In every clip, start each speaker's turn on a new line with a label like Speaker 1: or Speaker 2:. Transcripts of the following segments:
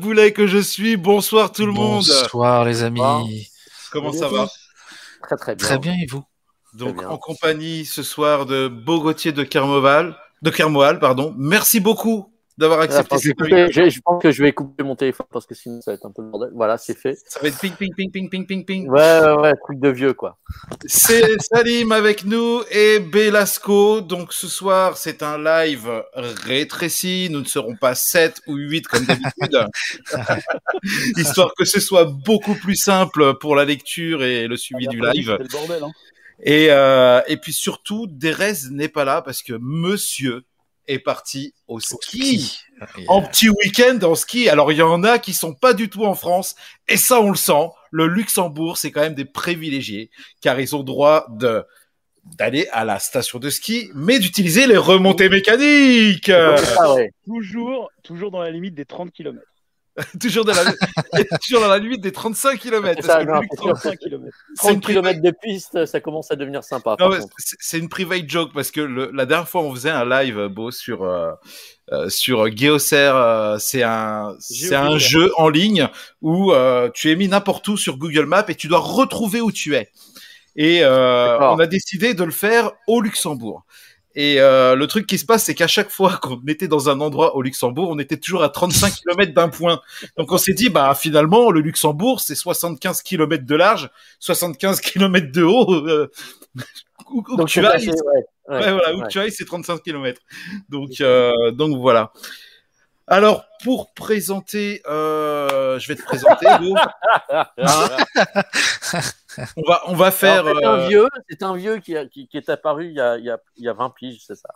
Speaker 1: boulet que je suis. Bonsoir tout le monde.
Speaker 2: Bonsoir les amis.
Speaker 1: Comment ça va
Speaker 3: Très très bien.
Speaker 2: Très bien et vous?
Speaker 1: Donc en compagnie ce soir de Bogotier de Kermoval, de Kermoal, pardon. Merci beaucoup d'avoir accepté
Speaker 3: cette je, je, pense que je vais couper mon téléphone parce que sinon ça va être un peu le bordel. Voilà, c'est fait.
Speaker 1: Ça va être ping, ping, ping, ping, ping, ping, ping.
Speaker 3: Ouais, ouais, ouais, truc de vieux, quoi.
Speaker 1: C'est Salim avec nous et Belasco. Donc ce soir, c'est un live rétréci. Nous ne serons pas 7 ou 8 comme d'habitude. Histoire que ce soit beaucoup plus simple pour la lecture et le suivi
Speaker 3: Ah,
Speaker 1: du live.
Speaker 3: C'est le bordel, hein.
Speaker 1: Et, euh, et puis surtout, Derez n'est pas là parce que monsieur est parti au ski. En petit week-end en ski. Alors, il y en a qui sont pas du tout en France. Et ça, on le sent. Le Luxembourg, c'est quand même des privilégiés. Car ils ont droit de d'aller à la station de ski, mais d'utiliser les remontées mécaniques.
Speaker 3: Ah ouais.
Speaker 4: Toujours, toujours dans la limite des 30 km.
Speaker 1: toujours, dans la, toujours dans la limite des 35 km.
Speaker 3: C'est sûr.
Speaker 4: 35 km.
Speaker 1: C'est une
Speaker 3: 30 km de piste, ça commence à devenir sympa.
Speaker 1: C'est une private joke parce que le- la dernière fois on faisait un live euh, beau sur euh, euh, sur Geocer, euh, c'est un c'est un jeu en ligne où tu es mis n'importe où sur Google Maps et tu dois retrouver où tu es. Et on a décidé de le faire au Luxembourg. Et euh, le truc qui se passe, c'est qu'à chaque fois qu'on était dans un endroit au Luxembourg, on était toujours à 35 km d'un point. Donc on s'est dit, bah finalement, le Luxembourg, c'est 75 km de large, 75 km de haut. euh, où, où
Speaker 3: Donc,
Speaker 1: tu ailles,
Speaker 3: ouais. Ouais,
Speaker 1: Ouais, voilà, où
Speaker 3: ouais.
Speaker 1: tu ailles, c'est 35 km. Donc, euh, donc voilà. Alors, pour présenter, euh, je vais te présenter. Lou. Hein? On va, on va faire.
Speaker 3: Un
Speaker 1: euh,
Speaker 3: vieux, c'est un vieux qui, a- qui, qui est apparu il y a, il y a, il y a 20 piges, c'est ça.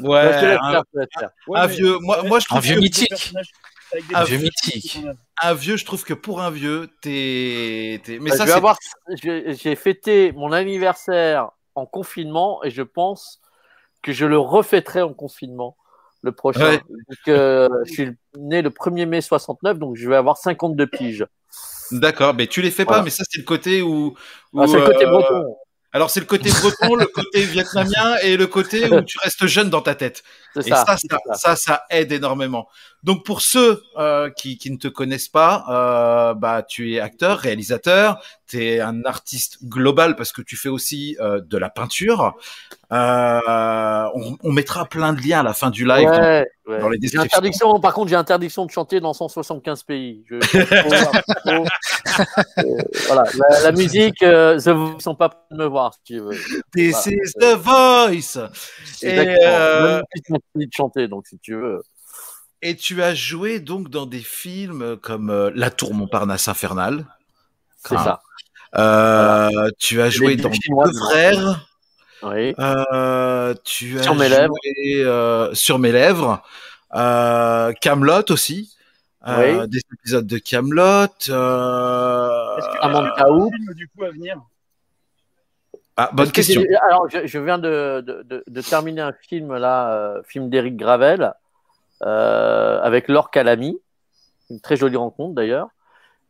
Speaker 1: ouais, un.
Speaker 4: Ouais,
Speaker 1: un
Speaker 4: mais-
Speaker 1: vieux. Moi, moi, je trouve
Speaker 2: Un vieux
Speaker 1: que,
Speaker 2: mythique.
Speaker 1: Un
Speaker 2: vieux mythique.
Speaker 1: un vieux, je trouve que pour un vieux, t'es, t'es- mais
Speaker 3: Bah,
Speaker 1: ça,
Speaker 3: je vais
Speaker 1: c'est
Speaker 3: avoir, j'ai fêté mon anniversaire en confinement et je pense que je le refêterai en confinement le prochain.
Speaker 1: Ouais.
Speaker 3: Donc, euh, je suis né le 1er mai 69, donc je vais avoir 52 piges.
Speaker 1: D'accord. Mais tu les fais pas. Mais ça, c'est le côté où. où,
Speaker 3: Ah, c'est le côté
Speaker 1: euh,
Speaker 3: breton,
Speaker 1: Alors, c'est le côté breton, le côté vietnamien et le côté où tu restes jeune dans ta tête. Et
Speaker 3: ça.
Speaker 1: ça,
Speaker 3: c'est
Speaker 1: ça,
Speaker 3: ça.
Speaker 1: ça, ça aide énormément. Donc pour ceux euh, qui, qui ne te connaissent pas, euh, bah tu es acteur, réalisateur, tu es un artiste global parce que tu fais aussi euh, de la peinture. Euh, on, on mettra plein de liens à la fin du live.
Speaker 3: Ouais, ouais.
Speaker 1: dans les descriptions.
Speaker 3: interdiction, par contre, j'ai interdiction de chanter dans 175 pays. Je- euh, voilà, la, la musique, euh, The sont pas prêts de me voir, si tu veux.
Speaker 1: This
Speaker 3: Voilà.
Speaker 1: is the voice. Et, euh,
Speaker 3: Même si tu de chanter, donc si tu veux.
Speaker 1: Et tu as joué donc dans des films comme euh, La Tour Montparnasse infernale.
Speaker 3: C'est
Speaker 1: Ah.
Speaker 3: ça.
Speaker 1: Euh, Tu as joué dans Deux frères.
Speaker 3: Oui.
Speaker 1: Euh, tu as
Speaker 3: Sur mes
Speaker 1: joué,
Speaker 3: lèvres.
Speaker 1: euh, sur mes lèvres. Euh, Camelot aussi. Euh,
Speaker 3: Oui.
Speaker 1: Des épisodes de Camelot. Euh...
Speaker 4: Est-ce que- un film, du coup à venir?
Speaker 1: Ah, bonne
Speaker 3: que
Speaker 1: question.
Speaker 3: Alors, je, je viens de, de, de, de terminer un film là, euh, film d'Éric Gravel, euh, avec Laure Calamy, une très jolie rencontre d'ailleurs.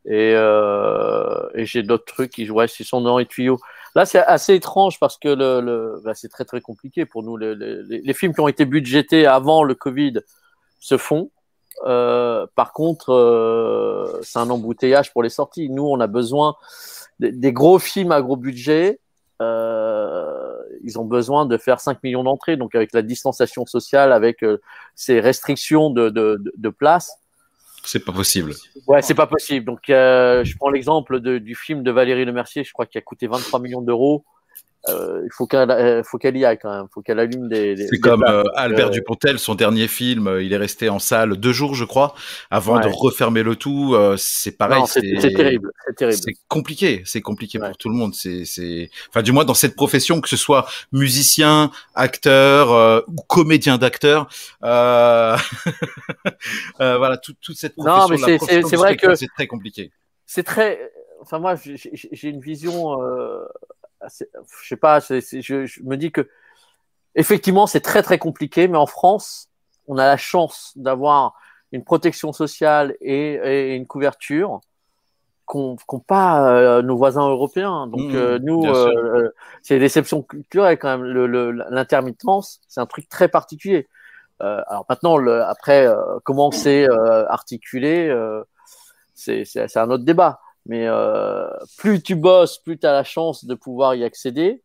Speaker 3: Et, euh, et j'ai d'autres trucs qui ouais, ils sont dans les tuyaux. Là, c'est assez étrange parce que le, le bah, c'est très très compliqué pour nous. Le- le- les, les films qui ont été budgétés avant le Covid se font. Euh, par contre, euh, c'est un embouteillage pour les sorties. Nous, on a besoin des, des gros films à gros budget. Euh, ils ont besoin de faire 5 millions d'entrées. Donc, avec la distanciation sociale, avec euh, ces restrictions de, de, de, place,
Speaker 1: C'est pas possible.
Speaker 3: Ouais, c'est pas possible. Donc, euh, je prends l'exemple du film de Valérie Lemercier, je crois qu'il a coûté 23 millions d'euros. Euh, il faut qu'elle euh, faut qu'elle y aille quand même. Faut qu'elle allume des. des-
Speaker 1: C'est comme euh, Albert
Speaker 3: Euh,
Speaker 1: Dupontel, son dernier film, euh, il est resté en salle deux jours, je crois, avant de refermer le tout. euh, c'est pareil.
Speaker 3: non, c'est c'est terrible. C'est terrible.
Speaker 1: C'est compliqué, c'est compliqué
Speaker 3: Ouais.
Speaker 1: pour tout le monde. C'est, c'est, enfin, du moins dans cette profession, que ce soit musicien, acteur euh, ou comédien d'acteur, euh... euh, voilà, tout- toute cette
Speaker 3: Non,
Speaker 1: profession.
Speaker 3: mais
Speaker 1: la
Speaker 3: c'est- vrai que-
Speaker 1: c'est très compliqué.
Speaker 3: C'est très. Enfin, moi, j'ai- une vision. Euh, je sais pas. je, je me dis que effectivement, c'est très très compliqué, mais en France, on a la chance d'avoir une protection sociale et, et une couverture qu'ont pas euh, nos voisins européens. Donc
Speaker 1: Mmh,
Speaker 3: euh, nous, euh, euh, c'est l'exception culturelle quand même. L'intermittence, c'est un truc très particulier. Alors maintenant, le, après, comment c'est articulé, c'est un autre débat. Mais euh, plus tu bosses, plus tu as la chance de pouvoir y accéder.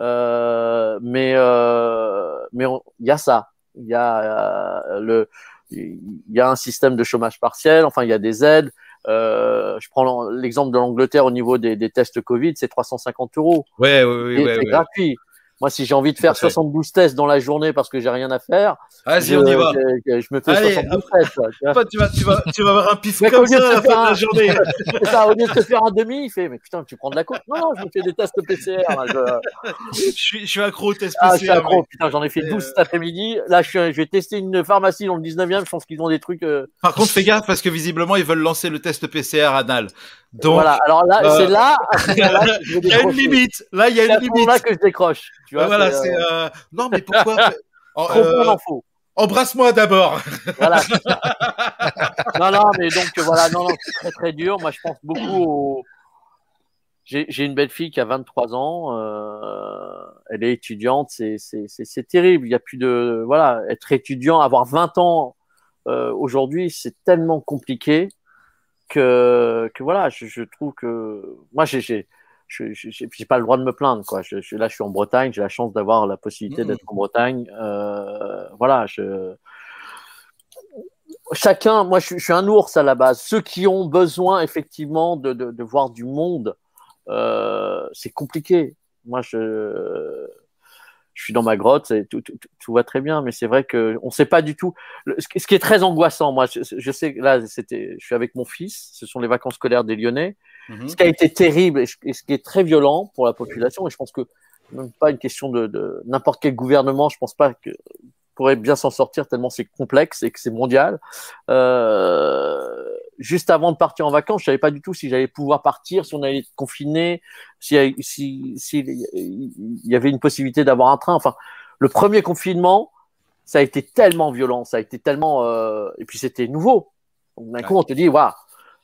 Speaker 3: Euh, mais euh, mais il y a ça. Il y a euh, le il y a un système de chômage partiel. Enfin, il y a des aides. Euh, je prends l'exemple de l'Angleterre au niveau des, des tests Covid, c'est 350 euros.
Speaker 1: Ouais, ouais, ouais,
Speaker 3: c'est
Speaker 1: ouais.
Speaker 3: gratuit. Moi, si j'ai envie de faire
Speaker 1: Tout à fait.
Speaker 3: 72 tests dans la journée parce que j'ai rien à faire,
Speaker 1: Vas-y,
Speaker 3: je,
Speaker 1: on y va.
Speaker 3: je- je me fais
Speaker 1: Allez,
Speaker 3: 72 tests. tu vois.
Speaker 1: Toi, tu vas, tu vas, tu vas avoir un pif comme ça à la de la journée.
Speaker 3: Ça, au lieu de te faire un demi, il fait Mais putain, tu prends de la coke Non, non, je me fais des tests PCR. là, je-
Speaker 1: je suis, je suis accro au test
Speaker 3: Ah, je suis
Speaker 1: PCR,
Speaker 3: accro, putain, j'en ai fait
Speaker 1: Et,
Speaker 3: 12
Speaker 1: euh,
Speaker 3: cet après-midi. Là, je, suis, je vais tester une pharmacie dans le 19e. Je pense qu'ils ont des trucs. euh,
Speaker 1: Par contre, fais gaffe parce que visiblement, ils veulent lancer le test PCR anal. Donc,
Speaker 3: voilà, alors là,
Speaker 1: euh,
Speaker 3: c'est là, à ce moment-là, que je vais
Speaker 1: il y a une limite. Là, il y a une limite.
Speaker 3: moment-là que je décroche. Tu vois,
Speaker 1: voilà,
Speaker 3: c'est, euh,
Speaker 1: euh, Non, mais pourquoi
Speaker 3: trop
Speaker 1: euh. Embrasse-moi d'abord.
Speaker 3: Voilà. non, non, mais donc voilà, non, non, c'est très très dur. Moi, je pense beaucoup au. J'ai une belle fille qui a 23 ans. euh, elle est étudiante. C'est terrible. Il y a plus de voilà, être étudiant, avoir 20 ans euh, aujourd'hui, c'est tellement compliqué que que voilà, je, je trouve que moi j'ai je- j'ai pas le droit de me plaindre quoi. Je, je- là, je suis en Bretagne. J'ai la chance d'avoir la possibilité d'être en Bretagne. Euh, voilà, je chacun, moi je, suis- je suis un ours à la base. Ceux qui ont besoin effectivement de, de, de voir du monde, euh, c'est compliqué. Moi je, je suis dans ma grotte, et tout, tout, tout- tout va très bien, mais c'est vrai que on sait pas du tout. Le- ce, qui- est très angoissant, moi je, je sais que là c'était, je suis avec mon fils, ce sont les vacances scolaires des Lyonnais.
Speaker 1: Mhm.
Speaker 3: Ce qui a été terrible et, ce qui est très violent pour la population, et je pense que même pas une question de, de n'importe quel gouvernement, je pense pas que pourrait bien s'en sortir tellement c'est complexe et que c'est mondial. Euh, juste avant de partir en vacances, je savais pas du tout si j'allais pouvoir partir, si on allait être confiné, si si si y avait une possibilité d'avoir un train. Enfin, le premier confinement, ça a été tellement violent, ça a été tellement euh, et puis c'était nouveau. D'un coup, on te dit waouh.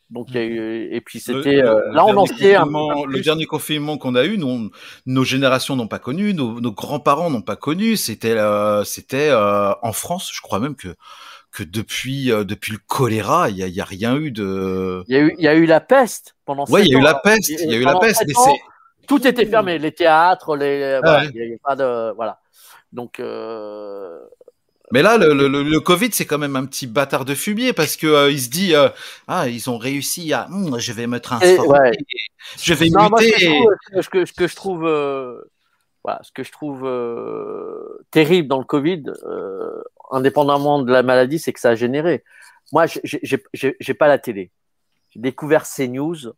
Speaker 3: Donc il y a eu et puis c'était euh, là on sait un,
Speaker 1: Le dernier confinement qu'on a eu, nous, on- nos générations n'ont pas connu, nos, nos grands-parents n'ont pas connu. C'était, euh, c'était euh, en France, je crois même que que depuis depuis le choléra, il y a, il y a rien eu de.
Speaker 3: Il y a eu il y a eu la peste pendant
Speaker 1: Ouais, il y a eu la peste, il y a eu la peste,
Speaker 3: tout était fermé, les théâtres, les
Speaker 1: Ah
Speaker 3: voilà,
Speaker 1: ouais.
Speaker 3: y pas de voilà. Donc euh,
Speaker 1: Mais là, le, le, le- Covid, c'est quand même un petit bâtard de fumier parce que euh, il se dit euh, ah ils ont réussi à Hum, je vais me transformer,
Speaker 3: ouais.
Speaker 1: je vais
Speaker 3: non, moi, ce que je
Speaker 1: muter.
Speaker 3: trouve, ce que, ce que je trouve, euh, voilà, ce que je trouve terrible dans le Covid, indépendamment de la maladie, c'est que ça a généré. Moi, j'ai pas la télé. J'ai découvert CNews.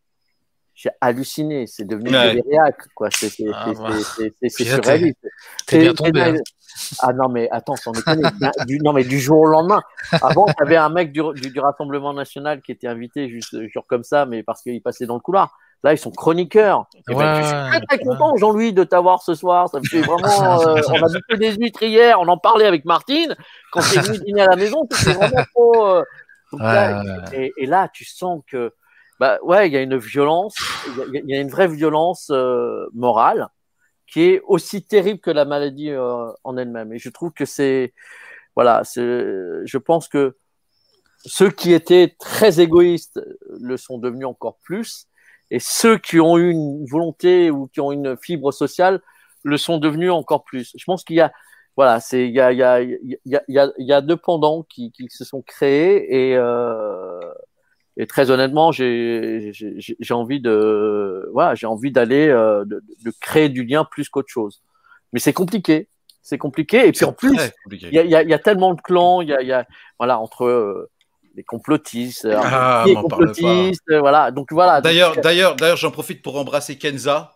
Speaker 3: J'ai halluciné. C'est devenu
Speaker 1: Ouais.
Speaker 3: des réacs, quoi. C'est c'est-
Speaker 2: Ah,
Speaker 3: c'est-
Speaker 2: bah.
Speaker 3: c'est- c'est- c'est surréaliste.
Speaker 2: T'es bien
Speaker 3: C'est-
Speaker 2: tombé.
Speaker 3: c'est-
Speaker 2: hein.
Speaker 3: Ah non, mais attends, sans déconner. du, non, mais du jour au lendemain. Avant, tu avais un mec du, du, du Rassemblement National qui était invité juste genre comme ça, mais parce qu'il passait dans le couloir. Là, ils sont chroniqueurs. Et ben, je suis très, très
Speaker 2: ouais.
Speaker 3: content, Jean-Louis, de t'avoir ce soir. Ça me fait vraiment. euh, on a bouffé des huîtres hier, on en parlait avec Martine. Quand t'es venu dîner à la maison, c'était vraiment trop. euh, donc là,
Speaker 2: Ouais, ouais,
Speaker 3: et, et là, tu sens que, bah ouais, il y a une violence, il y a- une vraie violence euh, morale qui est aussi terrible que la maladie euh, en elle-même. Et je trouve que c'est, voilà, c'est, je pense que ceux qui étaient très égoïstes le sont devenus encore plus, et ceux qui ont eu une volonté ou qui ont une fibre sociale le sont devenus encore plus. Je pense qu'il y a, voilà, c'est il y a il y a il y a il y a, il y a deux pendants qui, qui se sont créés et euh, et très honnêtement, j'ai envie de voilà, j'ai envie d'aller euh, de, de créer du lien plus qu'autre chose. Mais c'est compliqué, c'est compliqué. Et puis en plus, il y a, y, a, y a tellement de clans, il y a, y a voilà entre euh, les complotistes, euh,
Speaker 1: Ah,
Speaker 3: qui est
Speaker 1: m'en parle
Speaker 3: complotiste, euh, voilà. Donc voilà.
Speaker 1: D'ailleurs, d'ailleurs, d'ailleurs, j'en profite pour embrasser Kenza,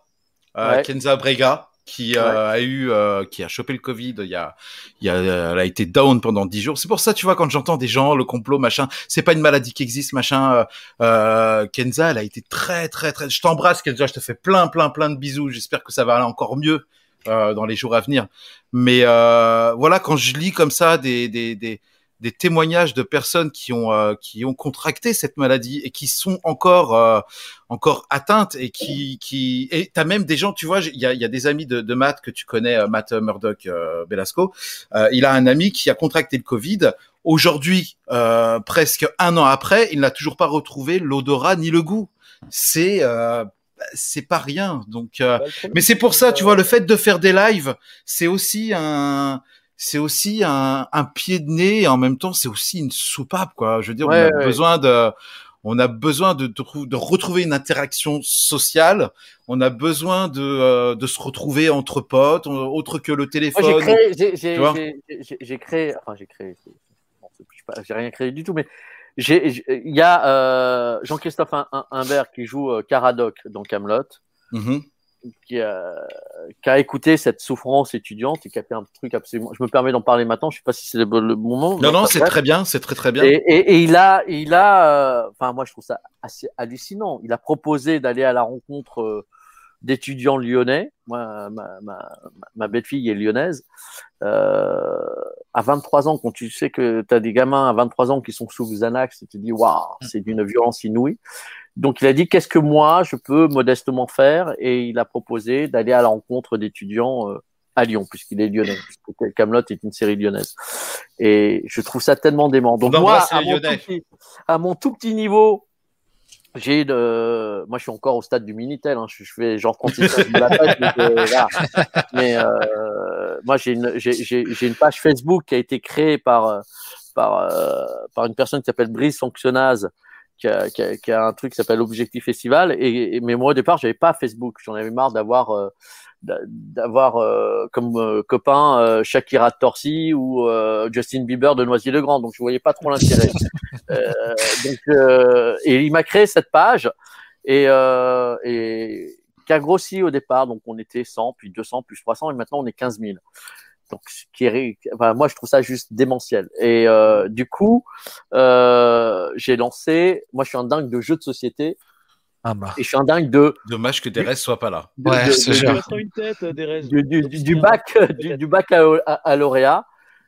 Speaker 1: euh,
Speaker 3: Ouais.
Speaker 1: Kenza Brega, qui euh, a eu, euh, qui a chopé le Covid. Il y a, il y a, elle a été down pendant dix jours. C'est pour ça, tu vois, quand j'entends des gens, le complot, machin, c'est pas une maladie qui existe, machin. euh, euh, Kenza, elle a été très, très, très. Je t'embrasse, Kenza. Je te fais plein, plein, plein de bisous. J'espère que ça va aller encore mieux euh, dans les jours à venir. Mais euh, voilà, quand je lis comme ça des, des, des des témoignages de personnes qui ont euh, qui ont contracté cette maladie et qui sont encore euh, encore atteintes et qui qui et t'as même des gens, tu vois, il y a, y a des amis de, de Matt que tu connais, euh, Matt Murdoch Belasco. il a un ami qui a contracté le Covid. Aujourd'hui, presque un an après, il n'a toujours pas retrouvé l'odorat ni le goût. C'est c'est pas rien. Donc, euh,
Speaker 4: Bah,
Speaker 1: mais c'est pour ça, tu
Speaker 4: euh,
Speaker 1: vois, le fait de faire des lives, c'est aussi un, c'est aussi un, un pied de nez. Et en même temps, c'est aussi une soupape, quoi. Je veux dire,
Speaker 3: Ouais,
Speaker 1: on a
Speaker 3: ouais.
Speaker 1: besoin de, on a besoin de, de, de retrouver une interaction sociale. On a besoin de, euh, de se retrouver entre potes, autre que le
Speaker 3: Moi,
Speaker 1: téléphone.
Speaker 3: j'ai créé, j'ai- créé, enfin, j'ai créé, j'ai rien créé du tout, mais il y a euh, Jean-Christophe Imbert qui joue euh, Caradoc dans Camelot,
Speaker 1: Mhm.
Speaker 3: Qui, a- qui a écouté cette souffrance étudiante et qui a fait un truc absolument. Je me permets d'en parler maintenant. Je sais pas si c'est le, bon- le moment.
Speaker 1: Non, non, c'est très bien, c'est très très bien.
Speaker 3: Et, et, et il a, il a, euh, enfin moi je trouve ça assez hallucinant. Il a proposé d'aller à la rencontre euh, d'étudiants lyonnais. Moi, ma, ma, ma belle-fille est lyonnaise. Euh, à 23 ans, quand tu sais que tu as des gamins à 23 ans qui sont sous Xanax, tu te dis waouh, c'est d'une violence inouïe. Donc il a dit qu'est-ce que moi je peux modestement faire? Et il a proposé d'aller à la rencontre d'étudiants euh, à Lyon puisqu'il est lyonnais. puisque Camelot est une série lyonnaise. Et je trouve ça tellement dément. Donc
Speaker 1: On
Speaker 3: moi, à mon, tout petit, à mon tout petit niveau, j'ai de, moi je suis encore au stade du minitel. Hein. Je, je fais genre de la tête, euh. Mais euh, moi j'ai une, une page Facebook qui a été créée par euh, par euh, par une personne qui s'appelle Brice Sanctionaz. Qui a, qui, a, qui a un truc qui s'appelle Objectif Festival. Et, et mais moi au départ j'avais pas Facebook. J'en avais marre d'avoir euh, d'avoir euh, comme euh, copain Shakira Torcy ou Justin Bieber de Noisy-le-Grand. Donc je voyais pas trop l'intérêt. Donc et il m'a créé cette page. Et et qui a grossi au départ. Donc on était 100 puis 200 plus 300 et maintenant on est 15 000 donc ce qui est enfin, moi je trouve ça juste démentiel et euh, du coup euh, j'ai lancé moi je suis un dingue de jeux de société
Speaker 2: Ah bah.
Speaker 3: et je suis un dingue de
Speaker 1: Dommage que Thérèse soit pas là.
Speaker 3: de-
Speaker 2: Ouais,
Speaker 3: de-
Speaker 2: c'est
Speaker 3: de- du, du, du, du bac du, du bac à, à, à lauréat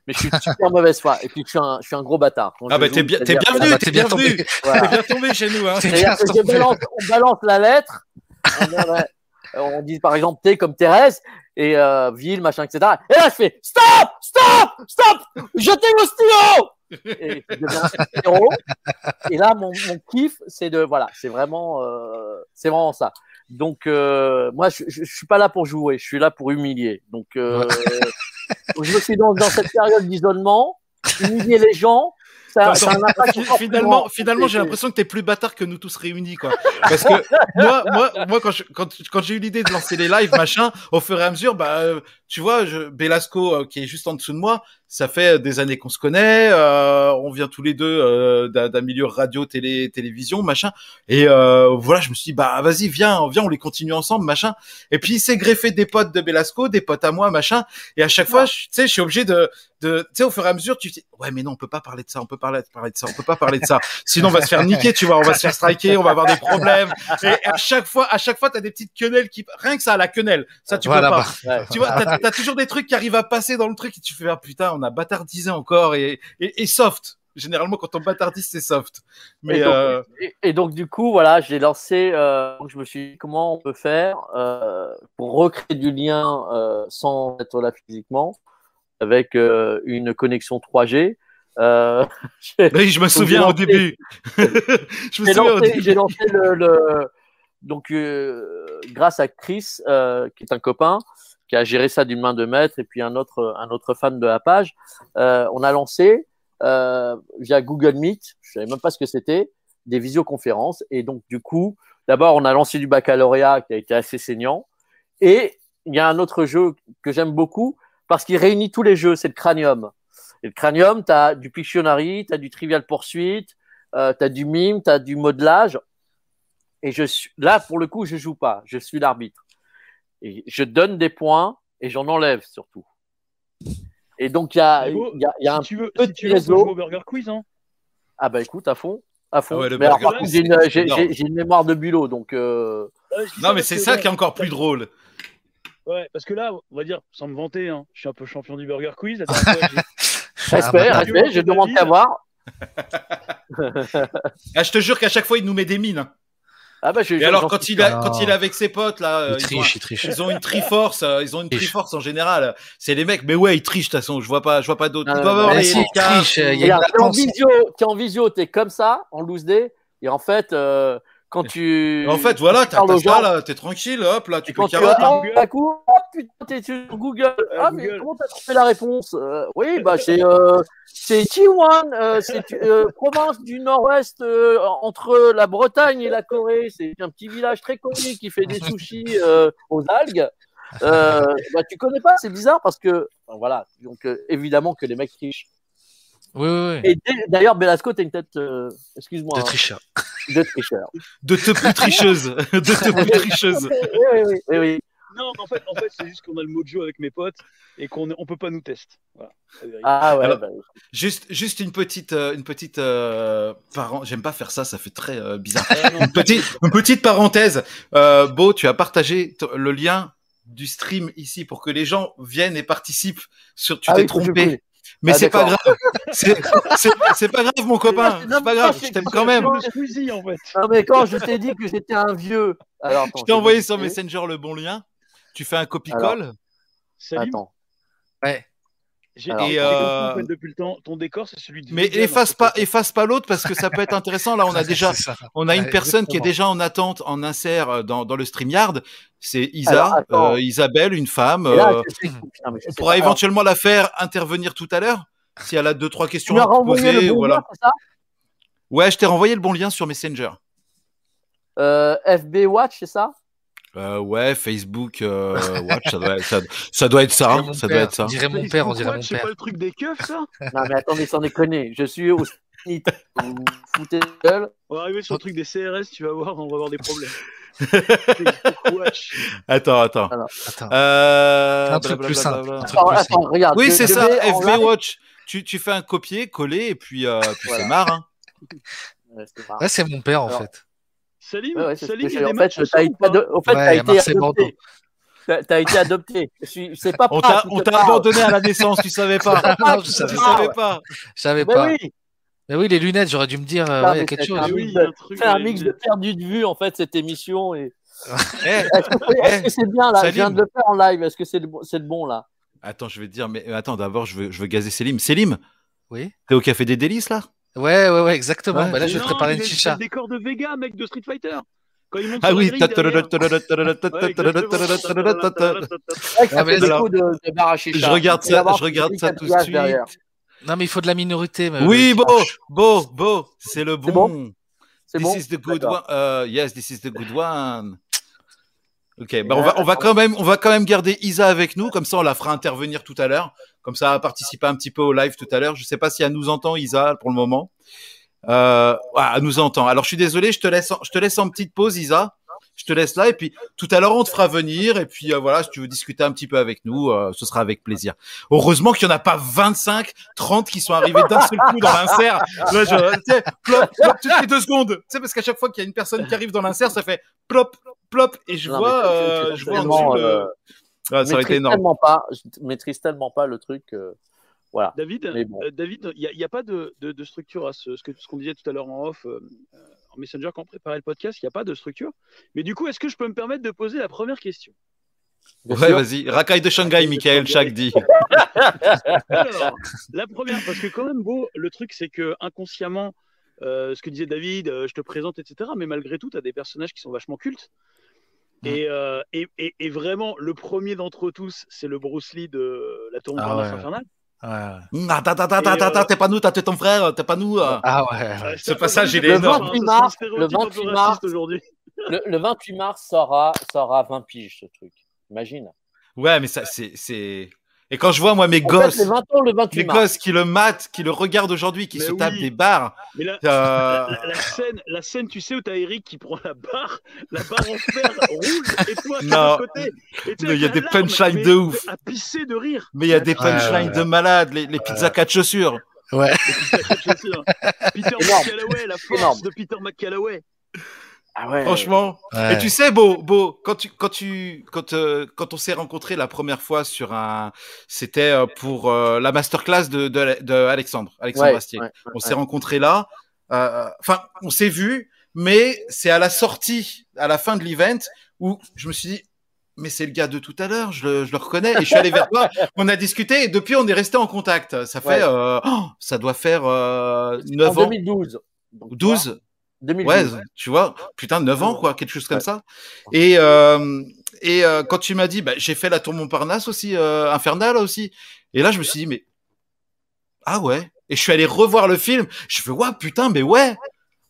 Speaker 3: mais je suis super mauvaise foi et puis je suis un, je suis un gros bâtard Quand
Speaker 1: Ah bah t'es bien, t'es bienvenu, t'es
Speaker 2: bien
Speaker 1: bienvenu.
Speaker 2: tombé.
Speaker 3: voilà.
Speaker 1: T'es bien tombé chez nous, hein.
Speaker 2: C'est
Speaker 3: C'est-à-dire que je balance, on balance la lettre, on, on dit par exemple T comme Thérèse, et euh, ville, machin, etc. Et là, je fais Stop Stop Stop Jetez le stylo Et. Et là, mon, mon kiff, c'est de. Voilà, c'est vraiment, euh, c'est vraiment ça. Donc, euh, moi, je, je, je suis pas là pour jouer, je suis là pour humilier. Donc, euh, je me suis dans, dans cette période d'isolement, humilier les gens. Ça, ça
Speaker 1: finalement, finalement, j'ai l'impression que t'es plus bâtard que nous tous réunis, quoi. Parce que moi, moi, moi, quand je- quand, quand j'ai eu l'idée de lancer les lives, machin, au fur et à mesure, bah, euh, tu vois, je, Belasco, euh, qui est juste en dessous de moi, ça fait des années qu'on se connaît, euh, on vient tous les deux euh, d'un d'un milieu radio, télé, télévision, machin. Et euh, voilà, je me suis dit, bah, vas-y, viens, viens, on les continue ensemble, machin. Et puis, il s'est greffé des potes de Belasco, des potes à moi, machin. Et à chaque fois, tu sais, je suis obligé de, de, tu sais, au fur et à mesure, tu te dis, ouais, mais non, on peut pas parler de ça, on peut parler, parler de ça, on peut pas parler de ça. Sinon, on va se faire niquer, tu vois, on va se faire striker, on va avoir des problèmes. Et à chaque fois, à chaque fois, t'as des petites quenelles qui, rien que ça, la quenelle, ça, tu
Speaker 2: Voilà,
Speaker 1: peux pas.
Speaker 2: bah.
Speaker 3: Ouais.
Speaker 1: Tu vois, t'as, toujours des trucs qui arrivent à passer dans le truc et tu fais, ah putain, on a bâtardisé encore et, et, et soft. Généralement, quand on bâtardise, c'est soft. Mais,
Speaker 3: Et donc,
Speaker 1: euh,
Speaker 3: Et, et donc du coup, voilà, j'ai lancé. Euh, je me suis dit comment on peut faire euh, pour recréer du lien sans être là physiquement, avec une connexion 3G. Euh, j'ai
Speaker 1: oui, je me souviens au
Speaker 3: lancé-
Speaker 1: début. je me au
Speaker 3: lancé,
Speaker 1: début.
Speaker 3: j'ai lancé le, le- donc euh, grâce à Chris, euh, qui est un copain, qui a géré ça d'une main de maître, et puis un autre un autre fan de la page, euh, on a lancé euh, via Google Meet, je savais même pas ce que c'était, des visioconférences, et donc du coup, d'abord on a lancé du baccalauréat qui a été assez saignant, et il y a un autre jeu que j'aime beaucoup parce qu'il réunit tous les jeux, c'est le Cranium. Et le Cranium, tu as du Pictionary, tu as du Trivial Pursuit, euh, tu as du mime, tu as du modelage. Et je suis là, pour le coup, je joue pas, je suis l'arbitre. Et je donne des points et j'en enlève surtout. Et donc, il y a, y y a un.
Speaker 4: si tu veux,
Speaker 3: petit
Speaker 4: si tu veux,
Speaker 3: réseau.
Speaker 4: au Burger Quiz, hein.
Speaker 3: Ah bah écoute, à fond. À fond.
Speaker 1: Ah ouais,
Speaker 3: mais alors, par contre, j'ai une,
Speaker 1: c'est
Speaker 3: j'ai-
Speaker 1: énorme.
Speaker 3: j'ai- j'ai une mémoire de bulot, donc. euh,
Speaker 1: Non, mais c'est ça qui est encore plus drôle.
Speaker 4: Ouais, parce que là, on va dire, sans me vanter, hein, je suis un peu champion du Burger Quiz.
Speaker 3: Respect, respect, je demande qu'à voir.
Speaker 1: Ah, je te jure qu'à chaque fois, il nous met des mines.
Speaker 3: Ah bah, je,
Speaker 1: Et alors, quand il, a, quand il est avec ses potes, là,
Speaker 2: Il
Speaker 1: ils, ont,
Speaker 2: triche, il triche.
Speaker 1: ils ont une triforce, euh, ils ont une triforce en général. C'est les mecs, mais ouais, ils trichent de toute façon, je vois pas, je vois pas d'autres.
Speaker 3: Ah,
Speaker 2: si,
Speaker 3: t'es en visio, t'es comme ça, en loose day, et en fait, euh, quand tu.
Speaker 1: En fait, voilà, t'as ça, là, t'es tranquille, hop, là, tu
Speaker 3: et
Speaker 1: peux
Speaker 3: quand tu
Speaker 1: carotte.
Speaker 3: attends, d'un coup, oh putain, t'es sur Google. Ah, mais
Speaker 4: Google.
Speaker 3: comment t'as trouvé la réponse Euh, Oui, bah, c'est euh, c'est T1, euh, c'est euh, province du nord-ouest euh, entre la Bretagne et la Corée. C'est un petit village très connu qui fait des sushis euh, aux algues. Euh, bah, tu connais pas, c'est bizarre parce que. enfin, voilà, donc euh, évidemment que les mecs trichent.
Speaker 2: Oui, oui, oui.
Speaker 3: Et d'ailleurs, Belasco, t'as une tête, euh, excuse-moi,
Speaker 2: De
Speaker 3: hein,
Speaker 2: tricheur.
Speaker 3: de tricheur.
Speaker 1: De te plus tricheuse. De te plus tricheuse.
Speaker 3: oui, oui, oui, oui, oui.
Speaker 4: Non, en fait, en fait c'est juste qu'on a le mojo avec mes potes et qu'on on peut pas nous tester. Voilà.
Speaker 3: Ah ouais,
Speaker 1: Alors-
Speaker 3: bah,
Speaker 1: Juste, juste une petite, euh, une petite euh, parent. J'aime pas faire ça, ça fait très euh, bizarre.
Speaker 4: Ah.
Speaker 1: Une petite, une petite parenthèse. Euh, Beau, tu as partagé le lien du stream ici pour que les gens viennent et participent. Sur, tu
Speaker 3: Ah
Speaker 1: t'es
Speaker 3: oui, je
Speaker 1: trompé. Mais
Speaker 3: Ah,
Speaker 1: c'est pas grave. C'est pas grave, mon copain.
Speaker 3: Non,
Speaker 1: C'est pas grave.
Speaker 3: c'est-
Speaker 1: Je t'aime quand même.
Speaker 3: c'est-
Speaker 4: Le Squeezie, en fait.
Speaker 3: Non, mais quand je t'ai dit que j'étais un vieux. Alors, attends,
Speaker 1: Je t'ai envoyé sur. Messenger le bon lien. Tu fais un copie-colle.
Speaker 4: Salut.
Speaker 3: Attends.
Speaker 2: Ouais.
Speaker 4: J'ai
Speaker 1: euh,
Speaker 4: depuis le temps. Ton décor, c'est celui de.
Speaker 1: Mais efface pas, efface pas l'autre parce que ça peut être intéressant. Là, on a déjà, on a une
Speaker 2: Ouais,
Speaker 1: personne qui est déjà en attente, en insert euh, dans, dans le StreamYard. C'est Isa,
Speaker 3: Alors,
Speaker 1: euh, Isabelle, une femme.
Speaker 3: Là,
Speaker 1: euh,
Speaker 3: putain,
Speaker 1: on pourra
Speaker 3: pas.
Speaker 1: éventuellement la faire intervenir tout à l'heure si elle a deux trois
Speaker 3: Tu
Speaker 1: questions
Speaker 3: m'as
Speaker 1: à poser.
Speaker 3: bon
Speaker 1: voilà.
Speaker 3: lien, c'est ça?
Speaker 1: Ouais, je t'ai renvoyé le bon lien sur Messenger.
Speaker 3: Euh, FB Watch, c'est ça?
Speaker 1: Euh, ouais, Facebook euh, Watch, ça doit, être, ça, ça doit être ça.
Speaker 2: On
Speaker 1: hein,
Speaker 2: dirait mon
Speaker 1: ça
Speaker 2: père,
Speaker 1: doit être ça.
Speaker 2: On dirait mon père, on dirait
Speaker 4: Watch,
Speaker 2: mon
Speaker 4: C'est
Speaker 2: père.
Speaker 4: pas le truc des keufs, ça?
Speaker 3: Non, mais attendez, sans déconner. Je suis au SNIT. Vous foutez gueule
Speaker 4: On va arriver sur le truc des CRS, tu vas voir, on va avoir des problèmes. Facebook Watch.
Speaker 1: Attends, attends.
Speaker 2: Attends.
Speaker 1: Euh,
Speaker 2: Un truc plus simple.
Speaker 3: Attends, attends, regarde.
Speaker 1: Oui, c'est ça,
Speaker 3: en
Speaker 1: FB. Watch. Tu, tu fais un copier, coller, et puis, euh, puis
Speaker 3: Voilà.
Speaker 1: c'est marre. Hein.
Speaker 3: Ouais, c'est marrant.
Speaker 2: Ouais, c'est mon père en
Speaker 3: Alors,
Speaker 2: fait.
Speaker 4: Salim,
Speaker 3: Ouais,
Speaker 4: Salim, il y
Speaker 3: j'ai-
Speaker 4: a
Speaker 3: en
Speaker 4: des matchs
Speaker 3: été, ado- fait,
Speaker 2: Ouais,
Speaker 3: t'as été adopté. T'as t'as été adopté. Je suis, c'est pas
Speaker 1: On t'a abandonné à la naissance, tu savais pas.
Speaker 2: Non, je
Speaker 1: tu
Speaker 2: savais
Speaker 1: savais
Speaker 2: pas. Je savais
Speaker 3: Mais
Speaker 2: pas.
Speaker 3: oui,
Speaker 2: Mais oui, les lunettes, j'aurais dû me dire, euh, ouais, il y a
Speaker 3: mais
Speaker 2: quelque
Speaker 3: c'est
Speaker 2: chose.
Speaker 3: un
Speaker 4: Ah oui,
Speaker 3: mix de- c'est un mix perdu de vue en fait cette émission. Et...
Speaker 1: Eh,
Speaker 3: Est-ce que c'est bien là? Je viens de le faire en live. Est-ce que c'est le, bon- c'est le bon là?
Speaker 1: Attends, je vais te dire, mais euh, attends, d'abord, je veux, je veux gazer Selim. Selim,
Speaker 2: Oui.
Speaker 1: t'es au Café des Délices, là?
Speaker 2: Ouais, ouais, ouais, exactement.
Speaker 1: Ouais.
Speaker 2: Bah là, je vais
Speaker 4: Non,
Speaker 2: préparer une
Speaker 4: a- c'est
Speaker 2: chicha.
Speaker 4: le décor de Vega, mec, de Street Fighter. Quand il monte
Speaker 1: Ah oui.
Speaker 3: chicha.
Speaker 1: Je regarde ça, je regarde ça tout de suite.
Speaker 2: Non, mais il faut de la minorité. mais
Speaker 1: Oui, beau, beau, beau. C'est le bon. This
Speaker 3: bon
Speaker 1: is the good one. Uh, yes, this is the good one. Ok, bah on va, on va quand même, on va quand même garder Isa avec nous, comme ça on la fera intervenir tout à l'heure, comme ça va participer un petit peu au live tout à l'heure. Je sais pas si elle nous entend Isa pour le moment. Euh, ouais, elle nous entend. Alors je suis désolé, je te laisse, en, je te laisse en petite pause Isa. Je te laisse là et puis tout à l'heure on te fera venir et puis euh, voilà si tu veux discuter un petit peu avec nous, euh, ce sera avec plaisir. Heureusement qu'il y en a pas 25, 30 qui sont arrivés d'un seul coup dans l'insert. Là, je, tu sais, plop, plop, toutes les deux secondes. Tu sais parce qu'à chaque fois qu'il y a une personne qui arrive dans l'insert, ça fait plop, plop et je
Speaker 3: Non,
Speaker 1: vois, je vois en dessous le. Ouais, ça aurait été
Speaker 3: maîtrise
Speaker 1: énorme.
Speaker 3: tellement pas, je maîtrise tellement pas le truc. euh, voilà.
Speaker 4: David,
Speaker 3: bon.
Speaker 4: euh, David, il n'y a, pas de, de- de structure à ce, ce que- ce qu'on disait tout à l'heure en off, euh, euh, en Messenger quand on préparait le podcast, il n'y a pas de structure. Mais du coup, est-ce que je peux me permettre de poser la première question?
Speaker 3: Bien
Speaker 1: Ouais, vas-y. Racaille de Shanghai, Michael Chak dit.
Speaker 4: Alors, la première, parce que quand même, beau, le truc, c'est que inconsciemment, euh, ce que disait David, euh, je te présente, etc. Mais malgré tout, tu as des personnages qui sont vachement cultes.
Speaker 2: Mm.
Speaker 4: Et, euh, et, et- et vraiment, le premier d'entre tous, c'est le Bruce Lee de la tour
Speaker 2: Ah ouais.
Speaker 4: infernale.
Speaker 2: Ouais, ouais.
Speaker 1: Attends, attends, attends,
Speaker 4: Et,
Speaker 1: attends,
Speaker 4: euh,
Speaker 1: t'es pas nous, t'as t'es ton frère, t'es pas nous. euh.
Speaker 2: Ah ouais. ouais.
Speaker 4: Euh,
Speaker 1: Ce passage, il est énorme.
Speaker 3: 28 mars, le 28
Speaker 4: 28
Speaker 3: mars.
Speaker 4: aujourd'hui.
Speaker 3: Le, le 28 mars, ça aura, ça aura 20 piges ce truc. Imagine.
Speaker 1: Ouais, mais ça, c'est, c'est. Et quand je vois moi mes
Speaker 3: En
Speaker 1: gosses,
Speaker 3: fait, les 20 ans le 28
Speaker 1: mes
Speaker 3: mars.
Speaker 1: gosses qui le matent, qui le regardent aujourd'hui, qui
Speaker 4: Mais
Speaker 1: se
Speaker 4: oui.
Speaker 1: tapent des barres.
Speaker 4: Mais là,
Speaker 1: euh,
Speaker 4: la, la scène, la scène, tu sais, où t'as Eric qui prend la barre, la barre en fer roule, et toi, de côté. Sais,
Speaker 1: Mais il y a des
Speaker 4: la
Speaker 1: punchlines de ouf.
Speaker 4: À pisser de rire.
Speaker 1: Mais il y a des
Speaker 2: Ouais,
Speaker 1: punchlines
Speaker 2: ouais,
Speaker 1: de malades, les, les pizzas quatre chaussures.
Speaker 2: Ouais.
Speaker 4: Peter
Speaker 3: Énorme.
Speaker 4: McCalloway, la force
Speaker 3: Énorme.
Speaker 4: de Peter McCalloway.
Speaker 3: Ah ouais.
Speaker 1: Franchement.
Speaker 2: Ouais.
Speaker 1: Et tu sais, Beau, Beau, quand tu, quand tu, quand, euh, quand on s'est rencontrés la première fois sur un, c'était euh, pour euh, la masterclass de, de, de Alexandre, Alexandre
Speaker 3: Ouais,
Speaker 1: Astier.
Speaker 3: ouais,
Speaker 1: On s'est rencontrés là. euh, Enfin, on s'est vus, mais c'est à la sortie, à la fin de l'event, où je me suis dit, mais c'est le gars de tout à l'heure, je le, je le reconnais. Et je suis allé vers toi, on a discuté, et depuis, on est resté en contact. Ça fait,
Speaker 3: Ouais.
Speaker 1: euh, oh, ça doit faire euh,
Speaker 3: En
Speaker 1: 9 ans,
Speaker 3: 2012. Donc,
Speaker 1: ou 12.
Speaker 3: 2012.
Speaker 1: Ouais, tu vois, putain, 9 ans, quoi, quelque chose comme ça. Et, euh, et euh, quand tu m'as dit, bah, j'ai fait la tour Montparnasse aussi, euh, Infernal aussi. Et là, je me suis dit, mais. Ah ouais. Et je suis allé revoir le film. Je fais, ouais, putain, mais ouais.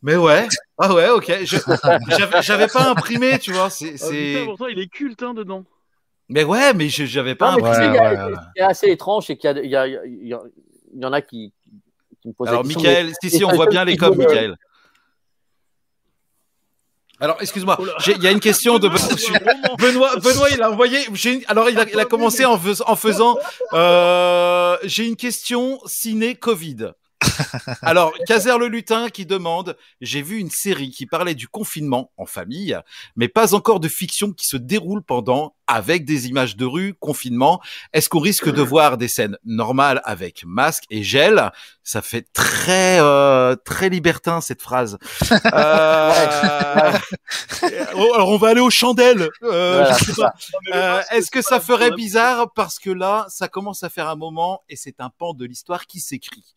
Speaker 1: Mais ouais. Ah ouais, ok. Je- J'avais pas imprimé, tu vois. C'est.
Speaker 4: Ah,
Speaker 1: c'est-
Speaker 4: pourtant, il est culte hein, dedans.
Speaker 1: Mais ouais, mais je- j'avais pas
Speaker 3: Non, mais tu
Speaker 1: imprimé.
Speaker 3: sais, il y a-
Speaker 2: ouais, ouais.
Speaker 3: Ce qui est assez étrange, c'est qu'il y, a- il y, a- il y, y en a qui, qui me posent
Speaker 1: Alors,
Speaker 3: la question.
Speaker 1: Michael, si, si, on voit bien les coms, Michael. Alors, excuse-moi, il y a une question de Benoît. Benoît, il a envoyé. Alors, il a, il a commencé en faisant. euh, j'ai une question ciné Covid. Alors, Caser le lutin qui demande J'ai vu une série qui parlait du confinement en famille, mais pas encore de fiction qui se déroule pendant, avec des images de rue, confinement. Est-ce qu'on risque de voir des scènes normales avec masque et gel? Ça fait très, euh, très libertin cette phrase. Euh, oh, alors, on va aller aux chandelles. Euh,
Speaker 3: Voilà,
Speaker 1: je sais pas. Euh, Est-ce que ça ferait bizarre parce que là, ça commence à faire un moment et c'est un pan de l'histoire qui s'écrit?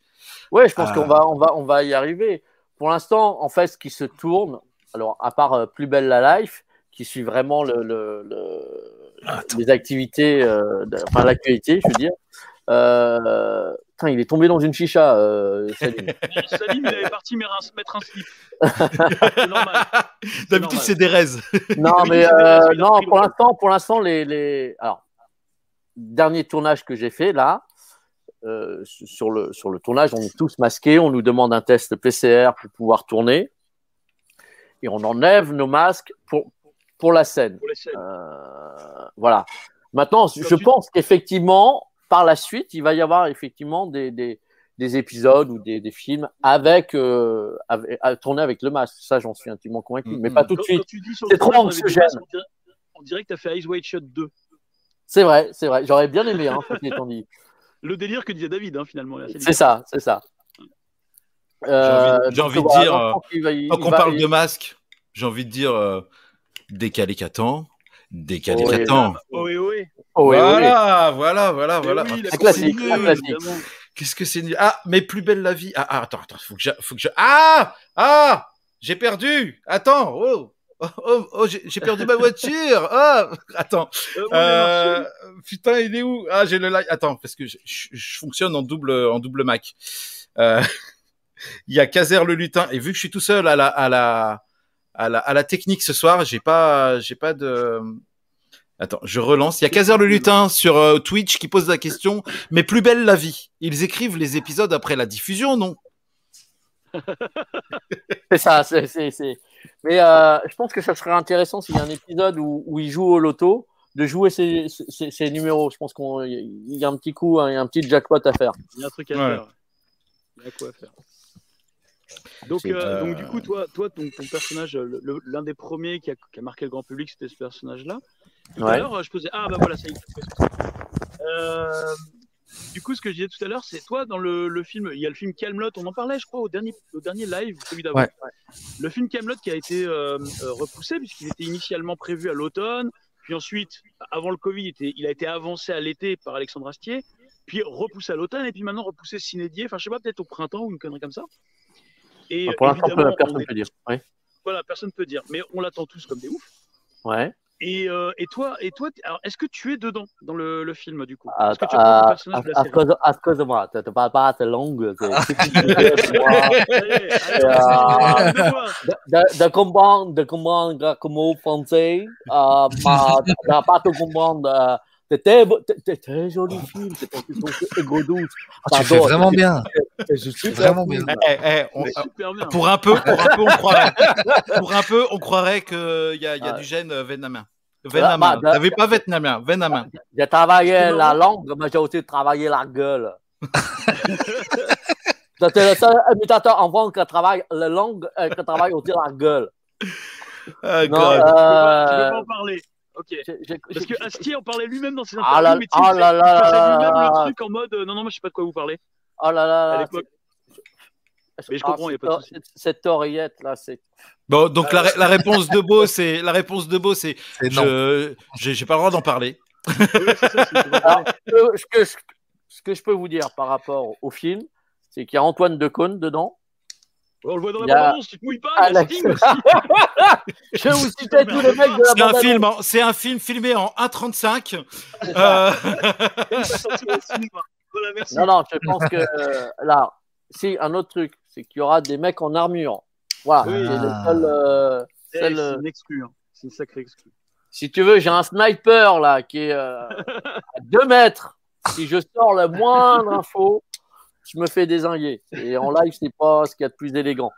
Speaker 3: Ouais, je pense qu'on va, on va, on va y arriver. Pour l'instant, en fait, ce qui se tourne, alors à part euh, Plus belle la life, qui suit vraiment le, le, le- les activités, euh, de- enfin l'actualité, je veux dire. Euh, putain, il est tombé dans une chicha. Euh, Salim.
Speaker 4: Salim, il avait parti mettre un, slip.
Speaker 1: D'habitude, c'est des raises.
Speaker 3: non, mais euh, non, pour l'instant, pour l'instant, les, les, alors dernier tournage que j'ai fait là, euh, sur le sur le tournage, on est tous masqués, on nous demande un test PCR pour pouvoir tourner, et on enlève nos masques pour pour la scène.
Speaker 4: Pour.
Speaker 3: Euh, voilà. Maintenant, je pense qu'effectivement, par la suite, il va y avoir effectivement des, des, des épisodes ou des, des films avec, euh, avec à tourner avec le masque. Ça, j'en suis intimement convaincu, mais pas tout de suite. C'est trop anxiogène.
Speaker 4: On dirait, que tu as fait Ice White Shot 2.
Speaker 3: C'est vrai, c'est vrai. J'aurais bien aimé, hein, dit.
Speaker 4: Le délire que disait David, hein, finalement.
Speaker 3: C'est ça, c'est ça.
Speaker 1: J'ai envie- envie de
Speaker 3: voilà,
Speaker 1: dire, euh,
Speaker 3: va
Speaker 1: qu'on
Speaker 3: va-
Speaker 1: parle de masque, j'ai envie de dire euh, décalé qu'attend, décalé
Speaker 3: Oh,
Speaker 1: qu'attend.
Speaker 4: Oh, oui, oui.
Speaker 3: Oh, oui, oui.
Speaker 1: Voilà, voilà, voilà, voilà.
Speaker 4: Mais oui,
Speaker 3: Un classique.
Speaker 1: Qu'est-ce que c'est nul. Ah, mais plus belle la vie. Ah, ah, attends, attends, faut que je, faut que je. Ah, ah, j'ai perdu. Attends, oh, oh, oh, oh, j'ai j'ai perdu ma voiture. Ah, attends.
Speaker 4: Euh,
Speaker 1: Euh, putain, il est où? Ah, j'ai le live. Attends, parce que je, je- je fonctionne en double, en double Mac. Euh, Il y a Caser le lutin et vu que je suis tout seul à la, à la, à la, à la technique ce soir, j'ai pas, j'ai pas de. Attends, je relance. Il y a Caser le lutin sur euh, Twitch qui pose la question. Mais plus belle la vie. Ils écrivent les épisodes après la diffusion, non?
Speaker 3: C'est ça, c'est, c'est, c'est- Mais euh, je pense que ça serait intéressant s'il y a un épisode où, où il joue au loto, de jouer ses, ses, ses numéros. Je pense qu'il y a un petit coup, hein, il y a un petit jackpot à faire.
Speaker 4: Il y a un truc à
Speaker 1: Ouais.
Speaker 4: faire. Il y a quoi à faire. Donc, euh, donc du coup, toi, toi ton, ton personnage, l'un des premiers qui a, qui a marqué le grand public, c'était ce personnage-là. Tout à
Speaker 3: Ouais.
Speaker 4: l'heure, je posais. Ah, bah voilà, ça y est. Euh, du coup, ce que je disais tout à l'heure, c'est toi, dans le, le film, il y a le film Camelot, on en parlait, je crois, au dernier, au dernier live, celui d'avant.
Speaker 2: Ouais.
Speaker 4: Le film Camelot qui a été euh, euh, repoussé, puisqu'il était initialement prévu à l'automne, puis ensuite, avant le Covid, il, a été avancé à l'été par Alexandre Astier, puis repoussé à l'automne, et puis maintenant repoussé cinédier, enfin, je sais pas, peut-être au printemps ou une connerie comme ça. Et
Speaker 3: Pour l'instant, personne
Speaker 4: on
Speaker 3: ne
Speaker 4: est-
Speaker 3: peut dire. Ouais.
Speaker 4: voilà, personne peut dire, mais on l'attend tous comme des oufs.
Speaker 3: Ouais.
Speaker 4: Et, euh, et toi, et toi, alors, est-ce que tu es dedans dans le, le film du coup?
Speaker 3: À,
Speaker 4: Est-ce que tu apprends ton
Speaker 3: à,
Speaker 4: personnage de la
Speaker 3: à
Speaker 4: série
Speaker 3: cause, à cause de moi, tu ne parles pas, t'es longue.
Speaker 4: deux-moi.
Speaker 3: de, comprendre, de comprendre comment français, euh, pas, de pas te comprendre. Euh, t'es très, beau- t'es- t'es très joli film, ton égo douce.
Speaker 2: Ah, tu fais vraiment bien.
Speaker 3: C'est super
Speaker 2: Vraiment bien.
Speaker 1: Eh, eh,
Speaker 4: super bien.
Speaker 1: Pour un peu, pour un peu, on croirait. Pour un peu, on croirait qu'il y a, il y a
Speaker 3: Ouais.
Speaker 1: du gène euh, vietnamien. Vietnamien.
Speaker 3: bah, bah,
Speaker 1: T'avais pas vietnamien, vietnamien.
Speaker 3: J'ai travaillé la langue, mais j'ai aussi travaillé la gueule. C'est le seul imitateur en France qui travaille la langue, euh, qui travaille aussi la gueule.
Speaker 1: Ah,
Speaker 3: Non.
Speaker 4: Tu peux
Speaker 3: euh,
Speaker 4: pas en parler? Ok. Parce que Astier en parlait lui-même dans ses interviews.
Speaker 3: Ah là-
Speaker 4: mais
Speaker 3: ah là
Speaker 4: il
Speaker 3: là
Speaker 4: lui-même
Speaker 3: là
Speaker 4: le truc en mode euh, non, non, moi je sais pas de quoi vous parlez.
Speaker 3: Oh là là,
Speaker 4: À Mais je
Speaker 3: ah,
Speaker 4: comprends, y a
Speaker 3: cette
Speaker 4: pas de souci.
Speaker 3: cette- Cette oreillette là, c'est.
Speaker 1: Bon, donc la, ré- la réponse de Beau, c'est la réponse de Beau, c'est je j'ai pas le droit d'en parler.
Speaker 4: Oui, ça,
Speaker 3: Alors, ce, que, ce que je peux vous dire par rapport au film, c'est qu'il y a Antoine Decaune dedans.
Speaker 4: On le voit dans
Speaker 3: il
Speaker 4: la bande tu te mouilles pas, il y a aussi.
Speaker 3: Je vous citais tous les mecs de la
Speaker 1: C'est un
Speaker 3: bande
Speaker 1: film, c'est un film filmé en 1.35.
Speaker 3: C'est ça.
Speaker 1: Euh,
Speaker 4: Il. Voilà, merci.
Speaker 3: Non, non, je pense que euh, là, si un autre truc, c'est qu'il y aura des mecs en armure. Voilà,
Speaker 4: Oui.
Speaker 3: c'est le seul, euh, seul,
Speaker 4: c'est une exclue. hein. C'est une sacrée exclue.
Speaker 3: Si tu veux, j'ai un sniper là qui est euh, à 2 mètres. Si je sors la moindre info, je me fais désinguer. Et en live, c'est pas ce qu'il y a de plus élégant.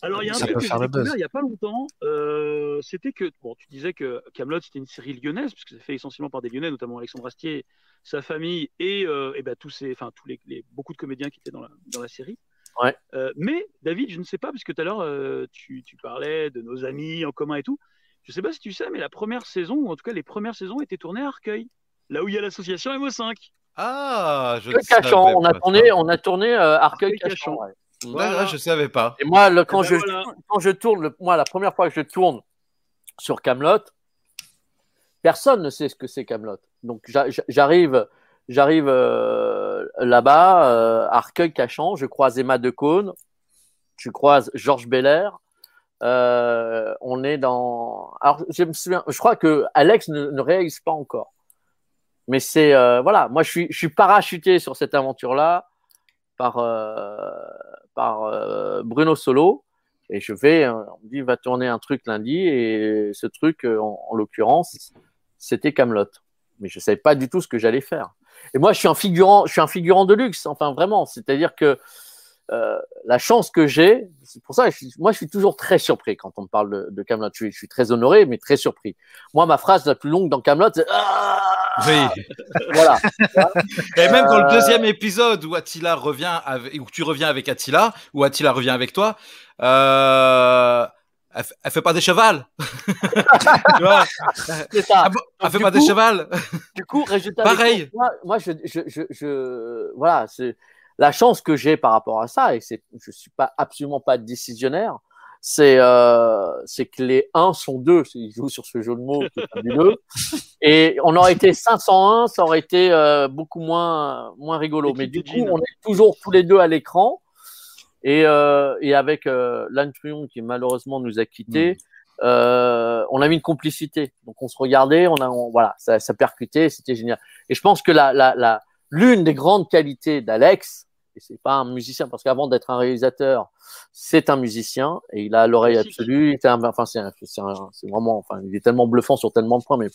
Speaker 4: Alors, il y a un
Speaker 2: Ça
Speaker 4: truc que j'ai découvert il n'y a pas longtemps. euh, c'était que, bon, tu disais que Camelot c'était une série lyonnaise, puisque c'est fait essentiellement par des Lyonnais, notamment Alexandre Astier, sa famille et, euh, et ben, tous, ces, enfin, tous les, les- beaucoup de comédiens qui étaient dans la, dans la série.
Speaker 3: Ouais.
Speaker 4: Euh, mais, David, je ne sais pas, parce que tout à l'heure, tu, tu parlais de nos amis en commun et tout. Je ne sais pas si tu sais, mais la première saison, ou en tout cas les premières saisons, étaient tournées à Arcueil, là où il y a l'association MO5.
Speaker 1: Ah, je
Speaker 3: Cachan, on a
Speaker 1: pas
Speaker 3: tourné,
Speaker 1: ça.
Speaker 3: on a tourné euh, Arcueil Cachan.
Speaker 4: Cachan.
Speaker 3: ouais.
Speaker 1: Ouais, je savais pas.
Speaker 3: Et moi, le- quand,
Speaker 4: Eh ben
Speaker 3: je,
Speaker 4: voilà.
Speaker 3: quand je tourne, le- moi, la première fois que je tourne sur Camelot, personne ne sait ce que c'est Camelot. Donc j'a- j'a- j'arrive, j'arrive euh, là-bas, euh, Arcueil Cachan, je croise Emma Decaune, je croise Georges Belair. Euh, on est dans. Alors, je me souviens, je crois que Alex ne, ne réalise pas encore. Mais c'est euh, voilà, moi je suis, je suis parachuté sur cette aventure-là par euh, par euh, Bruno Solo et je vais, euh, on me dit va tourner un truc lundi et ce truc euh, en, en l'occurrence c'était Camelot. Mais je savais pas du tout ce que j'allais faire. Et moi je suis un figurant, je suis un figurant de luxe, enfin vraiment, c'est-à-dire que euh, la chance que j'ai, c'est pour ça, que je suis- moi je suis toujours très surpris quand on me parle de, de Camelot. Je, suis- je suis très honoré, mais très surpris. Moi, ma phrase la plus longue dans Camelot, c'est Ah
Speaker 1: Oui.
Speaker 3: voilà.
Speaker 1: Et même dans le
Speaker 3: Euh,
Speaker 1: deuxième épisode où Attila revient avec, où tu reviens avec Attila, où Attila revient avec toi, euh, elle, elle fait pas des chevals. tu vois
Speaker 3: C'est ça.
Speaker 1: Ah bon, elle fait pas des
Speaker 3: coup-
Speaker 1: chevals.
Speaker 3: Du coup, résultat
Speaker 1: Pareil.
Speaker 3: des moi, moi, je, je, je, je- voilà, c'est la chance que j'ai par rapport à ça, et c'est, je suis pas absolument pas décisionnaire. C'est, euh, c'est que les 1 sont 2. Ils jouent sur ce jeu de mots qui est fabuleux. Et on aurait été 501, ça aurait été euh, beaucoup moins, moins rigolo. Mais du coup, on est toujours tous les deux à l'écran. Et, euh, et avec euh, Lan Truon qui malheureusement nous a quittés, euh, on a mis une complicité. Donc on se regardait, on a, on- voilà, ça, ça percutait, c'était génial. Et je pense que la, la, la, l'une des grandes qualités d'Alex, et c'est pas un musicien, parce qu'avant d'être un réalisateur, c'est un musicien et il a l'oreille absolue. Un, enfin, c'est, vraiment, enfin, il est tellement bluffant sur tellement de points, mais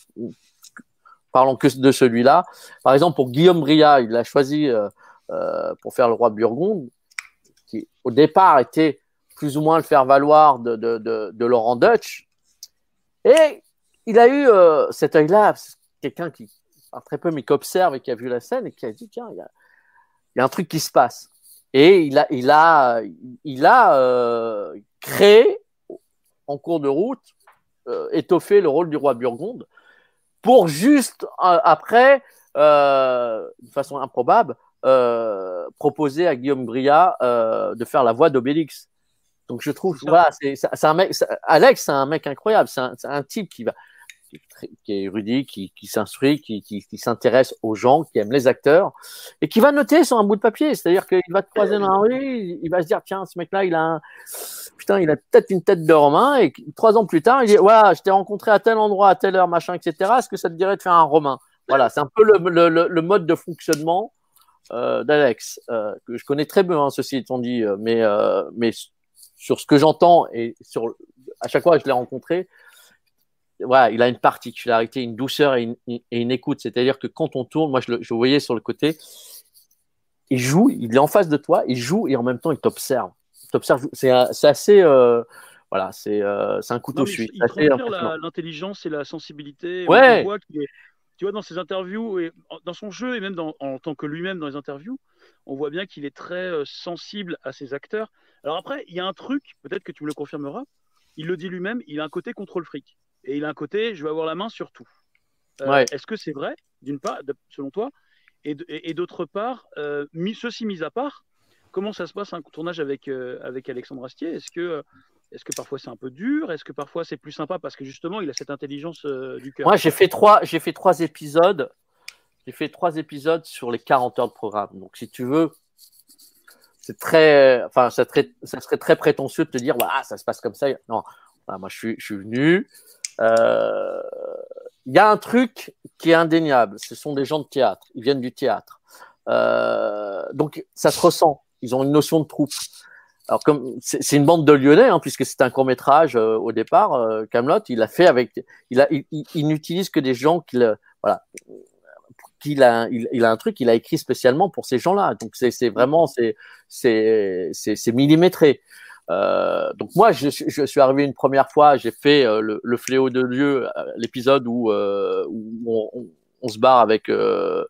Speaker 3: parlons que de celui-là. Par exemple, pour Guillaume Bria, il l'a choisi euh, euh, pour faire le roi Burgonde, qui au départ était plus ou moins le faire valoir de, de, de, de Laurent Dutch. Et il a eu euh, cet œil-là, quelqu'un qui très peu, mais qui observe et qui a vu la scène et qui a dit tiens, il y a, il y a un truc qui se passe. Et il a, il a, il a euh, créé en cours de route, euh, étoffé le rôle du roi Burgonde pour juste euh, après, de façon improbable, proposer à Guillaume Bria euh, de faire la voix d'Obélix. Donc je trouve, voilà, c'est un mec, Alex, c'est un mec incroyable, c'est un, c'est un type qui va, qui est, érudit, qui, s'instruit, qui, s'intéresse aux gens, qui aime les acteurs, et qui va noter sur un bout de papier. C'est-à-dire qu'il va te croiser dans la rue, il- va se dire, tiens, ce mec-là, il a putain, il a peut-être une tête de Romain, et trois ans plus tard, il dit, ouais, je t'ai rencontré à tel endroit, à telle heure, machin, etc. Est-ce que ça te dirait de faire un Romain? Voilà, c'est un peu le, mode de fonctionnement euh, d'Alex, euh, que je connais très bien, hein, ceci étant dit, euh, mais, mais sur ce que j'entends et sur à chaque fois que je l'ai rencontré, voilà, il a une particularité, une douceur et une, et une écoute. C'est-à-dire que quand on tourne, moi je le, je le voyais sur le côté, il joue, il est en face de toi, il joue et en même temps il t'observe. T'observe. C'est assez, euh, voilà, c'est euh, un couteau
Speaker 4: Non,
Speaker 3: suisse.
Speaker 4: il l'intelligence et la sensibilité.
Speaker 3: Ouais.
Speaker 4: On voit est- tu vois, dans ses interviews, et dans son jeu, et même dans- en tant que lui-même dans les interviews, on voit bien qu'il est très euh, sensible à ses acteurs. Alors après, il y a un truc, peut-être que tu me le confirmeras, il le dit lui-même, il a un côté contrôle fric. Et il a un côté, je vais avoir la main sur tout. Euh,
Speaker 3: Ouais.
Speaker 4: Est-ce que c'est vrai, d'une part, selon toi Et, de- et- et d'autre part, euh, mis, ceci mis à part, comment ça se passe un tournage avec, euh, avec Alexandre Astier? Est-ce que, est-ce que parfois c'est un peu dur? Est-ce que parfois c'est plus sympa parce que justement il a cette intelligence du cœur?
Speaker 3: Moi, j'ai fait trois, fait trois épisodes. J'ai fait trois épisodes sur les 40 heures de programme. Donc, si tu veux, c'est très, enfin, ça, serait- ça serait très prétentieux de te dire, voilà, ça se passe comme ça. Non, moi, je suis, je suis venu. Euh, Il y a un truc qui est indéniable. Ce sont des gens de théâtre. Ils viennent du théâtre. Euh, donc, ça se ressent. Ils ont une notion de troupe. Alors, comme c'est une bande de Lyonnais, hein, puisque c'est un court métrage au départ, euh, Camelot, il a fait avec, il a, il, il- il n'utilise que des gens qu'il, voilà, qu'il a, il, a un truc, il a écrit spécialement pour ces gens-là. Donc c'est, vraiment, c'est, c'est, c'est millimétré. Euh, donc moi, je, suis- je suis arrivé une première fois, j'ai fait euh, le, le fléau de lieu, euh, l'épisode où, euh, où on, on- on se barre avec euh,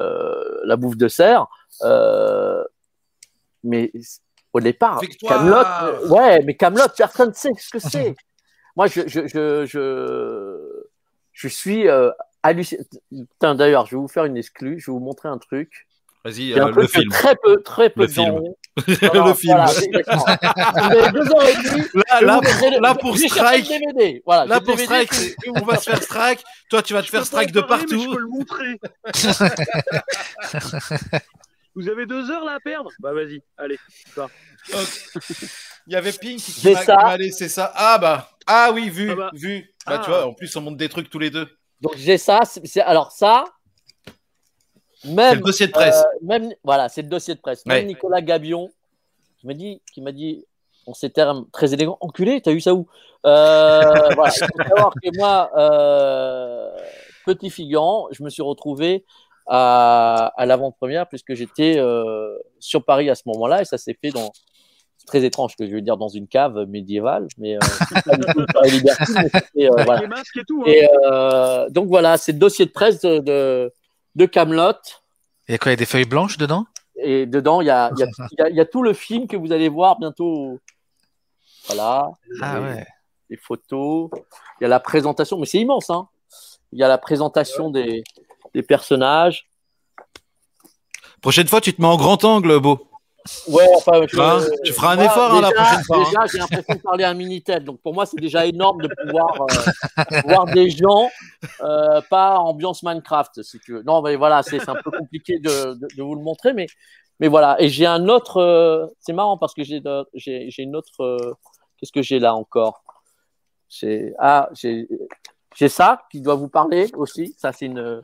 Speaker 3: euh, la bouffe de cerf. Euh, mais au départ, Camelot, euh, ouais, mais Camelot, personne ne sait ce que c'est. Moi, je, je, je, je, je suis euh, halluciné. D'ailleurs, je vais vous faire une exclue. Je vais vous montrer un truc.
Speaker 1: Vas-y,
Speaker 3: Il y a un
Speaker 1: euh, le film.
Speaker 3: très peu, très peu
Speaker 1: Le
Speaker 3: de gens
Speaker 1: le film.
Speaker 3: voilà, c'est- d'accord. Vous avez deux heures et demie.
Speaker 1: Là, pour Strike.
Speaker 3: Voilà,
Speaker 1: là pour
Speaker 3: DVD,
Speaker 1: Strike, on va se faire Strike. Toi, tu vas te
Speaker 4: Je
Speaker 1: faire Strike de
Speaker 4: parler,
Speaker 1: partout.
Speaker 4: Je peux le montrer. Vous avez deux heures là à perdre? Bah vas-y, allez.
Speaker 1: Il y avait Pink qui m'a laissé ça. Ah bah, ah oui, vu,
Speaker 4: Ah bah.
Speaker 1: vu. Bah tu
Speaker 4: Ah.
Speaker 1: vois, en plus on monte des trucs tous les deux.
Speaker 3: Donc j'ai ça. alors ça,
Speaker 1: C'est
Speaker 3: même,
Speaker 1: le dossier de presse.
Speaker 3: euh, même, voilà, c'est le dossier de presse. Même
Speaker 1: Ouais.
Speaker 3: Nicolas Gabion, qui m'a dit, qui m'a dit, en ces termes très élégants, enculé, t'as eu ça où? Euh, Voilà, il faut savoir que moi, euh, petit figurant, je me suis retrouvé à, à l'avant-première puisque j'étais euh, sur Paris à ce moment-là et ça s'est fait dans c'est très étrange que je veux dire dans une cave médiévale, mais euh, c'est Liberty, mais euh, voilà.
Speaker 4: les masques et tout. hein.
Speaker 3: Et euh, donc voilà, c'est le dossier de presse de, de, de Camelot.
Speaker 2: Il y a quoi Il y a des feuilles blanches dedans?
Speaker 3: Et dedans, il y a, il y, a, il y a- il y a tout le film que vous allez voir bientôt. Voilà.
Speaker 2: Ah
Speaker 3: les,
Speaker 2: ouais.
Speaker 3: les photos. Il y a la présentation, mais c'est immense. Hein. Il y a la présentation des, des personnages.
Speaker 1: Prochaine fois, tu te mets en grand angle, beau.
Speaker 3: Ouais, enfin, je-
Speaker 1: Hein tu feras un
Speaker 3: moi,
Speaker 1: effort, hein, la prochaine fois, hein.
Speaker 3: Déjà, j'ai l'impression de parler à un Minitel. Donc pour moi, c'est déjà énorme de pouvoir euh, voir des gens, euh, pas ambiance Minecraft, si tu veux. Non, mais voilà, c'est un peu compliqué de, de, de vous le montrer, mais, mais voilà. Et j'ai un autre. euh, c'est marrant parce que j'ai une autre. Qu'est-ce que j'ai là encore? J'ai ah j'ai ça qui doit vous parler aussi. Ça c'est une.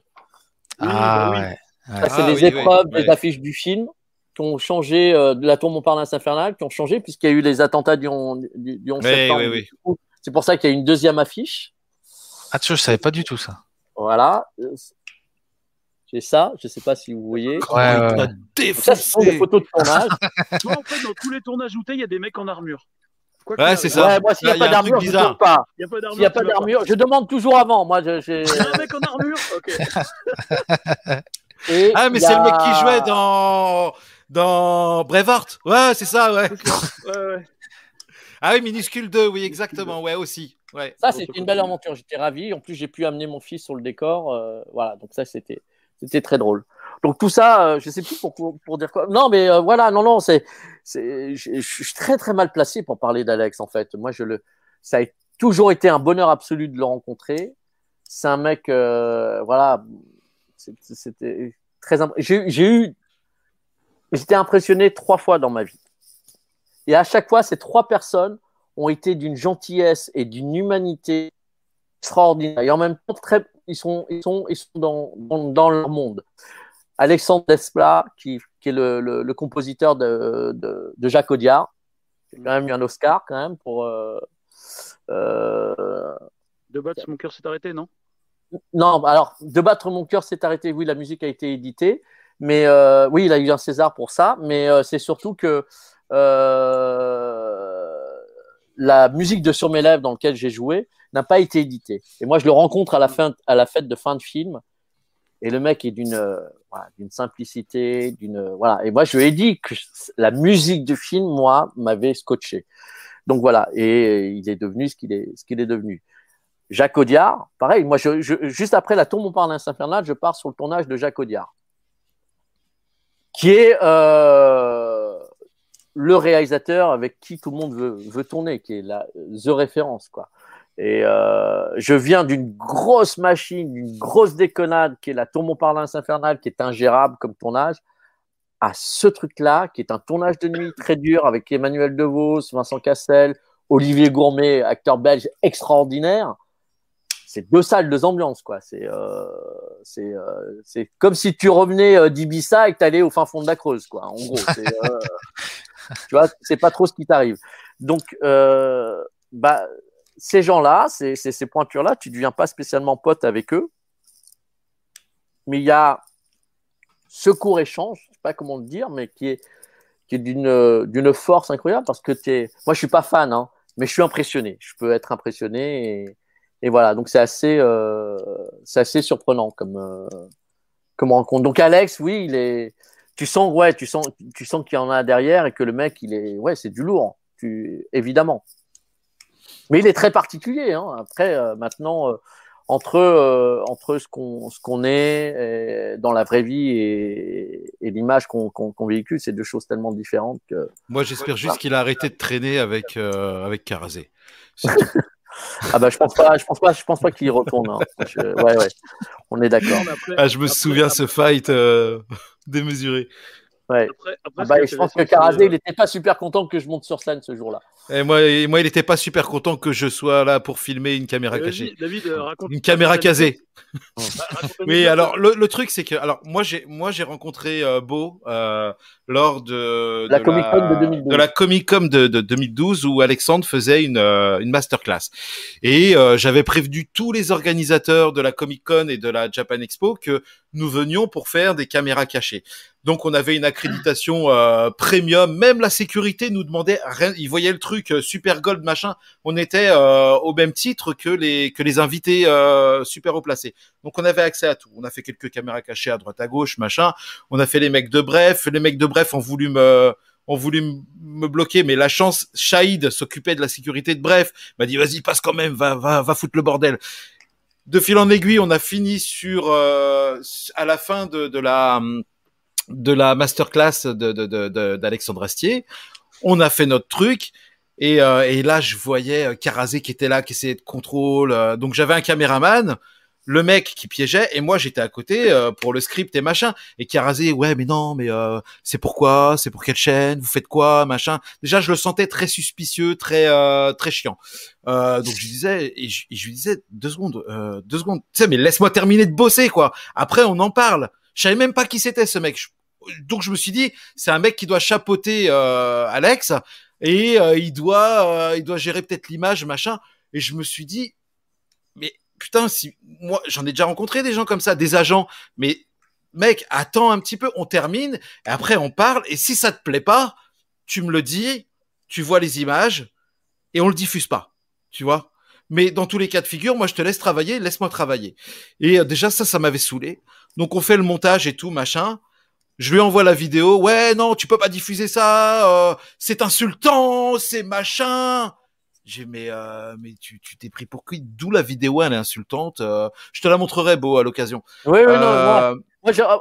Speaker 2: Ah
Speaker 4: bah oui.
Speaker 2: ouais.
Speaker 3: Ça, c'est
Speaker 1: Ah,
Speaker 3: les
Speaker 1: oui, oui,
Speaker 3: épreuves des affiches du film qui ont changé, euh, de la tour Montparnasse infernale, qui ont changé puisqu'il y a eu les attentats du 11, du, du 11
Speaker 1: Oui,
Speaker 3: septembre.
Speaker 1: oui, oui.
Speaker 3: C'est pour ça qu'il y a une deuxième affiche.
Speaker 2: Ah, tu vois, je savais pas du tout ça.
Speaker 3: Voilà. J'ai ça, je sais pas si vous voyez.
Speaker 2: Ouais, ouais, ouais.
Speaker 1: T'as
Speaker 3: Ça, ce sont des photos de tournage.
Speaker 4: Toi, en fait, dans tous les tournages où il y a des mecs en armure. Quoi
Speaker 1: Ouais, c'est ça.
Speaker 3: Ouais, moi, s'il n'y a
Speaker 1: il y a
Speaker 3: pas d'armure, je ne pas.
Speaker 4: Il n'y a pas d'armure.
Speaker 3: S'il n'y a pas
Speaker 4: tu vas
Speaker 3: d'armure, je demande toujours avant. Moi, j'ai.
Speaker 4: Un mec en armure Ok.
Speaker 3: Et
Speaker 1: Ah, mais c'est le mec qui jouait dans dans Braveheart. Ouais, c'est ça, ouais. Ah oui, minuscule 2, oui, exactement, ouais aussi. Ouais.
Speaker 3: Ça, c'était une belle aventure. J'étais ravi. En plus, j'ai pu amener mon fils sur le décor. euh, voilà, donc ça, c'était c'était très drôle. Donc tout ça, euh, je sais plus pour, pour, pour dire quoi. Non, mais euh, voilà, non, non, c'est c'est je, suis très très mal placé pour parler d'Alex en fait. Moi, je le ça a toujours été un bonheur absolu de le rencontrer. C'est un mec, euh, voilà, c'était très. j'ai eu, j'étais impressionné trois fois dans ma vie. Et à chaque fois, ces trois personnes ont été d'une gentillesse et d'une humanité extraordinaire. Et en même temps, très, ils sont, ils sont, ils sont dans, dans, dans leur monde. Alexandre Desplat, qui, qui est le, le, le compositeur de, de, de Jacques Audiard, qui a quand même eu un Oscar quand même pour. Euh, euh,
Speaker 4: De battre, mon cœur s'est arrêté, non?
Speaker 3: Non, alors, De battre mon cœur s'est arrêté. Oui, la musique a été éditée. Mais euh, oui, il a eu un César pour ça. Mais euh, c'est surtout que euh, la musique de Sur mes lèvres dans laquelle j'ai joué n'a pas été éditée. Et moi, je le rencontre à la, fin, à la fête de fin de film. Et le mec est d'une euh, voilà, d'une simplicité, d'une voilà. Et moi, je lui ai dit que la musique du film, moi, m'avait scotché. Donc voilà, et il est devenu ce qu'il est, ce qu'il est devenu. Jacques Audiard, pareil, moi, je, juste après la tombe Montparnasse infernale, je pars sur le tournage de Jacques Audiard, qui est euh, le réalisateur avec qui tout le monde veut, tourner, qui est la the référence, quoi. Et euh, je viens d'une grosse machine, d'une grosse déconnade qui est la Tour Montparnasse infernale, qui est ingérable comme tournage, à ce truc-là, qui est un tournage de nuit très dur avec Emmanuel DeVos, Vincent Cassel, Olivier Gourmet, acteur belge extraordinaire. C'est deux salles, deux ambiances, quoi. C'est euh, c'est euh, c'est comme si tu revenais euh, d'Ibiza et que tu allais au fin fond de la Creuse, quoi. En gros, c'est, euh, tu vois, c'est pas trop ce qui t'arrive. Donc, euh, bah, ces gens-là, ces, ces, ces pointures-là, tu ne deviens pas spécialement pote avec eux. Mais il y a ce court échange, je sais pas comment le dire, mais qui est, qui est d'une, d'une force incroyable parce que t'es, moi je suis pas fan, hein, mais je suis impressionné. Je peux être impressionné et, et voilà. Donc c'est assez, euh, c'est assez surprenant comme, euh, comme rencontre. Donc Alex, oui, il est, tu sens, ouais, tu sens, tu sens qu'il y en a derrière et que le mec, il est, ouais, c'est du lourd, tu, évidemment. Mais il est très particulier. Hein. Après, euh, maintenant, entre, entre ce qu'on ce qu'on est dans la vraie vie et, et l'image qu'on qu'on véhicule, c'est deux choses tellement différentes que.
Speaker 1: Moi, j'espère juste qu'il a arrêté de traîner avec, avec Carazé.
Speaker 3: Ah bah je pense pas, je pense pas, je pense pas qu'il y retourne. hein. Je- Ouais ouais, on est d'accord.
Speaker 4: Après-
Speaker 1: Ah, je me
Speaker 4: après-
Speaker 1: souviens ce fight euh, démesuré.
Speaker 3: Ouais.
Speaker 4: après- après,
Speaker 3: Ah bah, je pense que Carazé, il était pas super content que je monte sur scène ce jour-là.
Speaker 1: Et moi, et moi, il était pas super content que je sois là pour filmer une caméra
Speaker 4: euh,
Speaker 1: cachée.
Speaker 4: David, euh, raconte.
Speaker 1: Une caméra casée.
Speaker 4: Bah,
Speaker 1: Oui, alors le, le truc c'est que alors moi j'ai moi j'ai rencontré euh, Beau euh, lors de
Speaker 3: La
Speaker 1: de
Speaker 3: Comic-Con de 2012.
Speaker 1: de la Comic Con de, de 2012 où Alexandre faisait une euh, une masterclass et euh, j'avais prévenu tous les organisateurs de la Comic Con et de la Japan Expo que nous venions pour faire des caméras cachées. Donc on avait une accréditation euh, premium, même la sécurité nous demandait rien, ils voyaient le truc euh, super gold machin, on était euh, au même titre que les que les invités euh, super haut placés. Donc on avait accès à tout. On a fait quelques caméras cachées à droite à gauche, machin. On a fait les mecs de Bref. Les mecs de Bref ont voulu me ont voulu me bloquer, mais la chance, Shahid s'occupait de la sécurité de Bref, m'a dit vas-y passe quand même, va va va foutre le bordel. De fil en aiguille, on a fini sur euh, à la fin de, de la de la masterclass de de- de- de- d'Alexandre Astier. On a fait notre truc. Et, euh, et là, je voyais euh, Carazé qui était là, qui essayait de contrôle. euh, donc j'avais un caméraman, le mec qui piégeait, et moi j'étais à côté euh, pour le script et machin. Et Carazé, ouais, mais non, mais euh, c'est pourquoi, c'est pour quelle chaîne, vous faites quoi, machin. Déjà, je le sentais très suspicieux, très euh, très chiant. Euh, donc je disais, et je, lui disais deux secondes, euh, deux secondes. Tu sais, mais laisse-moi terminer de bosser, quoi. Après, on en parle. Je savais même pas qui c'était ce mec. Donc je me suis dit, c'est un mec qui doit chapeauter euh, Alex et euh, il doit euh, il doit gérer peut-être l'image machin. Et je me suis dit mais putain si moi j'en ai déjà rencontré des gens comme ça des agents. Mais mec attends un petit peu on termine et après on parle. Et si ça te plaît pas tu me le dis tu vois les images et on le diffuse pas tu vois. Mais dans tous les cas de figure moi je te laisse travailler laisse-moi travailler. Et euh, déjà ça ça m'avait saoulé. Donc on fait le montage et tout machin je lui envoie la vidéo. Ouais, non, tu peux pas diffuser ça. euh, c'est insultant, c'est machin. J'ai mais euh, mais tu tu t'es pris pour qui? D'où la vidéo elle est insultante. euh, je te la montrerai beau à l'occasion.
Speaker 3: Oui, oui, non, moi,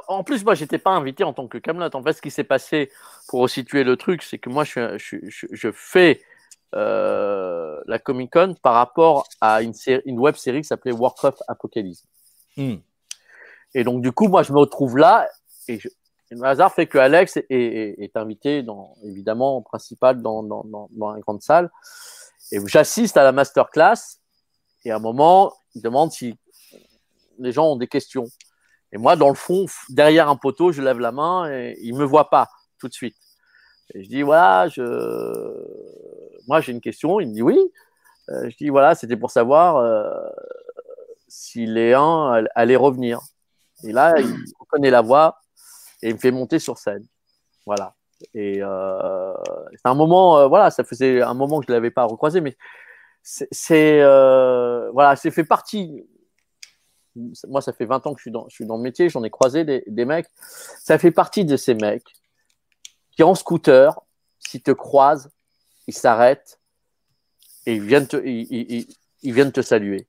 Speaker 3: en plus, moi, j'étais pas invité en tant que Camelot. En fait, ce qui s'est passé pour situer le truc, c'est que moi, je, suis, je, je, je fais la Comic Con par rapport à une, série, une web série qui s'appelait Warcraft Apocalypse.
Speaker 1: hmm.
Speaker 3: Et donc, du coup, moi, je me retrouve là et, je, le hasard fait que Alex est, invité, évidemment, en principal dans, dans, la grande salle. Et j'assiste à la masterclass et à un moment, il demande si les gens ont des questions. Et moi, dans le fond, derrière un poteau, je lève la main et il me voit pas tout de suite. Et je dis voilà, moi j'ai une question. Il me dit oui. Euh, je dis voilà, c'était pour savoir euh, si Léon all- allait revenir. Et là, il reconnaît la voix et il me fait monter sur scène. Voilà. Et euh, c'est un moment, euh, voilà, ça faisait un moment que je l'avais pas recroisé, mais c'est, euh, voilà, c'est fait partie moi, ça fait 20 ans que je suis dans, je suis dans le métier, j'en ai croisé des, des mecs. Ça fait partie de ces mecs qui, en scooter, s'ils te croisent, ils s'arrêtent et ils viennent te, ils, ils- ils viennent te saluer.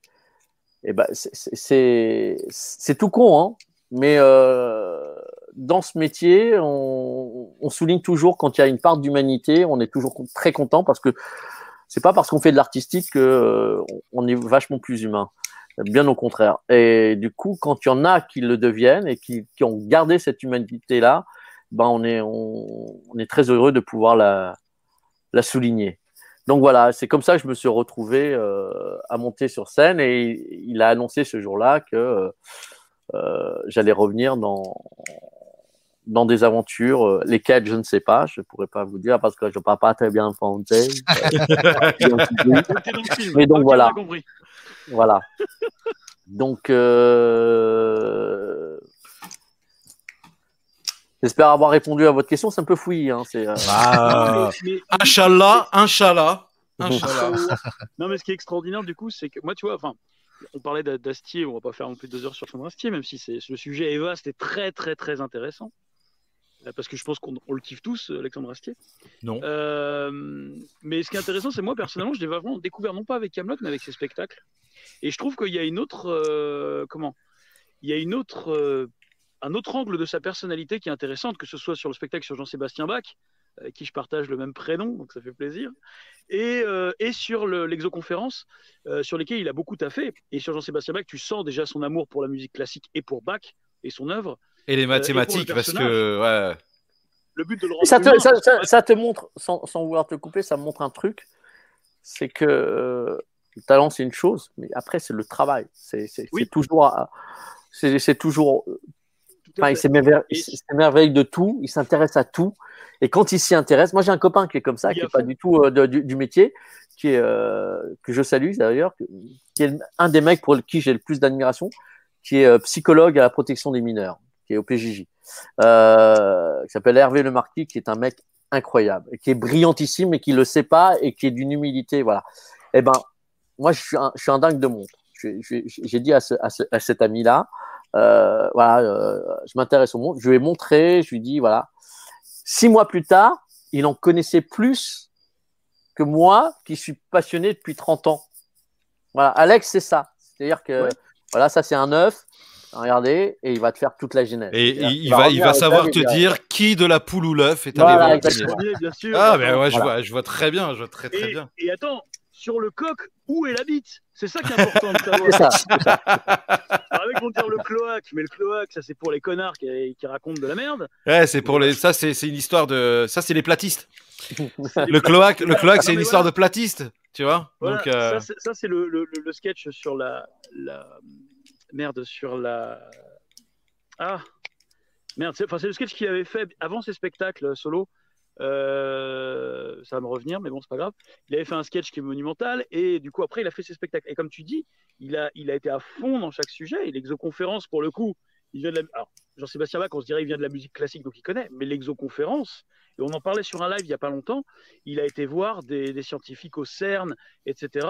Speaker 3: Et ben, c'est- c'est c'est tout con, hein, mais euh, dans ce métier, on, souligne toujours quand il y a une part d'humanité, on est toujours très content parce que c'est pas parce qu'on fait de l'artistique que euh, est vachement plus humain. Bien au contraire. Et du coup, quand il y en a qui le deviennent et qui, ont gardé cette humanité-là, ben on est, on, est très heureux de pouvoir la, la souligner. Donc voilà, c'est comme ça que je me suis retrouvé euh, à monter sur scène et il a annoncé ce jour-là que euh, j'allais revenir dans, dans des aventures, euh, lesquelles je ne sais pas, je ne pourrais pas vous dire parce que je ne parle pas très bien français.
Speaker 4: Le.
Speaker 3: Mais donc voilà. Voilà. Donc, euh... j'espère avoir répondu à votre question. C'est un peu fouillis. Hein. C'est, euh,
Speaker 1: Ah, Inch'Allah, Inch'Allah, Inch'Allah.
Speaker 4: non, mais ce qui est extraordinaire, du coup, c'est que moi, tu vois, enfin, on parlait d'A- d'Astier, on va pas faire non plus deux heures sur Sandra Astier, même si c'est le sujet est vaste et très, très, très intéressant. Euh, Parce que je pense qu'on on le kiffe tous, euh, Alexandre Astier.
Speaker 1: Non.
Speaker 4: Euh, mais ce qui est intéressant, c'est moi, personnellement, je l'ai vraiment découvert, non pas avec Camelot, mais avec ses spectacles. Et je trouve qu'il y a une autre. euh, comment? Il y a une autre. euh, un autre angle de sa personnalité qui est intéressante, que ce soit sur le spectacle sur Jean-Sébastien Bach, avec qui je partage le même prénom, donc ça fait plaisir, et, et sur le- l'exoconférence, sur lesquels il a beaucoup taffé. Et sur Jean-Sébastien Bach, tu sens déjà son amour pour la musique classique et pour Bach et son œuvre.
Speaker 1: Et les
Speaker 4: et le
Speaker 1: mathématiques, parce que ouais.
Speaker 4: Le but de le
Speaker 3: ça, te,
Speaker 4: humain,
Speaker 3: ça, ça- ça te montre, sans, sans vouloir te couper, ça me montre un truc. C'est que euh, le talent, c'est une chose, mais après, c'est le travail. C'est
Speaker 4: Oui.
Speaker 3: toujours. C'est toujours.
Speaker 4: à
Speaker 3: Enfin, il s'émerveille de tout, il s'intéresse à tout. Et quand il s'y intéresse, moi j'ai un copain qui est comme ça, qui n'est pas du tout euh, de- du, du métier, qui est, euh, que je salue d'ailleurs, qui est un des mecs pour qui j'ai le plus d'admiration, qui est euh, psychologue à la protection des mineurs, qui est au PJJ, euh, qui s'appelle Hervé Le Marquis, qui est un mec incroyable, et qui est brillantissime, mais qui le sait pas et qui est d'une humilité, voilà. Eh ben, moi je suis un, je suis un dingue de je- J'ai dit à, ce- à ce- à cet ami-là, euh, voilà, euh, je m'intéresse au monde. Je lui ai montré, je lui ai dit, voilà. Six mois plus tard, il en connaissait plus que moi, qui suis passionné depuis 30 ans. Voilà, Alex, c'est ça. C'est-à-dire que,
Speaker 4: Ouais.
Speaker 3: voilà, ça c'est un œuf. Regardez, et il va te faire toute la genèse.
Speaker 1: Et il, va, il va savoir te dire qui de la poule ou l'œuf est
Speaker 3: Voilà,
Speaker 1: premier.
Speaker 4: Bien, bien sûr.
Speaker 1: Ah, ben ouais, je,
Speaker 3: Voilà.
Speaker 1: vois, je vois très bien, je vois très très
Speaker 4: et,
Speaker 1: bien.
Speaker 4: et attends, sur le coq, où est la bite? C'est ça qui est important de savoir.
Speaker 3: C'est ça. c'est ça.
Speaker 4: Alors, avec, on dire le cloaque, mais le cloaque, ça c'est pour les connards qui, qui racontent de la merde.
Speaker 1: Ouais, c'est pour les. Ça, c'est c'est une histoire de. Ça, c'est les platistes. Le cloaque, le cloaque, c'est
Speaker 4: Non,
Speaker 1: une histoire
Speaker 4: voilà.
Speaker 1: de platistes, tu vois.
Speaker 4: Voilà,
Speaker 1: Donc, euh,
Speaker 4: ça, c'est- ça, c'est le, le, le- le sketch sur la, la merde sur la ah merde c'est le sketch qu'il avait fait avant ses spectacles solo. Euh, ça va me revenir mais bon c'est pas grave. Il avait fait un sketch qui est monumental et du coup après il a fait ses spectacles. Et comme tu dis il a il a été à fond dans chaque sujet. Et l'exoconférence pour le coup il vient de la alors Jean-Sébastien Bach on se dirait il vient de la musique classique donc il connaît mais l'exoconférence et on en parlait sur un live il y a pas longtemps il a été voir des scientifiques au CERN etc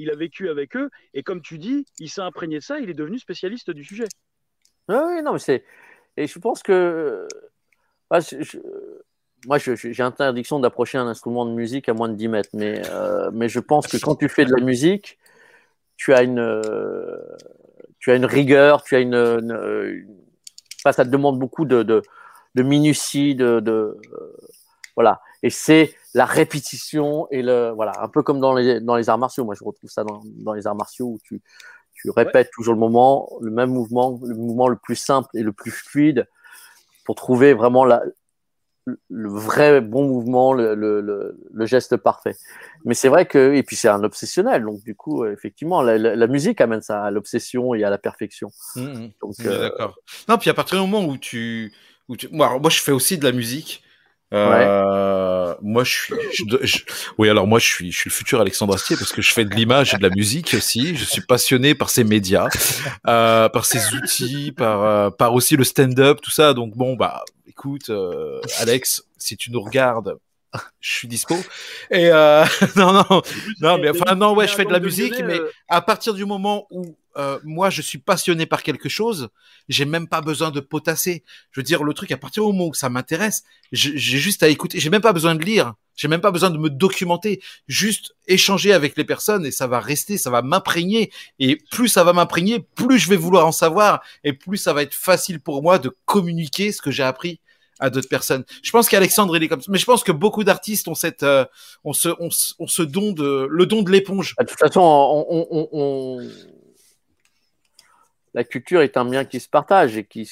Speaker 4: il a vécu avec eux, et comme tu dis, il s'est imprégné de ça, il est devenu spécialiste du sujet.
Speaker 3: Oui, oui, non, mais c'est. Et je pense que. Moi, je- je- Moi, j'ai interdiction d'approcher un instrument de musique à moins de 10 mètres, mais, euh, mais je pense que quand tu fais de la musique, tu as une, euh, tu as une rigueur, tu as une. une- ça te demande beaucoup de, de, minutie, de. de euh, voilà. Et c'est la répétition et le. Voilà. Un peu comme dans les, dans les arts martiaux. Moi, je retrouve ça dans, dans les arts martiaux où tu, tu répètes toujours le moment, le même mouvement, le mouvement le plus simple et le plus fluide pour trouver vraiment la, le vrai bon mouvement, le, le, le, le geste parfait. Mais c'est vrai que, et puis c'est un obsessionnel, donc du coup, effectivement, la, la, la musique amène ça à l'obsession et à la perfection.
Speaker 1: mm, mm.
Speaker 3: Donc,
Speaker 1: On est
Speaker 3: euh,
Speaker 1: D'accord. Non, puis à partir du moment où tu, où tu... Moi, alors, moi, je fais aussi de la musique. Euh, Moi, je suis. je- je- Oui, alors moi, je suis, je suis le futur Alexandre Astier parce que je fais de l'image et de la musique aussi. Je suis passionné par ces médias, euh, par ces outils, par, euh, par aussi le stand-up, tout ça. Donc bon, bah, écoute, euh, Alex, si tu nous regardes, je suis dispo. Et euh, non, non, non, mais enfin non, ouais, je fais de la musique, mais à partir du moment où euh, moi, je suis passionné par quelque chose, j'ai même pas besoin de potasser. Je veux dire, le truc, à partir du moment où ça m'intéresse, j'ai juste à écouter. J'ai même pas besoin de lire. J'ai même pas besoin de me documenter. Juste échanger avec les personnes et ça va rester, ça va m'imprégner. Et plus ça va m'imprégner, plus je vais vouloir en savoir et plus ça va être facile pour moi de communiquer ce que j'ai appris à d'autres personnes. Je pense qu'Alexandre il est comme ça, mais je pense que beaucoup d'artistes ont cette, euh, ont ce, ont, ce- ont ce don de, le don de l'éponge.
Speaker 3: De toute façon, on, on- on- on- la culture est un bien qui se partage et qui,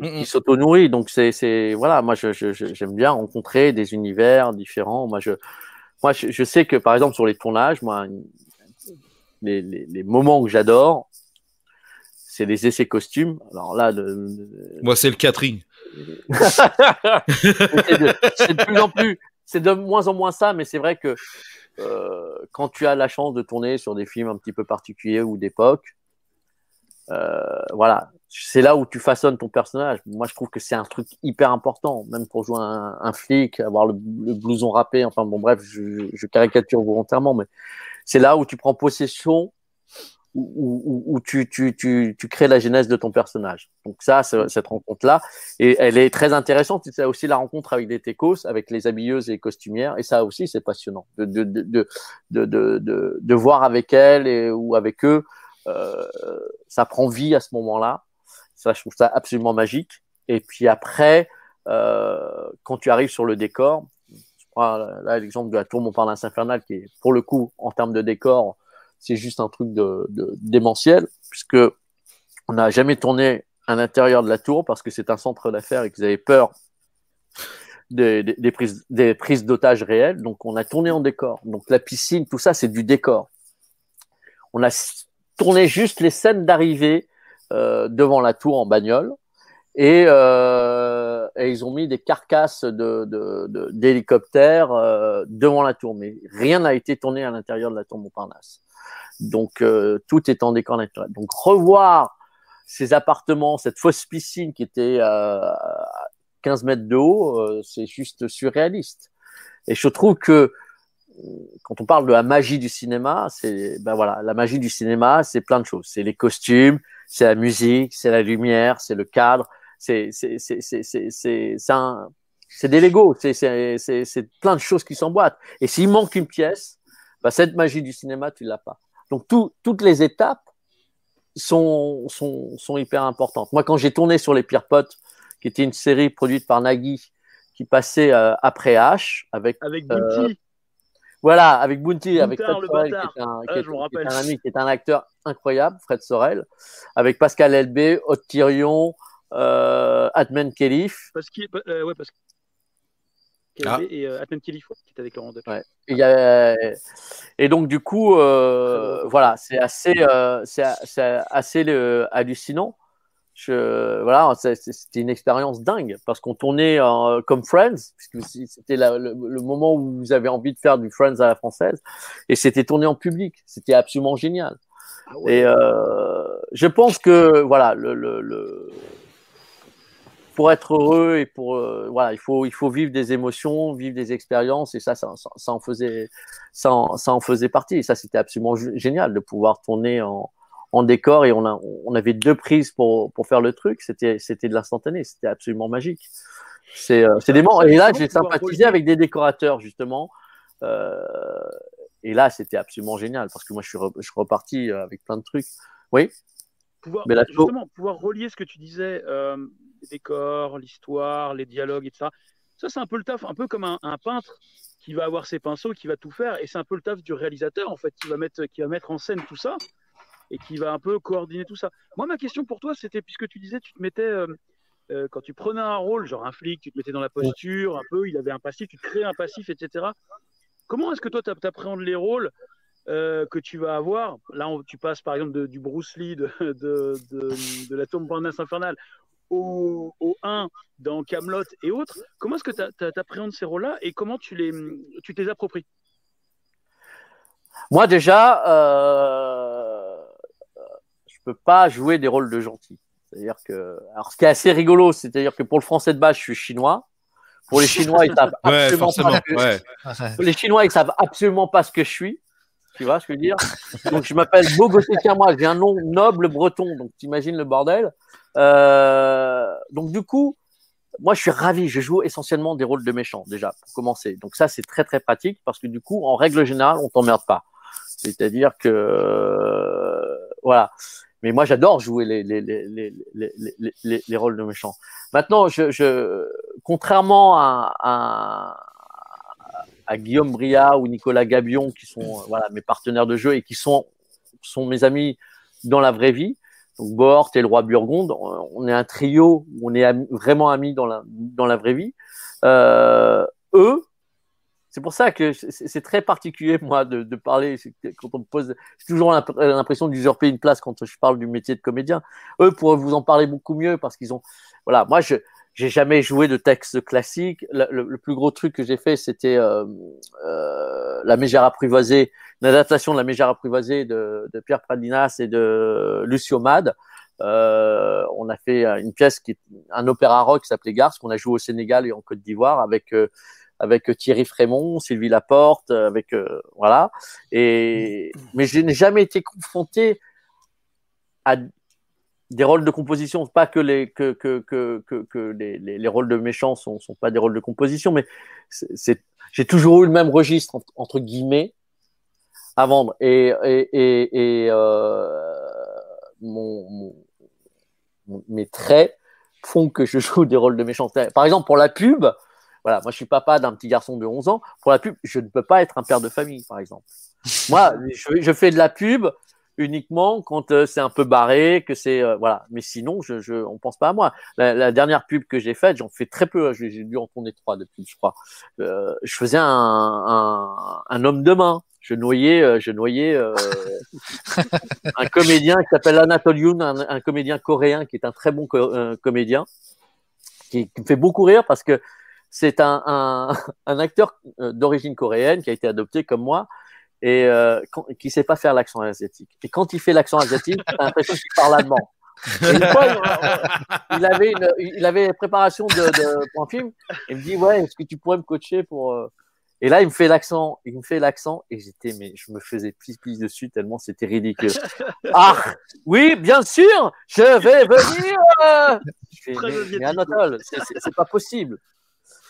Speaker 1: Mm, mm.
Speaker 3: qui s'auto-nourrit. Donc, c'est, c'est- voilà, moi, je, je- je- j'aime bien rencontrer des univers différents. Moi, je, moi, je, je sais que, par exemple, sur les tournages, moi, les, les- les moments que j'adore, c'est les essais costumes. Alors là,
Speaker 1: Moi, c'est le catering.
Speaker 3: c'est de, de plus en plus, c'est de moins en moins ça, mais c'est vrai que euh, quand tu as la chance de tourner sur des films un petit peu particuliers ou d'époque, voilà, c'est là où tu façonnes ton personnage. Moi, je trouve que c'est un truc hyper important, même pour jouer un, flic, avoir le, blouson râpé. Enfin bon, bref, je, je caricature volontairement, mais c'est là où tu prends possession où, où- où tu, tu, tu, tu crées la genèse de ton personnage. Donc ça, cette rencontre-là, et elle est très intéressante. C'est aussi la rencontre avec des techos, avec les habilleuses et les costumières, et ça aussi, c'est passionnant de, de, de, de, de, de, de- de voir avec elles et, ou avec eux. Euh, ça prend vie à ce moment-là. Ça, je trouve ça absolument magique. Et puis après, euh, quand tu arrives sur le décor, je prends là l'exemple de la tour Montparnasse infernale, qui est pour le coup, en termes de décor, c'est juste un truc de, de démentiel, puisque on n'a jamais tourné à l'intérieur de la tour parce que c'est un centre d'affaires et qu'ils avaient peur des, des- des prises, des prises d'otages réelles. Donc on a tourné en décor. Donc la piscine, tout ça, c'est du décor. On a tourné juste les scènes d'arrivée euh, devant la tour en bagnole. Et, euh, et ils ont mis des carcasses de, de, de- d'hélicoptères euh, devant la tour, mais rien n'a été tourné à l'intérieur de la tour Montparnasse. Donc euh, tout est en décor naturel. Donc revoir ces appartements, cette fausse piscine qui était euh, à 15 mètres de haut, euh, c'est juste surréaliste. Et je trouve que quand on parle de la magie du cinéma, c'est ben voilà, la magie du cinéma, c'est plein de choses. C'est les costumes, c'est la musique, c'est la lumière, c'est le cadre, c'est c'est c'est c'est c'est c'est des Lego, c'est c'est c'est plein de choses qui s'emboîtent. Et s'il manque une pièce, bah, cette magie du cinéma, tu l'as pas. Donc tout, toutes les étapes sont, sont, sont hyper importantes. Moi, quand j'ai tourné sur Les Pires Potes, qui était une série produite par Nagui, qui passait euh, après H, avec
Speaker 4: Avec
Speaker 3: Euh. Voilà, avec Bounty, avec
Speaker 4: Boutard,
Speaker 3: Fred
Speaker 4: le
Speaker 3: Sorel, qui est un,
Speaker 4: Ah,
Speaker 3: qui est-
Speaker 4: me
Speaker 3: qui est un ami, qui est un acteur incroyable, Fred Sorel, avec Pascal Elbé, Haute Thirion, euh, Atman Kelif.
Speaker 4: Parce qu'il euh, ouais, parce qu'il
Speaker 1: Ah.
Speaker 4: et euh, Atman Kelly qui était avec Laurent Deutsch.
Speaker 3: Ouais. Et, il y a- et donc du coup, euh, voilà, c'est assez, euh, c'est c'est assez euh, hallucinant. Je, voilà, c'était une expérience dingue parce qu'on tournait euh, comme Friends, puisque c'était le, le moment où vous avez envie de faire du Friends à la française, et c'était tourné en public. C'était absolument génial.
Speaker 4: Ah ouais.
Speaker 3: Et euh, je pense que voilà, le, le, le- pour être heureux et pour euh, voilà, il faut il faut vivre des émotions, vivre des expériences et ça ça, ça, ça en faisait ça en, ça en faisait partie. Et ça c'était absolument génial de pouvoir tourner en, en décor et on a on avait deux prises pour pour faire le truc. C'était c'était de l'instantané, c'était absolument magique. C'est euh, c'est des moments. Et là j'ai sympathisé avec des décorateurs justement. Euh, et là, c'était absolument génial parce que moi, je suis, re- je suis reparti euh, avec plein de trucs. Oui,
Speaker 4: pouvoir,
Speaker 3: Mais show-
Speaker 4: justement, pouvoir relier ce que tu disais, euh, les décors, l'histoire, les dialogues, etc. Ça, c'est un peu le taf, un peu comme un, un peintre qui va avoir ses pinceaux, qui va tout faire, et c'est un peu le taf du réalisateur, en fait, qui va mettre, qui va mettre en scène tout ça et qui va un peu coordonner tout ça. Moi, ma question pour toi, c'était, puisque tu disais, tu te mettais, euh, euh, quand tu prenais un rôle, genre un flic, tu te mettais dans la posture, un peu, il avait un passif, tu créais un passif, etc. Comment est-ce que toi, tu appréhendes les rôles euh, que tu vas avoir? Là, on- tu passes par exemple de- du Bruce Lee de, de, de, de la tombe Parnasse infernale au, au 1 dans Camelot et autres. Comment est-ce que tu appréhendes ces rôles-là et comment tu les, tu les appropries
Speaker 3: moi déjà, euh, peux pas jouer des rôles de gentil. C'est-à-dire que, alors ce qui est assez rigolo, c'est-à-dire que pour le français de base, je suis chinois. Pour les Chinois, ils savent absolument pas. ce que-
Speaker 1: Ouais.
Speaker 3: pour les Chinois, ils savent absolument pas ce que je suis. Tu vois ce que je veux dire? Donc, je m'appelle Bogosé moi J'ai un nom noble breton. Donc, t'imagines le bordel. Euh, donc, du coup, moi, je suis ravi. Je joue essentiellement des rôles de méchants, déjà, pour commencer. Donc, ça, c'est très, très pratique parce que, du coup, en règle générale, on t'emmerde pas. C'est-à-dire que, voilà. Mais moi, j'adore jouer les, les, les, les, les, les, rôles de méchants. Maintenant, contrairement à, Guillaume Bria ou Nicolas Gabion, qui sont voilà, mes partenaires de jeu et qui sont, sont mes amis dans la vraie vie, donc et le roi Burgonde, on est un trio, on est vraiment amis dans la, dans la vraie vie. Euh, eux, c'est pour ça que c'est très particulier, moi, de, de parler. Quand on me pose, j'ai toujours l'impression d'usurper une place quand je parle du métier de comédien. Eux pourraient vous en parler beaucoup mieux parce qu'ils ont. Voilà, moi, je j'ai jamais joué de texte classique. Le, plus gros truc que j'ai fait, c'était euh, euh, La Mégère apprivoisée, une adaptation de La Mégère apprivoisée de, de Pierre Pradinas et de Lucio Mad. Euh, on a fait une pièce qui est un opéra rock qui s'appelait Garce, qu'on a joué au Sénégal et en Côte d'Ivoire avec euh, avec Thierry Frémont, Sylvie Laporte, avec euh, voilà. Et mais je n'ai jamais été confronté à des rôles de composition, pas que les que que que que, les, les, les, rôles de méchants sont sont pas des rôles de composition, mais c'est j'ai toujours eu le même registre entre, guillemets à vendre et et et, et euh, mon, mon, mes traits font que je joue des rôles de méchants. Par exemple pour la pub, voilà, moi je suis papa d'un petit garçon de 11 ans. Pour la pub, je ne peux pas être un père de famille, par exemple. Moi, je, fais de la pub uniquement quand euh, c'est un peu barré, que c'est euh, voilà. Mais sinon, je, je, on pense pas à moi. La, dernière pub que j'ai faite, j'en fais très peu. J'ai dû en tourner trois depuis, je crois. Euh, je faisais un, un, un, homme de main. Je noyais, je noyais un comédien qui s'appelle Anatole Yoon, un, un, comédien coréen qui est un très bon comédien, qui, qui, me fait beaucoup rire parce que c'est un, un, un acteur d'origine coréenne qui a été adopté comme moi et euh, qui sait pas faire l'accent asiatique. Et quand il fait l'accent asiatique, t'as l'impression qu'il parle allemand. une fois, il, avait une, il avait une préparation de, de, pour un film. Il me dit ouais, est-ce que tu pourrais me coacher pour euh... Et là, il me fait l'accent, il me fait l'accent, et j'étais, mais je me faisais pis-pis dessus tellement c'était ridicule. ah, oui, bien sûr, je vais venir. Je fais, mais, mais Anatole, c'est pas possible.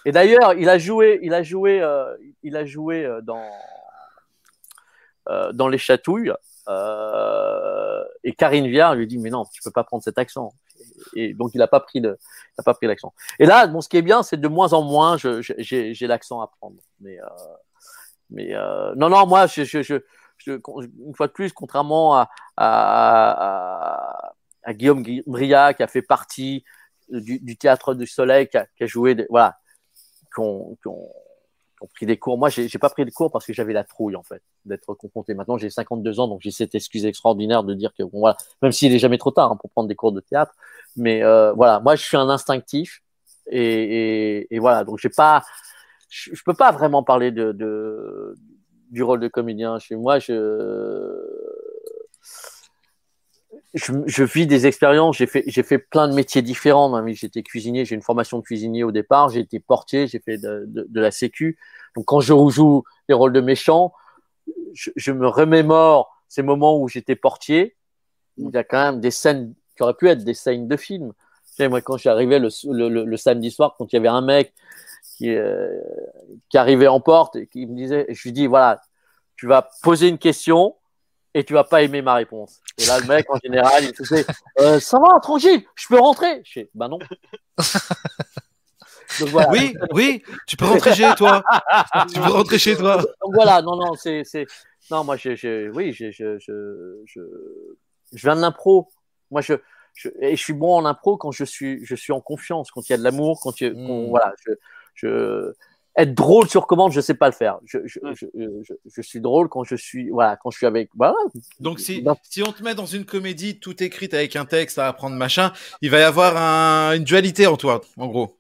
Speaker 3: Et d'ailleurs, il a joué, il a joué, euh, il a joué euh, dans euh, dans les chatouilles. Et Karine Viard lui dit mais non, tu peux pas prendre cet accent. Et donc il a pas pris l'accent. Et là, bon, ce qui est bien, c'est de moins en moins, j'ai l'accent à prendre. Mais, mais non, non, moi, je, une fois de plus, contrairement à, à, à, Guillaume Briac, qui a fait partie du, théâtre du Soleil, qui a, joué, voilà, qu'on pris des cours. Moi, j'ai pas pris de cours parce que j'avais la trouille, en fait, d'être confronté. Maintenant, j'ai 52 ans, donc j'ai cette excuse extraordinaire de dire que, bon, voilà, même s'il est jamais trop tard hein, pour prendre des cours de théâtre. Mais euh, voilà, moi, je suis un instinctif. Et, voilà, donc j'ai pas, je, je, peux pas vraiment parler de, du rôle de comédien. Chez moi, je, je, vis des expériences. J'ai fait, j'ai fait plein de métiers différents. J'étais cuisinier, j'ai une formation de cuisinier au départ. J'ai été portier, j'ai fait de, de, de, la sécu. Donc quand je joue les rôles de méchants, je, je me remémore ces moments où j'étais portier. Il y a quand même des scènes qui auraient pu être des scènes de film. Tu sais, moi, quand j'arrivais le, le, le, samedi soir, quand il y avait un mec qui, euh, qui arrivait en porte et qui me disait, je lui dis voilà, tu vas poser une question et tu vas pas aimer ma réponse. Et là, le mec, en général, il faisait euh, Ça va, tranquille, je peux rentrer. Je fais Bah non.
Speaker 1: Donc, voilà. Oui, oui, tu peux rentrer chez toi. tu peux rentrer chez toi.
Speaker 3: Donc voilà, non, non, c'est. Non, moi, je, je, oui, je, je, je, je, viens de l'impro. Moi, je, je, et je suis bon en impro quand je suis, je suis en confiance, quand il y a de l'amour, quand, il, mmh. voilà, je, je, être drôle sur commande, je sais pas le faire. Je, je, je, je, suis drôle quand je suis, voilà, quand je suis avec, voilà.
Speaker 1: Donc si, si on te met dans une comédie tout écrite avec un texte à apprendre machin, il va y avoir un, une dualité en toi, en gros.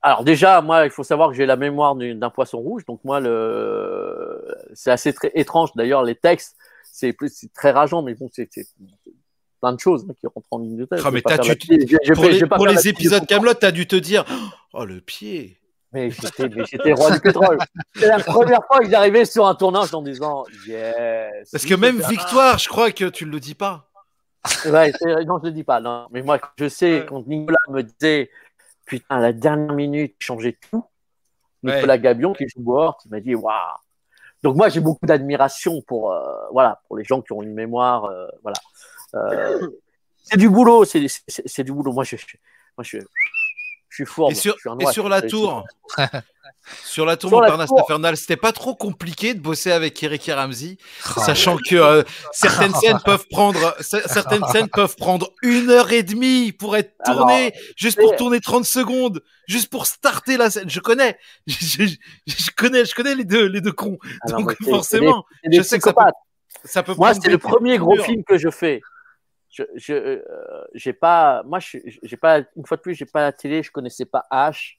Speaker 3: alors déjà, moi, il faut savoir que j'ai la mémoire d'un poisson rouge, donc moi, le, c'est assez très étrange. D'ailleurs, les textes, c'est très rageant, mais bon, c'est plein de choses hein, qui rentrent en ligne de tête.
Speaker 1: Ah, mais as dû... pour les, pour les épisodes Camelot, t'as dû te dire, oh le pied.
Speaker 3: Mais j'étais, roi du pétrole. C'est la première fois que j'arrivais sur un tournage en disant yes.
Speaker 1: Parce que même Victoire, je crois que tu ne le dis pas.
Speaker 3: Ouais, non, je le dis pas. Non. Mais moi, je sais,
Speaker 1: Ouais.
Speaker 3: quand Nicolas me disait, putain, à la dernière minute, changer tout. Nicolas Gabion, qui joue Bohort, il m'a dit, waouh. Donc moi, j'ai beaucoup d'admiration pour, euh, voilà, pour les gens qui ont une mémoire, euh, voilà. Euh, c'est du boulot, c'est, du boulot. Moi, je, je- moi, je, je suis fourbe.
Speaker 1: Et sur,
Speaker 3: je suis un
Speaker 1: et
Speaker 3: noix,
Speaker 1: sur la tour Sur la tour
Speaker 3: Sur la
Speaker 1: Montparnasse
Speaker 3: tour.
Speaker 1: Infernale, c'était pas trop compliqué de bosser avec Eric et Ramsey,
Speaker 2: Oh,
Speaker 1: sachant que euh, certaines scènes peuvent prendre cer- certaines scènes peuvent prendre une heure et demie pour être
Speaker 3: Alors,
Speaker 1: tournées, juste pour tourner 30 secondes, juste pour starter la scène. Je connais, je, je- je connais, je connais les deux, les deux cons.
Speaker 3: Ah non,
Speaker 1: Donc forcément,
Speaker 3: des,
Speaker 1: je sais que ça peut- ça peut.
Speaker 3: Moi, c'est le premier gros film que je fais. Je, je, euh, j'ai pas, moi, j'ai pas, une fois de plus, j'ai pas la télé, je connaissais pas H.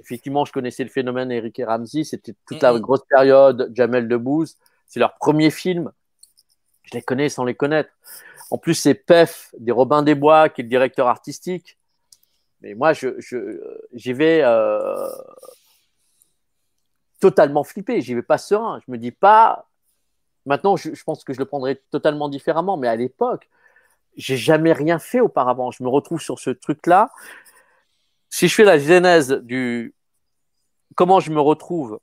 Speaker 3: Effectivement, je connaissais le phénomène Eric et Ramsey. C'était toute la grosse période. Jamel Debbouze, c'est leur premier film. Je les connais sans les connaître. En plus, c'est Pef des Robins des Bois qui est le directeur artistique. Mais moi, je, je, j'y vais euh, totalement flippé. J'y vais pas serein. Je me dis pas. Maintenant, je, je pense que je le prendrais totalement différemment. Mais à l'époque, j'ai jamais rien fait auparavant. Je me retrouve sur ce truc-là. Si je fais la genèse du comment je me retrouve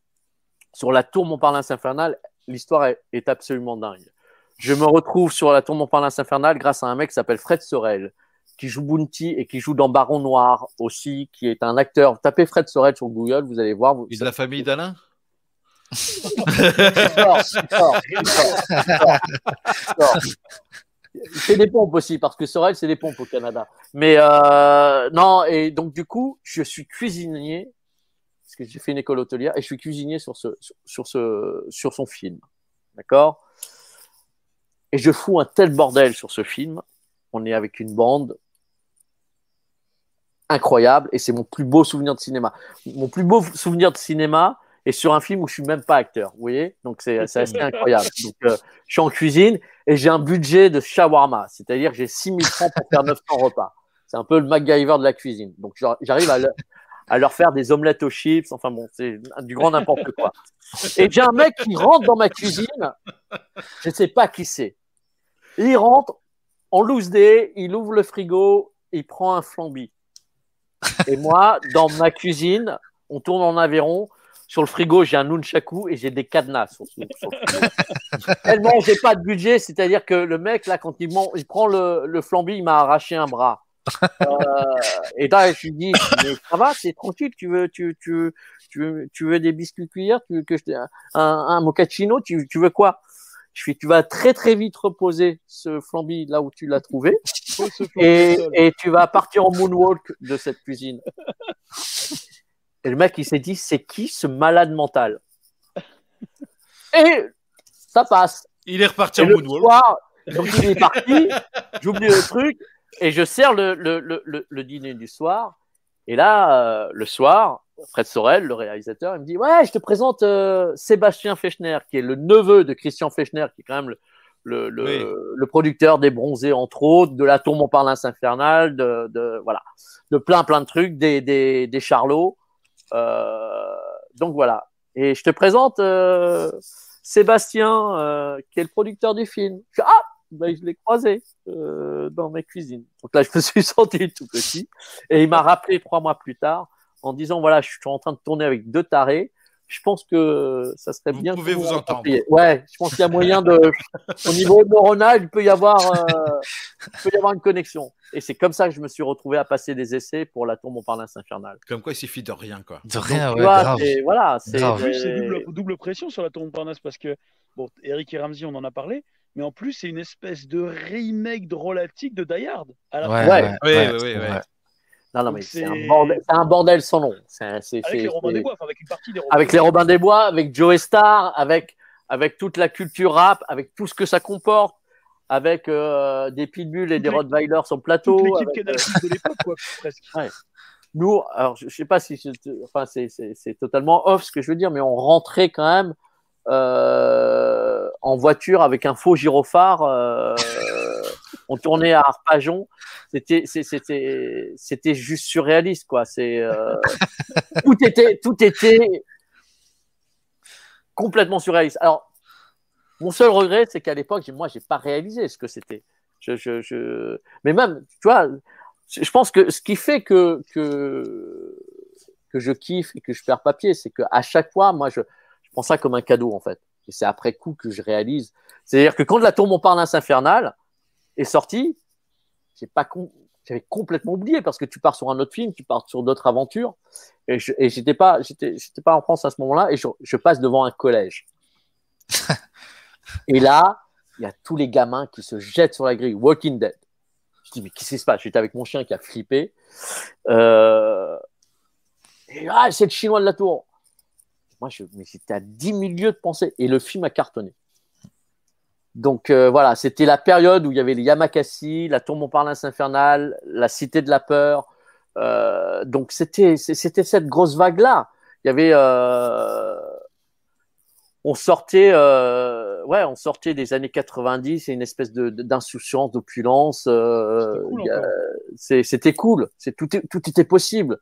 Speaker 3: sur la tour Montparnasse infernale, l'histoire est, est absolument dingue. Je me retrouve sur la tour Montparnasse infernale grâce à un mec qui s'appelle Fred Sorel, qui joue Bounty et qui joue dans Baron Noir aussi, qui est un acteur. Tapez Fred Sorel sur Google, vous allez voir. Vous,
Speaker 1: Et de la famille d'Alain?
Speaker 3: Fait des pompes aussi, parce que Sorel, c'est des pompes au Canada. Mais euh, non, et donc du coup, je suis cuisinier, parce que j'ai fait une école hôtelière, et je suis cuisinier sur, ce, sur, ce, sur son film. D'accord? Et je fous un tel bordel sur ce film. On est avec une bande incroyable, et c'est mon plus beau souvenir de cinéma. Mon plus beau souvenir de cinéma, et sur un film où je suis même pas acteur, vous voyez? Donc c'est assez incroyable. Donc euh, je suis en cuisine et j'ai un budget de shawarma, c'est-à-dire que j'ai 6000 francs pour faire 900 repas. C'est un peu le MacGyver de la cuisine. Donc j'ar- j'arrive à, le- à leur faire des omelettes aux chips, enfin bon, c'est du grand n'importe quoi. Et j'ai un mec qui rentre dans ma cuisine, je sais pas qui c'est. Il rentre en loose day, il ouvre le frigo, il prend un flambi. Et moi, dans ma cuisine, on tourne en Aveyron. Sur le frigo, j'ai un nunchaku et j'ai des cadenas. Sur, sur- sur le frigo. Tellement j'ai pas de budget, c'est-à-dire que le mec là, quand il, il prend le, le flambi, il m'a arraché un bras. Euh, et là, je lui dis, mais ça va, c'est tranquille. Tu veux, tu, tu, tu, veux, tu veux des biscuits cuillères, tu veux que je un, un mochaccino, tu, tu veux quoi? Je fais, tu vas très très vite reposer ce flambi là où tu l'as trouvé et, et tu vas partir en moonwalk de cette cuisine. Et le mec, il s'est dit, c'est qui ce malade mental Et ça passe.
Speaker 1: Il est reparti
Speaker 3: Et
Speaker 1: en
Speaker 3: le
Speaker 1: moonwalk.
Speaker 3: soir, donc il est parti, j'oublie le truc, et je sers le, le, le, le, le dîner du soir. Et là, euh, le soir, Fred Sorel, le réalisateur, il me dit Ouais, je te présente euh, Sébastien Fechner, qui est le neveu de Christian Fechner, qui est quand même le, le, le,
Speaker 1: Oui.
Speaker 3: le producteur des Bronzés, entre autres, de la Tour Montparnasse Infernale, de, de, voilà, de plein, plein de trucs, des, des, des Charlots. Euh, donc voilà. Et je te présente euh, Sébastien, euh, qui est le producteur du film. Je ah, ben, je l'ai croisé euh, dans mes cuisines. Donc là, je me suis senti tout petit. Et il m'a rappelé trois mois plus tard en disant, voilà, je suis en train de tourner avec deux tarés. Je pense que ça serait
Speaker 1: Vous
Speaker 3: bien.
Speaker 1: pouvez
Speaker 3: que
Speaker 1: vous entendre.
Speaker 3: rencontriez. Ouais, je pense qu'il y a moyen de, au niveau neuronal, il peut y avoir, euh, il peut y avoir une connexion. Et c'est comme ça que je me suis retrouvé à passer des essais pour la tour Montparnasse infernale.
Speaker 1: Comme quoi, il suffit de rien, quoi.
Speaker 2: De rien,
Speaker 3: Tu
Speaker 2: ouais,
Speaker 3: vois,
Speaker 2: grave.
Speaker 3: voilà, c'est
Speaker 2: Grave.
Speaker 4: En plus, c'est
Speaker 3: des-
Speaker 4: double, double pression sur la tour Montparnasse parce que, bon, Eric et Ramsey, on en a parlé, mais en plus, c'est une espèce de remake drôlatique de Die Hard. à la
Speaker 2: Ouais.
Speaker 3: Ouais.
Speaker 2: ouais.
Speaker 3: Non, non,
Speaker 4: Donc
Speaker 3: mais c'est un bordel, c'est un bordel sans nom.
Speaker 4: Avec les Robins des Bois, enfin, avec une partie des Robins
Speaker 3: avec
Speaker 4: des
Speaker 3: les. Robins des Bois, avec Joe Star, avec, avec toute la culture rap, avec tout ce que ça comporte, avec euh, des pitbulls et
Speaker 4: Toute
Speaker 3: des Rottweilers sur le
Speaker 4: Toute
Speaker 3: plateau.
Speaker 4: l'équipe
Speaker 3: avec, euh,
Speaker 4: de l'époque, quoi, presque.
Speaker 3: nous, alors je, je sais pas si c'est, enfin c'est, c'est, c'est totalement off ce que je veux dire, mais on rentrait quand même euh, en voiture avec un faux gyrophare. euh, on tournait à Arpajon. C'était, c'était, c'était juste surréaliste, quoi. C'est tout était, tout était complètement surréaliste. Alors, mon seul regret, c'est qu'à l'époque, moi, j'ai pas réalisé ce que c'était. Je, je, je... Mais même, tu vois, je pense que ce qui fait que que que je kiffe et que je perds papier, c'est que à chaque fois, moi, je, je prends ça comme un cadeau en fait. Et c'est après coup que je réalise. C'est-à-dire que quand la tour Montparnasse infernale est sortie, j'ai pas con- j'avais complètement oublié parce que tu pars sur un autre film, tu pars sur d'autres aventures. Et je- pas, j'étais pas en France à ce moment-là et je, je passe devant un collège. et là, il y a tous les gamins qui se jettent sur la grille. Walking Dead. Je dis mais qu'est-ce qui se passe? J'étais avec mon chien qui a flippé. Ah, c'est le chinois de la tour. Moi, mais j'étais à 10 000 lieues de pensée. Et le film a cartonné. Donc euh, voilà, c'était la période où il y avait les Yamakasi, la tour Montparnasse infernale, la cité de la peur. Euh, donc c'était cette grosse vague là. Il y avait on sortait ouais on sortait des années 90 et une espèce de d'insouciance, d'opulence. euh,
Speaker 4: C'était cool,
Speaker 3: c'est- c'était cool, c'est tout tout était possible.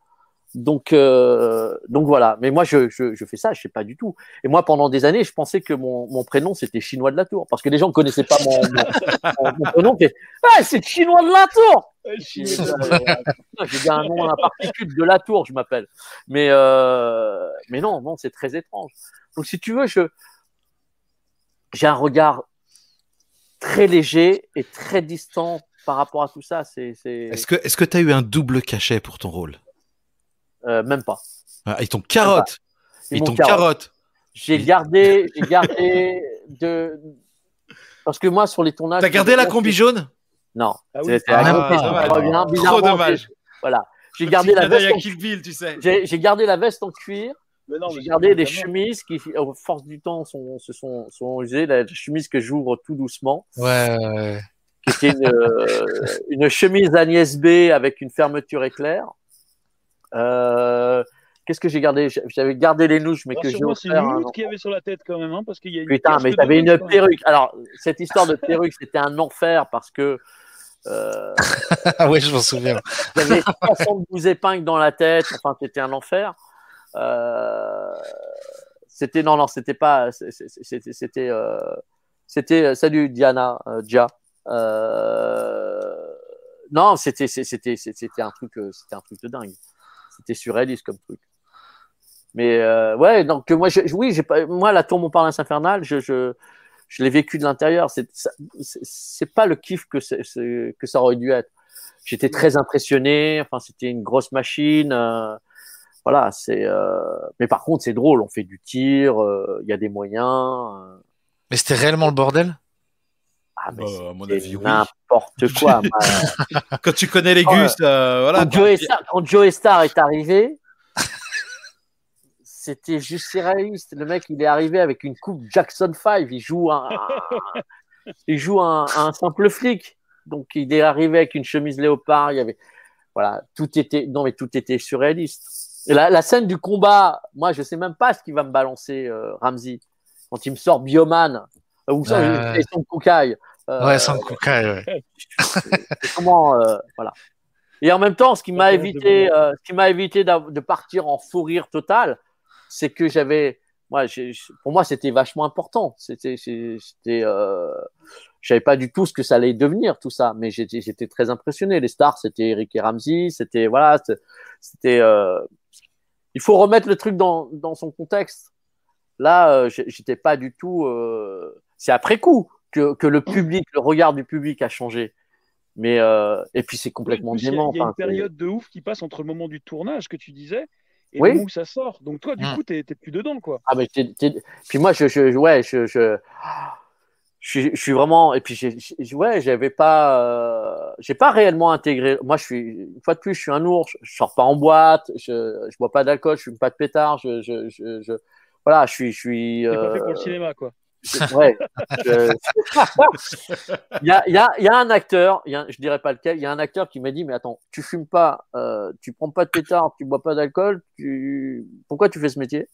Speaker 3: Donc, euh, donc voilà. Mais moi, je, je, je fais ça, je sais pas du tout. Et moi, pendant des années, je pensais que mon, mon prénom c'était chinois de la Tour, parce que les gens ne connaissaient pas mon, mon, prénom. c'est Ah, c'est chinois de la Tour. J'ai dit un nom à particule de la Tour, je m'appelle. Mais euh, mais non, non, c'est très étrange. Donc, si tu veux, je j'ai un regard très léger et très distant par rapport à tout ça.
Speaker 1: Est-ce que est-ce que t'as eu un double cachet pour ton rôle?
Speaker 3: Euh, même pas.
Speaker 1: ah, Ils t'ont carotte?
Speaker 3: Ils
Speaker 1: Ils
Speaker 3: m'ont
Speaker 1: t'ont
Speaker 3: carotte.
Speaker 1: carotte?
Speaker 3: J'ai gardé, j'ai gardé de. Parce que moi, sur les tournages.
Speaker 1: T'as gardé la combi jaune?
Speaker 3: Non.
Speaker 4: Ah oui,
Speaker 3: C'était
Speaker 1: Ah, Trop dommage.
Speaker 3: Voilà. Gardé la veste. En...
Speaker 1: Tu sais.
Speaker 3: J'ai gardé la veste en cuir.
Speaker 4: Mais non, mais
Speaker 3: J'ai gardé des chemises qui, au force du temps, sont, se sont, sont usées. La chemise que j'ouvre tout doucement,
Speaker 2: Ouais, ouais, ouais.
Speaker 3: qui était une, euh, une chemise Agnès B avec une fermeture éclair. Euh, Qu'est-ce que j'ai gardé? J'avais gardé les nouches, mais que j'ai
Speaker 4: c'est une qu'il y avait sur la tête quand même, hein, parce qu'il y a une
Speaker 3: Putain, mais t'avais une perruque. Alors, cette histoire de perruque, c'était un enfer parce que euh,
Speaker 2: Ah ouais, je m'en souviens.
Speaker 3: j'avais 72 épingles dans la tête. Enfin, c'était un enfer. Euh, c'était non, non, c'était pas. C'était, c'était, euh, c'était. Salut Diana, euh, Dia. Euh, non, c'était, c'était, c'était un truc, euh, c'était un truc de dingue. C'était surréaliste comme truc. Mais euh, ouais, donc moi, je, oui, j'ai pas, moi, la tour Montparnasse infernale, je, je, je l'ai vécu de l'intérieur. C'est, c'est, pas le kiff que, que ça aurait dû être. J'étais très impressionné. Enfin, c'était une grosse machine. euh, voilà, c'est. euh, Mais par contre, c'est drôle. On fait du tir. euh, Il y a des moyens. euh.
Speaker 2: Mais c'était réellement le bordel?
Speaker 3: Ah, mais
Speaker 1: Bah, à mon
Speaker 3: c'est
Speaker 1: avis, oui.
Speaker 3: n'importe quoi.
Speaker 1: Quand tu connais les
Speaker 3: Oh,
Speaker 1: gus, euh, voilà.
Speaker 3: quand, Joe Star, quand Joe Star est arrivé, c'était juste surréaliste. Le mec, il est arrivé avec une coupe Jackson 5. Il joue un, il joue un, un simple flic. Donc, il est arrivé avec une chemise léopard. Il y avait, voilà, tout était, non, mais tout était surréaliste. La, la scène du combat, moi, je sais même pas ce qu'il va me balancer, euh, Ramsey. Quand il me sort Bioman, euh, ou ça,
Speaker 2: Euh.
Speaker 3: et son Kukai. Euh,
Speaker 2: Ouais, sans Kukai, ouais.
Speaker 3: comment euh, voilà et en même temps ce qui m'a évité
Speaker 4: de-
Speaker 3: euh, ce qui m'a évité de partir en fou rire total c'est que j'avais moi pour moi c'était vachement important c'était c'était euh, je savais pas du tout ce que ça allait devenir tout ça mais j'étais très impressionné les stars c'était Eric et Ramsey c'était voilà c'était- euh, il faut remettre le truc dans dans son contexte là euh, j'étais pas du tout euh, c'est après coup que, que le public le regard du public a changé mais euh, et puis c'est complètement
Speaker 4: en plus, il y a-
Speaker 3: dément
Speaker 4: Il y a une période de ouf qui passe entre le moment du tournage que tu disais et
Speaker 3: Oui.
Speaker 4: le moment où ça sort. Donc toi, du
Speaker 2: Mm.
Speaker 4: coup, t'es plus dedans, quoi.
Speaker 3: Ah, mais Puis moi, je, je, ouais, je, je, je, suis- je suis vraiment. Et puis, j'ai, ouais, j'avais pas, euh, j'ai pas réellement intégré. Moi, je suis, une fois de plus, je suis un ours. Je sors pas en boîte. Je, je bois pas d'alcool. Je fume pas de pétard. Je, je, je, je- voilà, je suis, je suis.
Speaker 4: T'es pas
Speaker 3: euh,
Speaker 4: fait pour le cinéma, quoi.
Speaker 3: ouais. je- Il y a, il y, a, il y a un acteur, il y a, je dirais pas lequel, il y a un acteur qui m'a dit mais attends, tu fumes pas, euh, tu prends pas de pétard, tu bois pas d'alcool, tu pourquoi tu fais ce métier?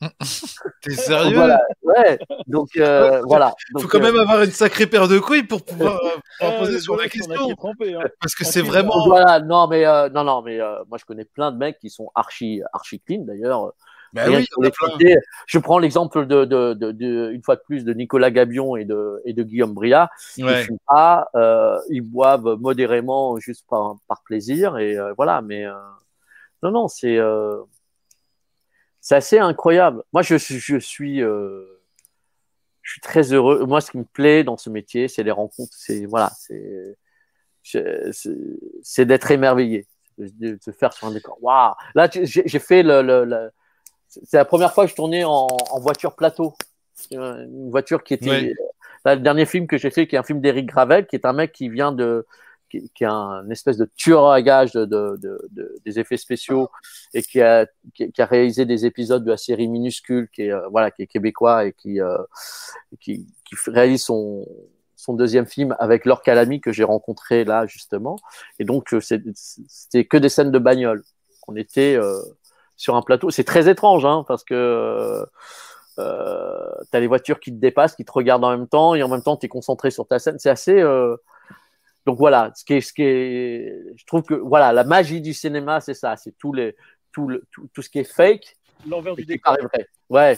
Speaker 1: T'es sérieux
Speaker 3: Voilà. Ouais. Donc euh, voilà.
Speaker 1: Faut
Speaker 3: Donc,
Speaker 1: quand
Speaker 3: euh,
Speaker 1: même avoir une sacrée paire de couilles pour pouvoir euh, poser sur la question.
Speaker 4: est trempé, hein.
Speaker 1: Parce que c'est vraiment.
Speaker 3: Voilà, non mais euh, non non mais euh, moi je connais plein de mecs qui sont archi archi clean d'ailleurs. Rien
Speaker 1: oui,
Speaker 3: Je prends l'exemple de, de, de, de- une fois de plus de Nicolas Gabion et de, et de Guillaume Briat.
Speaker 1: Ouais.
Speaker 3: Ils pas, euh, ils boivent modérément juste par, par plaisir et euh, voilà. Mais euh, non non c'est euh, c'est assez incroyable. Moi je suis je suis euh, je suis très heureux. Moi ce qui me plaît dans ce métier c'est les rencontres. C'est voilà c'est d'être émerveillé, de, se faire sur un décor. Waouh Là, j'ai fait le, le- le- c'est la première fois que je tournais en, en voiture plateau. Euh, Une voiture qui était.
Speaker 1: Ouais.
Speaker 3: Là, le dernier film que j'ai fait, qui est un film d'Éric Gravel, qui est un mec qui vient de. Qui, est un espèce de tueur à gages de, de, de- de- des effets spéciaux et qui a, qui, a réalisé des épisodes de la série Minuscule, qui est, euh, voilà, qui est québécois et qui, euh, qui, réalise son, son deuxième film avec Laure que j'ai rencontré là justement. Et donc euh, c'était que des scènes de bagnole. On était sur un plateau. C'est très étrange hein, parce que euh, tu as les voitures qui te dépassent, qui te regardent en même temps et en même temps tu es concentré sur ta scène. C'est assez. Donc voilà, ce qui est, ce qui est, je trouve que voilà, la magie du cinéma, c'est ça, c'est tout les, tout le, tout, tout ce qui est fake
Speaker 4: L'envers du décor.
Speaker 3: vrai. Ouais,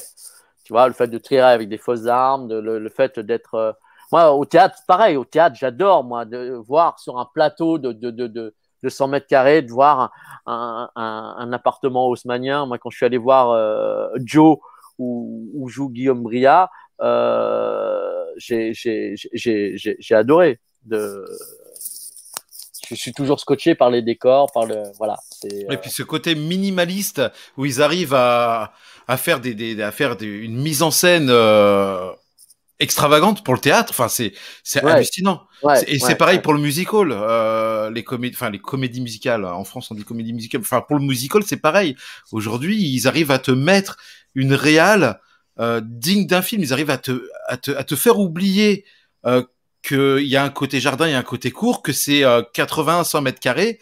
Speaker 3: tu vois, le fait de tirer avec des fausses armes, de- le, le fait d'être. euh, Moi, au théâtre, pareil, au théâtre, j'adore, moi, de voir sur un plateau de, de, de, de, de 100 mètres carrés, de voir un, un, un appartement haussmanien. Moi, quand je suis allé voir euh, Joe, où, où joue Guillaume Briat, euh, j'ai adoré. De... Je suis toujours scotché par les décors, par le. Voilà. c'est, euh,
Speaker 1: Et puis ce côté minimaliste où ils arrivent à, à faire des, des à faire des- une mise en scène euh, extravagante pour le théâtre. Enfin, c'est c'est
Speaker 3: Ouais.
Speaker 1: hallucinant.
Speaker 3: ouais,
Speaker 1: Et
Speaker 3: ouais,
Speaker 1: c'est pareil pour le musical, euh, les comédies, enfin les comédies musicales. En France, on dit comédie musicale. Enfin, pour le musical, c'est pareil. Aujourd'hui, ils arrivent à te mettre une réale euh, digne d'un film. Ils arrivent à te à te, à te faire oublier qu'il y a un côté jardin, il y a un côté court, que c'est euh, 80, 100 mètres carrés,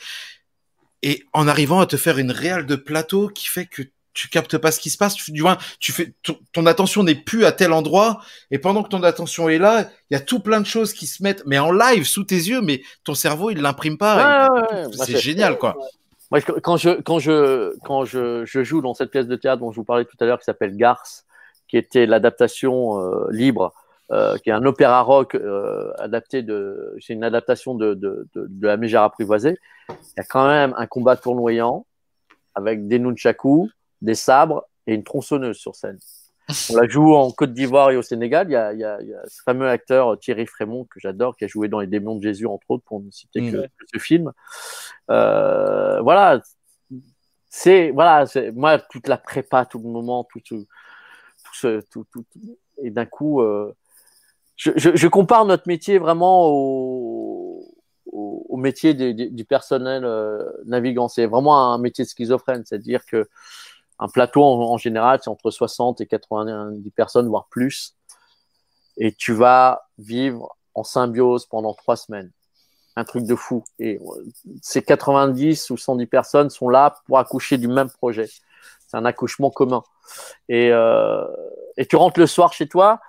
Speaker 1: et en arrivant à te faire une réale de plateau qui fait que tu captes pas ce qui se passe. Tu, du moins, tu fais ton, ton attention n'est plus à tel endroit, et pendant que ton attention est là, il y a tout plein de choses qui se mettent, mais en live sous tes yeux, mais ton cerveau il l'imprime pas.
Speaker 3: Ouais,
Speaker 1: Et
Speaker 3: ouais, ouais. Moi,
Speaker 1: c'est génial, quoi.
Speaker 3: Moi, quand je quand je quand je, je joue dans cette pièce de théâtre dont je vous parlais tout à l'heure, qui s'appelle Garce, qui était l'adaptation euh, libre, euh, qui est un opéra rock euh, adapté de, c'est une adaptation de de, de, de la Mégère apprivoisée. Il y a quand même un combat tournoyant avec des nunchakus, des sabres et une tronçonneuse sur scène. On la joue en Côte d'Ivoire et au Sénégal. Il y a, il y a, il y a ce fameux acteur Thierry Frémont que j'adore, qui a joué dans Les Démons de Jésus entre autres, pour ne citer que, que ce film. Euh, voilà, c'est voilà, c'est- moi toute la prépa, tout le moment, tout tout ce, tout, tout, tout- et d'un coup, euh, je, je, compare notre métier vraiment au, au, au métier du personnel euh, navigant. C'est vraiment un métier de schizophrène, c'est-à-dire que un plateau en, en général, c'est entre 60 et 90 personnes, voire plus, et tu vas vivre en symbiose pendant trois semaines un truc de fou. Et euh, ces 90 ou 110 personnes sont là pour accoucher du même projet. C'est un accouchement commun. Et, euh, et tu rentres le soir chez toi.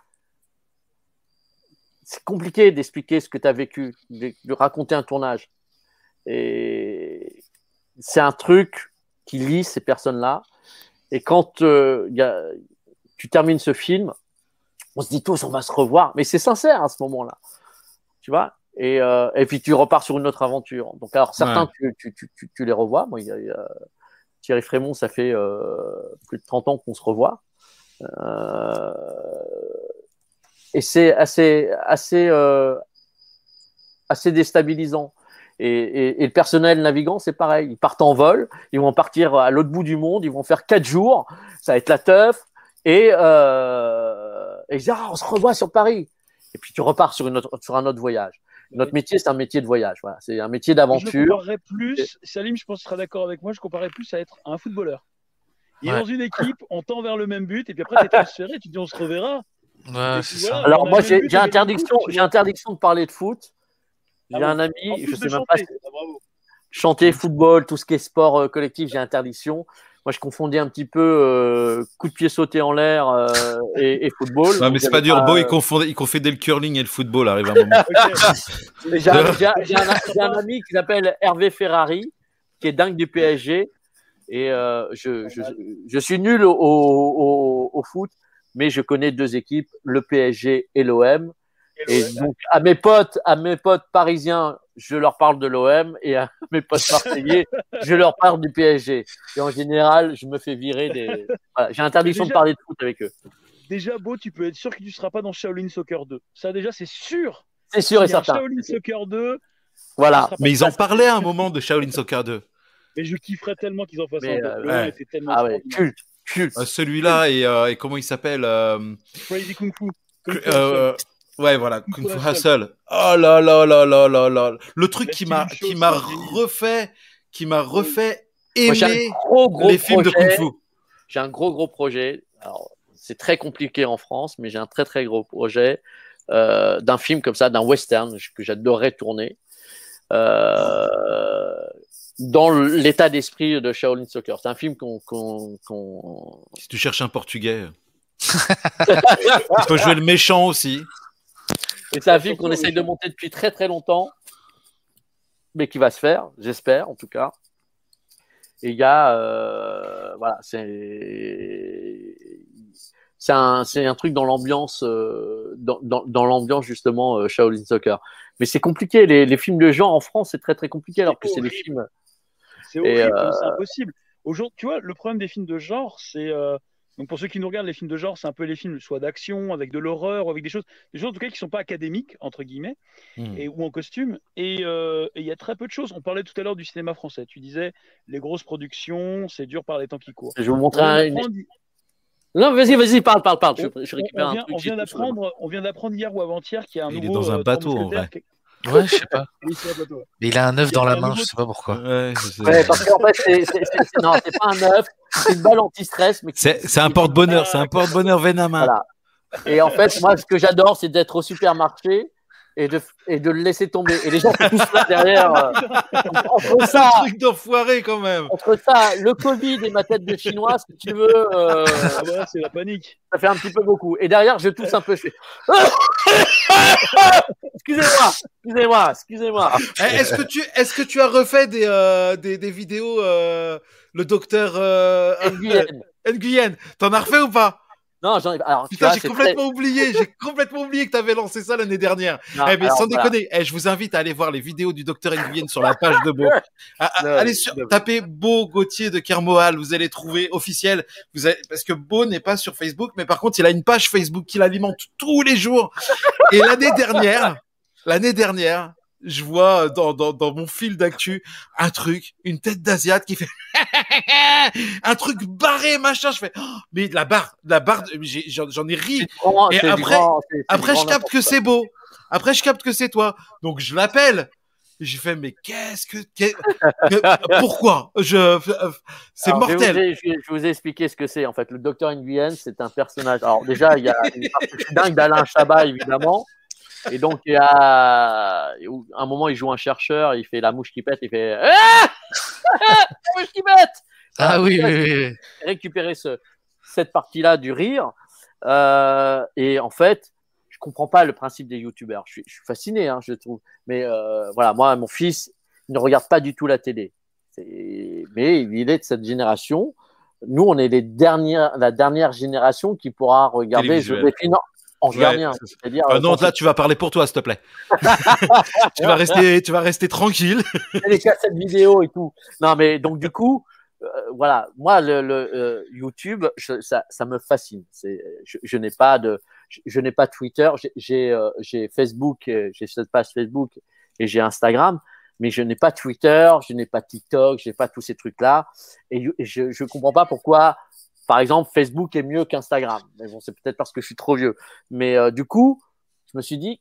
Speaker 3: C'est compliqué d'expliquer ce que tu as vécu, de, de raconter un tournage. Et c'est un truc qui lie ces personnes-là. Et quand euh, y a- tu termines ce film, on se dit tous, on va se revoir. Mais c'est sincère à ce moment-là. Tu vois? Et, euh, et puis tu repars sur une autre aventure. Donc, alors certains, tu, tu, tu, tu, tu les revois. Moi, il y a, il y a Thierry Frémont, ça fait euh, plus de 30 ans qu'on se revoit. Euh, et c'est assez, assez, euh, assez déstabilisant. Et, et, et le personnel navigant, c'est pareil. Ils partent en vol, ils vont partir à l'autre bout du monde, ils vont faire quatre jours, ça va être la teuf. Et, euh, et ils disent, ah, on se revoit sur Paris. Et puis tu repars sur, une autre, sur un autre voyage. Notre métier, c'est un métier de voyage. Voilà. C'est un métier
Speaker 4: Je
Speaker 3: d'aventure.
Speaker 4: comparerais plus, Salim, je pense que tu seras d'accord avec moi, je comparerais plus à être un footballeur. Il est
Speaker 2: Ouais.
Speaker 4: dans une équipe, on tend vers le même but, et puis après, tu es transféré, tu te dis on se reverra.
Speaker 2: Ouais,
Speaker 4: voilà.
Speaker 3: Alors moi, j'ai interdiction, j'ai interdiction de parler de foot. J'ai
Speaker 4: Ah
Speaker 3: un
Speaker 4: bon
Speaker 3: ami, je sais même pas
Speaker 4: chanter. Ah, bravo.
Speaker 3: chanter, football, tout ce qui est sport euh, collectif, j'ai interdiction. moi, je confondais un petit peu euh, coup de pied sauté en l'air euh, et, et, football.
Speaker 1: Non, mais c'est pas dur. Beau, il confondait, il confondait le curling et le football, arrive un moment.
Speaker 3: J'ai un, un, ami qui s'appelle Hervé Ferrari, qui est dingue du PSG. Et euh, je, je, je, suis nul au, au, au, foot, mais je connais deux équipes, le PSG et l'OM. Et donc, à mes potes, à mes potes parisiens, je leur parle de l'OM et à mes potes marseillais, je leur parle du PSG. Et en général, je me fais virer des. Voilà, J'ai interdiction déjà, de parler de foot avec eux.
Speaker 4: Déjà, Beau, tu peux être sûr que tu ne seras pas dans Shaolin Soccer 2. Ça, déjà, c'est sûr.
Speaker 3: C'est sûr et certain.
Speaker 4: Shaolin Soccer 2.
Speaker 1: Voilà. Mais ils en parlaient à un moment de Shaolin Soccer 2.
Speaker 4: Mais je kifferais tellement qu'ils en fassent
Speaker 3: Mais,
Speaker 4: un
Speaker 3: euh,
Speaker 4: peu.
Speaker 3: ouais.
Speaker 4: tellement
Speaker 3: Ah ouais, culte,
Speaker 1: Celui-là et, euh, et comment il s'appelle euh,
Speaker 4: Crazy Kung Fu. Kung Fu
Speaker 1: euh, Ouais, voilà, Kung
Speaker 4: Kung
Speaker 1: Fu Hustle. Oh là là là là là là. Le truc qui m'a qui m'a refait qui m'a refait
Speaker 3: Moi,
Speaker 1: aimer
Speaker 3: un gros, gros
Speaker 1: les films de
Speaker 3: projet.
Speaker 1: Kung Fu.
Speaker 3: J'ai un gros, gros projet. Alors, c'est très compliqué en France, mais j'ai un très, très gros projet euh, d'un film comme ça, d'un western que j'adorerais tourner. Euh, dans l'état d'esprit de Shaolin Soccer. C'est un film qu'on
Speaker 1: Si tu cherches un portugais. tu peux jouer le méchant aussi.
Speaker 3: Et c'est un film qu'on essaye de monter depuis très très longtemps, mais qui va se faire, j'espère en tout cas. Et il y a, euh, voilà, c'est c'est un, c'est un truc dans l'ambiance, euh, dans, dans, dans l'ambiance justement euh, Shaolin Soccer. Mais c'est compliqué, les, les films de genre en France, c'est très très compliqué alors que c'est des films.
Speaker 4: C'est horrible,
Speaker 3: euh,
Speaker 4: c'est impossible. Aujourd'hui, tu vois, le problème des films de genre, c'est. euh, donc pour ceux qui nous regardent, les films de genre, c'est un peu les films soit d'action, avec de l'horreur, ou avec des choses, des choses en tout cas qui sont pas académiques, entre guillemets,
Speaker 1: Hmm.
Speaker 4: et, ou en costume. Et euh, et il y a très peu de choses. On parlait tout à l'heure du cinéma français. Tu disais, les grosses productions, c'est dur par les temps qui courent.
Speaker 3: Je vais vous
Speaker 4: On
Speaker 3: montrer un, Non, vas-y, vas-y, parle, parle, parle. Je,
Speaker 4: on-
Speaker 3: je
Speaker 4: on-
Speaker 3: récupère
Speaker 4: on
Speaker 3: un
Speaker 4: vient,
Speaker 3: truc.
Speaker 4: on vient d'apprendre, on vient d'apprendre hier ou avant-hier qu'il y a un
Speaker 1: Il est
Speaker 4: nouveau.
Speaker 1: dans un
Speaker 4: euh,
Speaker 1: bateau, en vrai.
Speaker 4: qui-
Speaker 2: Ouais, je sais pas. Mais il a un œuf dans la main, je sais pas pourquoi.
Speaker 1: Ouais,
Speaker 3: parce qu'en fait, c'est, c'est, c'est, c'est- non, c'est pas un œuf, c'est une balle anti-stress, mais qui-
Speaker 1: C'est c'est un porte-bonheur, c'est un porte-bonheur Venamin.
Speaker 3: Voilà. Et en fait, moi, ce que j'adore, c'est d'être au supermarché et de, et de le laisser tomber. Et les gens sont tous là derrière. euh, entre
Speaker 1: C'est un
Speaker 3: ça,
Speaker 1: truc d'enfoiré quand même.
Speaker 3: entre ça, le Covid et ma tête de chinois, si tu veux, euh,
Speaker 4: Ah ouais, c'est la panique.
Speaker 3: ça fait un petit peu beaucoup. Et derrière, je tousse un peu. Je excusez-moi, excusez-moi, excusez-moi.
Speaker 1: Eh, Est-ce que tu est-ce que tu as refait des euh, des, des vidéos euh, le docteur euh,
Speaker 3: NBN.
Speaker 1: Nguyen T'en as refait ou pas?
Speaker 3: Non, j'en ai. Alors, tu
Speaker 1: Putain, j'ai complètement oublié. J'ai complètement oublié que t'avais lancé ça l'année dernière.
Speaker 3: non,
Speaker 1: eh, mais
Speaker 3: alors,
Speaker 1: sans
Speaker 3: voilà.
Speaker 1: déconner, eh, je vous invite à aller voir les vidéos du docteur Nguyen sur la page de Beau. Ah, ah, allez sur, tapez Beau Gauthier de Kermoal, vous allez trouver officiel. Vous allez, parce que Beau n'est pas sur Facebook, mais par contre, il a une page Facebook qu'il alimente tous les jours. Et l'année dernière, l'année dernière, je vois dans, dans, dans mon fil d'actu un truc, une tête d'asiate qui fait un truc barré, machin. Je fais, oh, mais la barre, la barre, j'en j'en ai ri.
Speaker 3: Grand-
Speaker 1: Et après- Après, je capte que c'est beau. Après, je capte que c'est toi. Donc, je l'appelle. J'ai fait, mais qu'est-ce que, pourquoi? Je, c'est
Speaker 3: Alors, Je, vais
Speaker 1: mortel.
Speaker 3: vous ai- je, vais- je vais vous ai expliqué ce que c'est. En fait, le docteur Nguyen, c'est un personnage. Alors, déjà, il y a une dingue d'Alain Chabat, évidemment. Et donc, il y a à un moment, il joue un chercheur, il fait la mouche qui pète, il fait Ah La mouche qui pète
Speaker 2: Ah oui, oui, oui. oui.
Speaker 3: Récupérer ce, cette partie-là du rire. Euh, et en fait, je comprends pas le principe des youtubeurs. Je suis, je suis fasciné, hein, je trouve. Mais euh, voilà, moi, mon fils, il ne regarde pas du tout la télé. Mais il est de cette génération. Nous, on est les dernières, la dernière génération qui pourra regarder. Joséphine en-
Speaker 1: Ouais.
Speaker 3: regardien. C'est-à-dire,
Speaker 1: Ah
Speaker 3: euh,
Speaker 1: non, là, tu vas parler pour toi, s'il te plaît. tu vas rester, tu vas rester tranquille.
Speaker 3: les cassettes vidéo et tout. Non, mais donc, du coup, euh, voilà, moi, le, le, euh, YouTube, je- ça, ça me fascine. C'est, je, je n'ai pas de, je, je n'ai pas Twitter, j'ai- j'ai, euh, j'ai Facebook, euh, j'ai cette page Facebook et j'ai Instagram, mais je n'ai pas Twitter, je n'ai pas TikTok, je n'ai pas tous ces trucs-là. Et, et je, je comprends pas pourquoi, par exemple, Facebook est mieux qu'Instagram. Mais bon, c'est peut-être parce que je suis trop vieux. Mais euh, du coup, je me suis dit,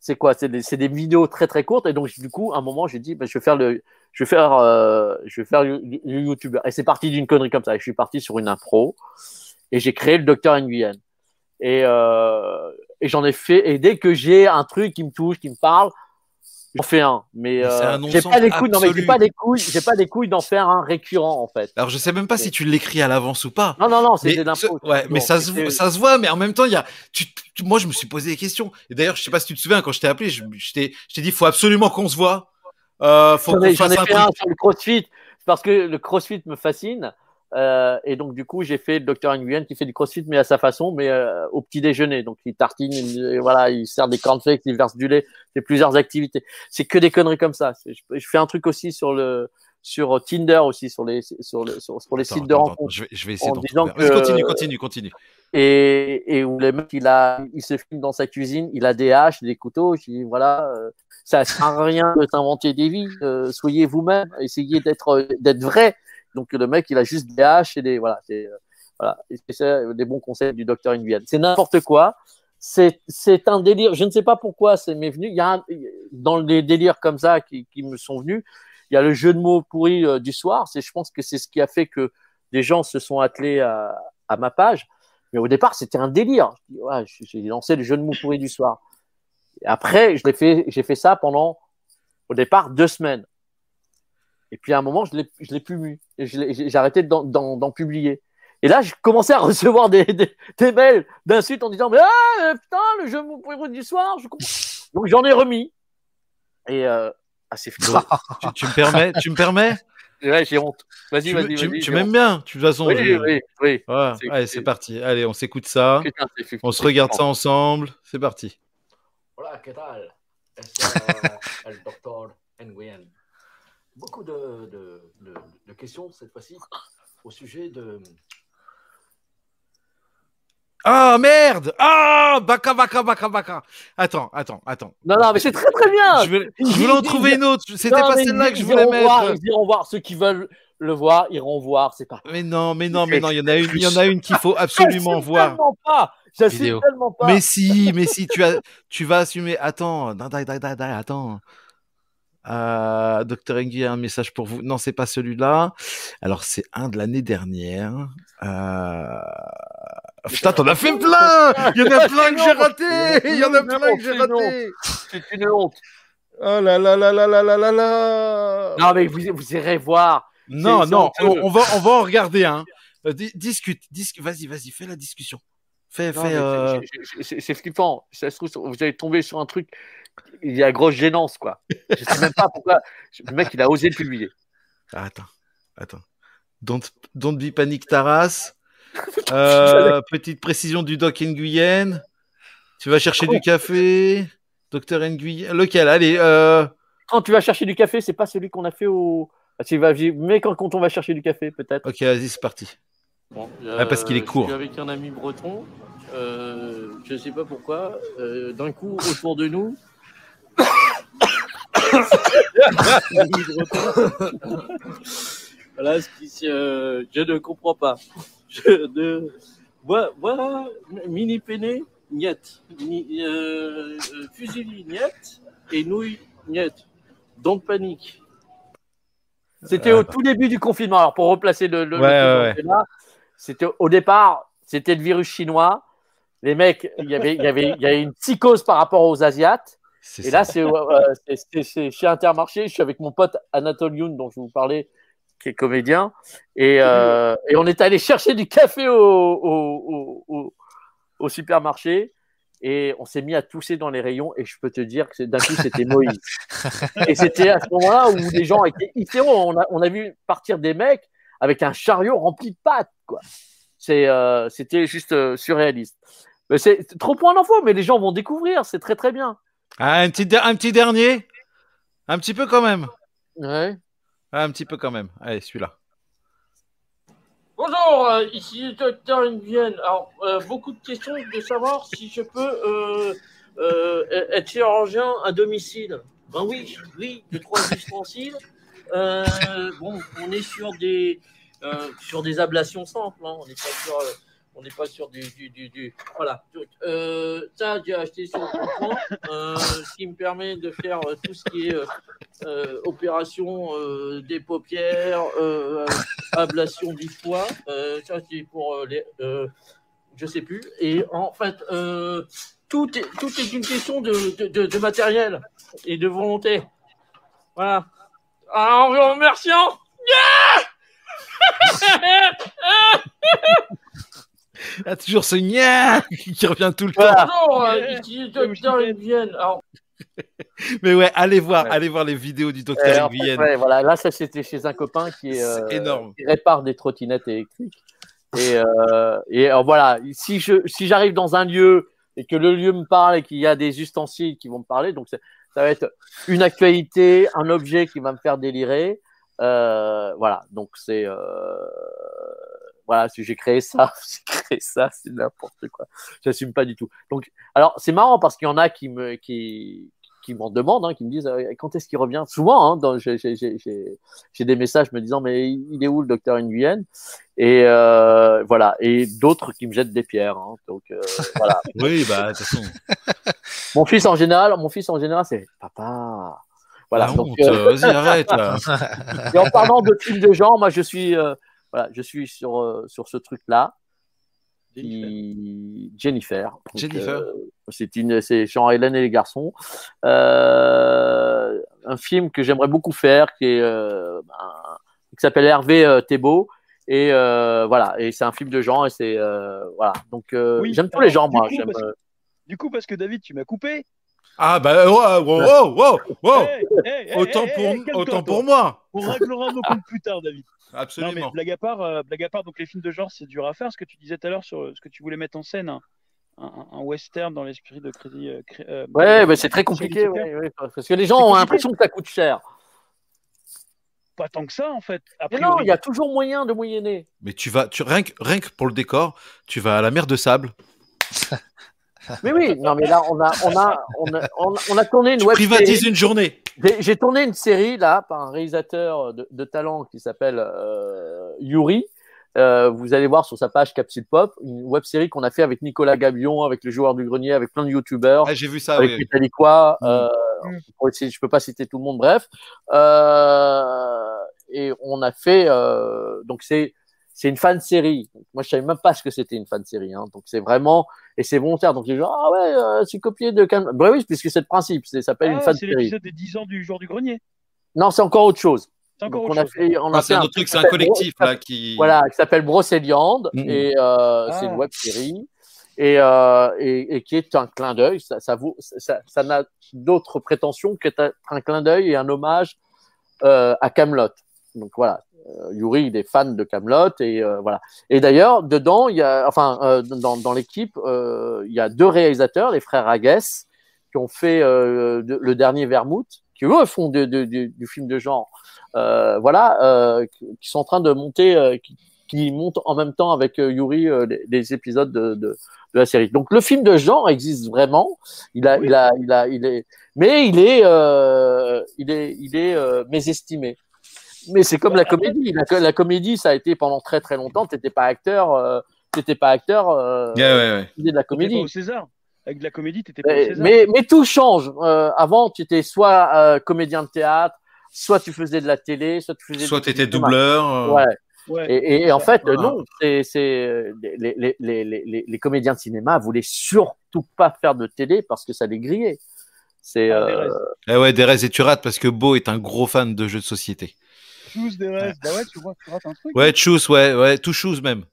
Speaker 3: c'est quoi? C'est des, des vidéos très très courtes. Et donc, du coup, à un moment, j'ai dit, ben, je vais faire le, je vais faire, euh, je vais faire YouTuber. Et c'est parti d'une connerie comme ça. Et je suis parti sur une impro et j'ai créé le Docteur Nguyen. Et, euh, et j'en ai fait. Et dès que j'ai un truc qui me touche, qui me parle, J'en fais un, mais, euh, j'ai pas les couilles. Non, mais j'ai pas les couilles. J'ai pas les couilles d'en faire un récurrent en fait.
Speaker 1: Alors je sais même pas si tu l'écris à l'avance ou pas.
Speaker 3: Non, non, non, c'est des
Speaker 1: ce-
Speaker 3: infos.
Speaker 1: ouais, mais ça se, ça se voit, mais en même temps, il y a, tu, tu- moi, je me suis posé des questions. Et d'ailleurs, je sais pas si tu te souviens, quand je t'ai appelé, je, je t'ai, je t'ai dit, faut absolument qu'on se voit. Euh, faut qu'on fasse
Speaker 3: ai
Speaker 1: un
Speaker 3: fait un sur le CrossFit parce que le CrossFit me fascine. Euh, et donc du coup, j'ai fait le docteur Nguyen qui fait du CrossFit mais à sa façon, mais euh, au petit déjeuner. Donc il tartine, il, voilà, il sert des cornflakes, il verse du lait, il fait plusieurs activités. C'est que des conneries comme ça. C'est- Je, je fais un truc aussi sur le sur Tinder aussi sur les sur le sur, sur les
Speaker 1: Attends,
Speaker 3: sites de
Speaker 1: attends,
Speaker 3: rencontres.
Speaker 1: je vais, je vais essayer
Speaker 3: en disant que-
Speaker 1: continue, continue, continue.
Speaker 3: et, et où le mec il a il se filme dans sa cuisine, il a des haches, des couteaux, je dis voilà, euh, ça sert à rien de s'inventer des vies, euh, soyez vous-même, essayez d'être d'être vrai. Donc le mec il a juste des haches et des voilà, c'est euh, voilà, c'est ça, des bons conseils du docteur Nguyen. C'est n'importe quoi. C'est un délire, je ne sais pas pourquoi c'est m'est venu, il y a dans les délires comme ça qui, qui me sont venus, il y a le jeu de mots pourri euh, du soir, c'est je pense que c'est ce qui a fait que des gens se sont attelés à, à ma page. Mais au départ, c'était un délire. Ouais, J'ai lancé le jeu de mots pourri du soir. Après, je l'ai fait, j'ai fait ça pendant, au départ, deux semaines. Et puis à un moment, je l'ai, je l'ai plus l'ai- J'ai arrêté d'en, publier. Et là, je commençais à recevoir des, des, des mails d'insultes en disant, mais ah, putain, le jeu de mots pourri du soir. Je comprends. Donc j'en ai remis. Et euh, ah, c'est
Speaker 1: tu, tu me permets, tu me permets?
Speaker 3: Ouais, j'ai honte. Vas-y,
Speaker 1: Tu,
Speaker 3: vas-y,
Speaker 1: tu,
Speaker 3: vas-y.
Speaker 1: tu m'aimes bien, de toute façon.
Speaker 3: Oui,
Speaker 1: je-
Speaker 3: oui, oui.
Speaker 1: Ouais, allez,
Speaker 3: c'est-
Speaker 1: parti. Allez, on s'écoute ça.
Speaker 3: Putain.
Speaker 1: On se regarde ça ensemble. C'est parti.
Speaker 5: Hola, ¿qué tal? Es euh, el doctor Nguyen. Beaucoup de, de- de- de questions cette fois-ci au sujet de.
Speaker 1: Ah merde Ah Baka Baka Baka Baka Attends, attends, attends.
Speaker 3: Non, non, mais c'est très très bien.
Speaker 1: Je, vais- je voulais en trouver une autre. C'était pas
Speaker 3: mais
Speaker 1: celle-là que je
Speaker 3: ils
Speaker 1: voulais
Speaker 3: iront voir,
Speaker 1: mettre.
Speaker 3: ils iront voir. Ceux qui veulent le voir, iront voir. C'est pas.
Speaker 1: Mais non, mais non, mais non. Il y en a une, il y en a une qu'il faut absolument
Speaker 3: J'assume
Speaker 1: voir.
Speaker 3: Tellement pas. J'assume tellement pas.
Speaker 1: Mais si, mais si, tu as, tu vas assumer. Attends, da, attends. Euh, Docteur Engui a un message pour vous. Non, c'est pas celui-là. Alors, c'est un de l'année dernière. Euh... Putain, t'en as fait plein Il y en a plein que j'ai raté Il y en a plein que j'ai raté
Speaker 3: C'est une honte.
Speaker 1: Oh là là là là là là là là
Speaker 3: Non, mais vous, vous irez voir.
Speaker 1: Non, non, on, va, on va en regarder un. Di- discute, discute, vas-y, vas-y, fais la discussion. Fais, fais. euh,
Speaker 3: c'est flippant. Ça se trouve, vous allez tomber sur un truc. Il y a grosse gênance, quoi. Je sais même pas pourquoi. Le mec, il a osé le publier.
Speaker 1: Attends, attends. Don't, don't be panic Taras. Euh, petite précision du doc Nguyen. Tu vas chercher du café. Docteur Nguyen. Lequel? Allez, euh...
Speaker 3: Quand tu vas chercher du café, c'est pas celui qu'on a fait au. Ah, tu vas- Mais quand, quand on va chercher du café, peut-être.
Speaker 1: ok, vas-y, c'est parti.
Speaker 3: Bon,
Speaker 1: Ah, parce qu'il est
Speaker 3: euh,
Speaker 1: court.
Speaker 3: Je suis avec un ami breton. Euh, je sais pas pourquoi. euh, D'un coup, autour de nous. Voilà ce qui euh, je ne comprends pas. Je ne. Voilà, voilà mini peiné, niet. Ni- euh, euh, Fusili, niet. Et nouilles, niet. Donc panique. C'était au tout début du confinement. Alors pour replacer le, le,
Speaker 1: Ouais, ouais,
Speaker 3: c'était au départ, c'était le virus chinois. Les mecs, il y avait, il y avait, il y avait une psychose par rapport aux Asiates. Et
Speaker 1: ça.
Speaker 3: là, c'est euh, chez Intermarché. Je suis avec mon pote Anatole Youn, dont je vous parlais, qui est comédien. Et, euh, et on est allé chercher du café au, au, au, au- au supermarché. Et on s'est mis à tousser dans les rayons. Et je peux te dire que d'un coup, c'était Moïse. et c'était à ce moment-là où les gens étaient hystéraux. On a, on a vu partir des mecs avec un chariot rempli de pâtes. quoi. C'est, euh, C'était juste euh, surréaliste. Mais C'est trop point d'infos, mais les gens vont découvrir. C'est très, très bien.
Speaker 1: Ah, un, petit, der- un petit dernier? Un petit peu quand même.
Speaker 3: Ouais.
Speaker 1: Ah, un petit peu quand même. Allez, celui-là.
Speaker 3: Bonjour, euh, ici le docteur Nguyen. Alors, euh, beaucoup de questions de savoir si je peux euh, euh, être chirurgien à domicile. Ben oui, oui, de trois ustensiles. Euh, bon, on est sur des euh, sur des ablations simples. hein. On n'est pas sur euh, on n'est pas sur du, du, du, voilà. Euh, ça, j'ai acheté sur coin, euh, ce qui me permet de faire euh, tout ce qui est euh, euh, opération des paupières, ablation du foie. Ça, c'est pour les. je sais plus. Et en fait, tout est, tout est une question de, de, matériel et de volonté. Voilà. Alors, en vous remerciant.
Speaker 1: Il y a toujours ce nya qui revient tout le temps.
Speaker 3: Voilà. Bonjour, euh,
Speaker 1: Mais ouais, allez voir,
Speaker 3: Ouais.
Speaker 1: allez voir les vidéos du
Speaker 3: euh,
Speaker 1: docteur
Speaker 3: ouais, voilà, là, ça c'était chez un copain qui, est, euh,
Speaker 1: C'est énorme.
Speaker 3: qui répare des trottinettes électriques. Et, euh, et euh, voilà, si je si j'arrive dans un lieu et que le lieu me parle et qu'il y a des ustensiles qui vont me parler, donc ça va être une actualité, un objet qui va me faire délirer. Euh, voilà, donc c'est euh, voilà, si j'ai créé ça, j'ai créé ça, c'est n'importe quoi. J'assume pas du tout. Donc, alors c'est marrant parce qu'il y en a qui me qui qui m'en demandent, hein, qui me disent euh, quand est-ce qu'il revient? Souvent, hein, j'ai des messages me disant mais il est où le docteur Nguyen? Et euh, voilà, et d'autres qui me jettent des pierres. hein. donc euh, voilà.
Speaker 1: Oui, bah, de toute façon.
Speaker 3: Mon fils en général, mon fils en général, c'est papa. Voilà.
Speaker 1: la
Speaker 3: donc,
Speaker 1: Vas-y, arrête. là.
Speaker 3: et en parlant de films de genre, moi je suis voilà, je suis sur euh, sur ce truc là. qui- Jennifer.
Speaker 1: Jennifer.
Speaker 3: euh, c'est une, c'est Jean Hélène et les garçons. Euh, un film que j'aimerais beaucoup faire, qui est, un- qui s'appelle Hervé Thébault. Et voilà, et c'est un film de genre et c'est voilà. Donc j'aime tous les genres
Speaker 4: du
Speaker 3: moi.
Speaker 4: Du coup, parce que David, tu m'as coupé.
Speaker 1: Ah, bah, wow, wow, wow, wow.
Speaker 4: Hey, hey,
Speaker 1: Autant
Speaker 4: hey,
Speaker 1: pour, autant pour moi.
Speaker 4: On réglera nos comptes plus tard, David. Non, mais
Speaker 1: Absolument.
Speaker 4: blague à part, euh, blague à part, donc les films de genre, c'est dur à faire. Ce que tu disais tout à l'heure sur euh, ce que tu voulais mettre en scène, un, un- un western dans l'esprit de Crédit. euh, Cré- euh,
Speaker 3: Ouais,
Speaker 4: euh,
Speaker 3: mais c'est très compliqué, ouais, ouais, parce que les gens ont l'impression que ça coûte cher.
Speaker 4: Pas tant que ça, en fait.
Speaker 3: Mais non, il y a toujours moyen de moyenner.
Speaker 1: Mais tu vas, tu, rien, que, rien que pour le décor, tu vas à la mer de sable.
Speaker 3: Mais oui, non, mais là, on a, on a, on a, on a, on a tourné une
Speaker 1: Tu
Speaker 3: web
Speaker 1: privatises
Speaker 3: série.
Speaker 1: une journée.
Speaker 3: J'ai tourné une série là par un réalisateur de, de talent qui s'appelle euh, Yuri. Euh, vous allez voir sur sa page Capsule Pop, une web série qu'on a fait avec Nicolas Gabion, avec le joueur du grenier, avec plein de youtubeurs,
Speaker 1: Ah, j'ai vu ça,
Speaker 3: avec
Speaker 1: oui. Mm.
Speaker 3: Euh,
Speaker 4: Mm.
Speaker 3: essayer- je peux pas citer tout le monde, bref. Euh, et on a fait, euh, donc c'est c'est une fan série. Moi, je savais même pas ce que c'était une fan série. Hein. Donc c'est vraiment et c'est volontaire. Donc les gens ah ouais, euh, c'est copié de. Bah oui, puisque c'est le principe. C'est ça s'appelle
Speaker 4: Ah,
Speaker 3: une fan
Speaker 4: c'est
Speaker 3: série.
Speaker 4: l'épisode des 10 ans du jour du grenier.
Speaker 3: Non, c'est encore autre chose.
Speaker 4: C'est encore
Speaker 3: Donc,
Speaker 4: autre
Speaker 3: on a
Speaker 4: chose.
Speaker 3: fait, on a
Speaker 1: c'est
Speaker 3: fait
Speaker 1: un autre truc,
Speaker 3: qui
Speaker 1: c'est un
Speaker 3: s'appelle
Speaker 1: collectif là qui.
Speaker 3: Voilà, qui s'appelle Brocéliande
Speaker 1: Mhm.
Speaker 3: et euh, c'est une
Speaker 4: Ah.
Speaker 3: web série et, euh, et, et qui est un clin d'œil. Ça, ça, vaut- ça, ça n'a d'autre prétention qu'être un clin d'œil et un hommage euh, à Camelot. Donc voilà, euh, Yuri il est fan de Camelot et euh, voilà. Et d'ailleurs dedans il y a, enfin euh, dans, dans l'équipe euh, il y a deux réalisateurs, les frères Agues, qui ont fait euh, de- le dernier Vermouth, qui eux font de- du film de genre. Euh, voilà, euh, qui sont en train de monter, euh, qui, qui montent en même temps avec Yuri euh, les, les épisodes de, de, de la série. Donc le film de genre existe vraiment. Il a,
Speaker 4: Oui.
Speaker 3: il a, il a, il est, mais il est, euh, il est, il est euh, mésestimé. Mais c'est comme la comédie. La, la comédie, ça a été pendant très très longtemps. T'étais pas acteur, euh, t'étais pas acteur. Euh,
Speaker 1: Ouais, ouais, ouais.
Speaker 3: de la comédie.
Speaker 4: pas au César. Avec de la comédie, t'étais pas au
Speaker 3: Mais,
Speaker 4: César.
Speaker 3: mais, mais tout change. Euh, avant, tu étais soit euh, comédien de théâtre, soit tu faisais de la télé, soit tu faisais
Speaker 1: Soit tu étais doubleur. euh,
Speaker 3: Ouais.
Speaker 4: Ouais.
Speaker 3: Et, et en fait,
Speaker 1: Voilà.
Speaker 3: non, c'est les, les, les, les, les comédiens de cinéma voulaient surtout pas faire de télé parce que ça les grillait. C'est
Speaker 4: Ah,
Speaker 3: euh.
Speaker 1: Eh ouais, Derez et tu rates parce que Beau est un gros fan de jeux de société.
Speaker 4: Choose des restes. Bah ouais, tu vois, tu rates un truc.
Speaker 1: Ouais, Choose, ouais, ouais, tout Choose même.
Speaker 3: tu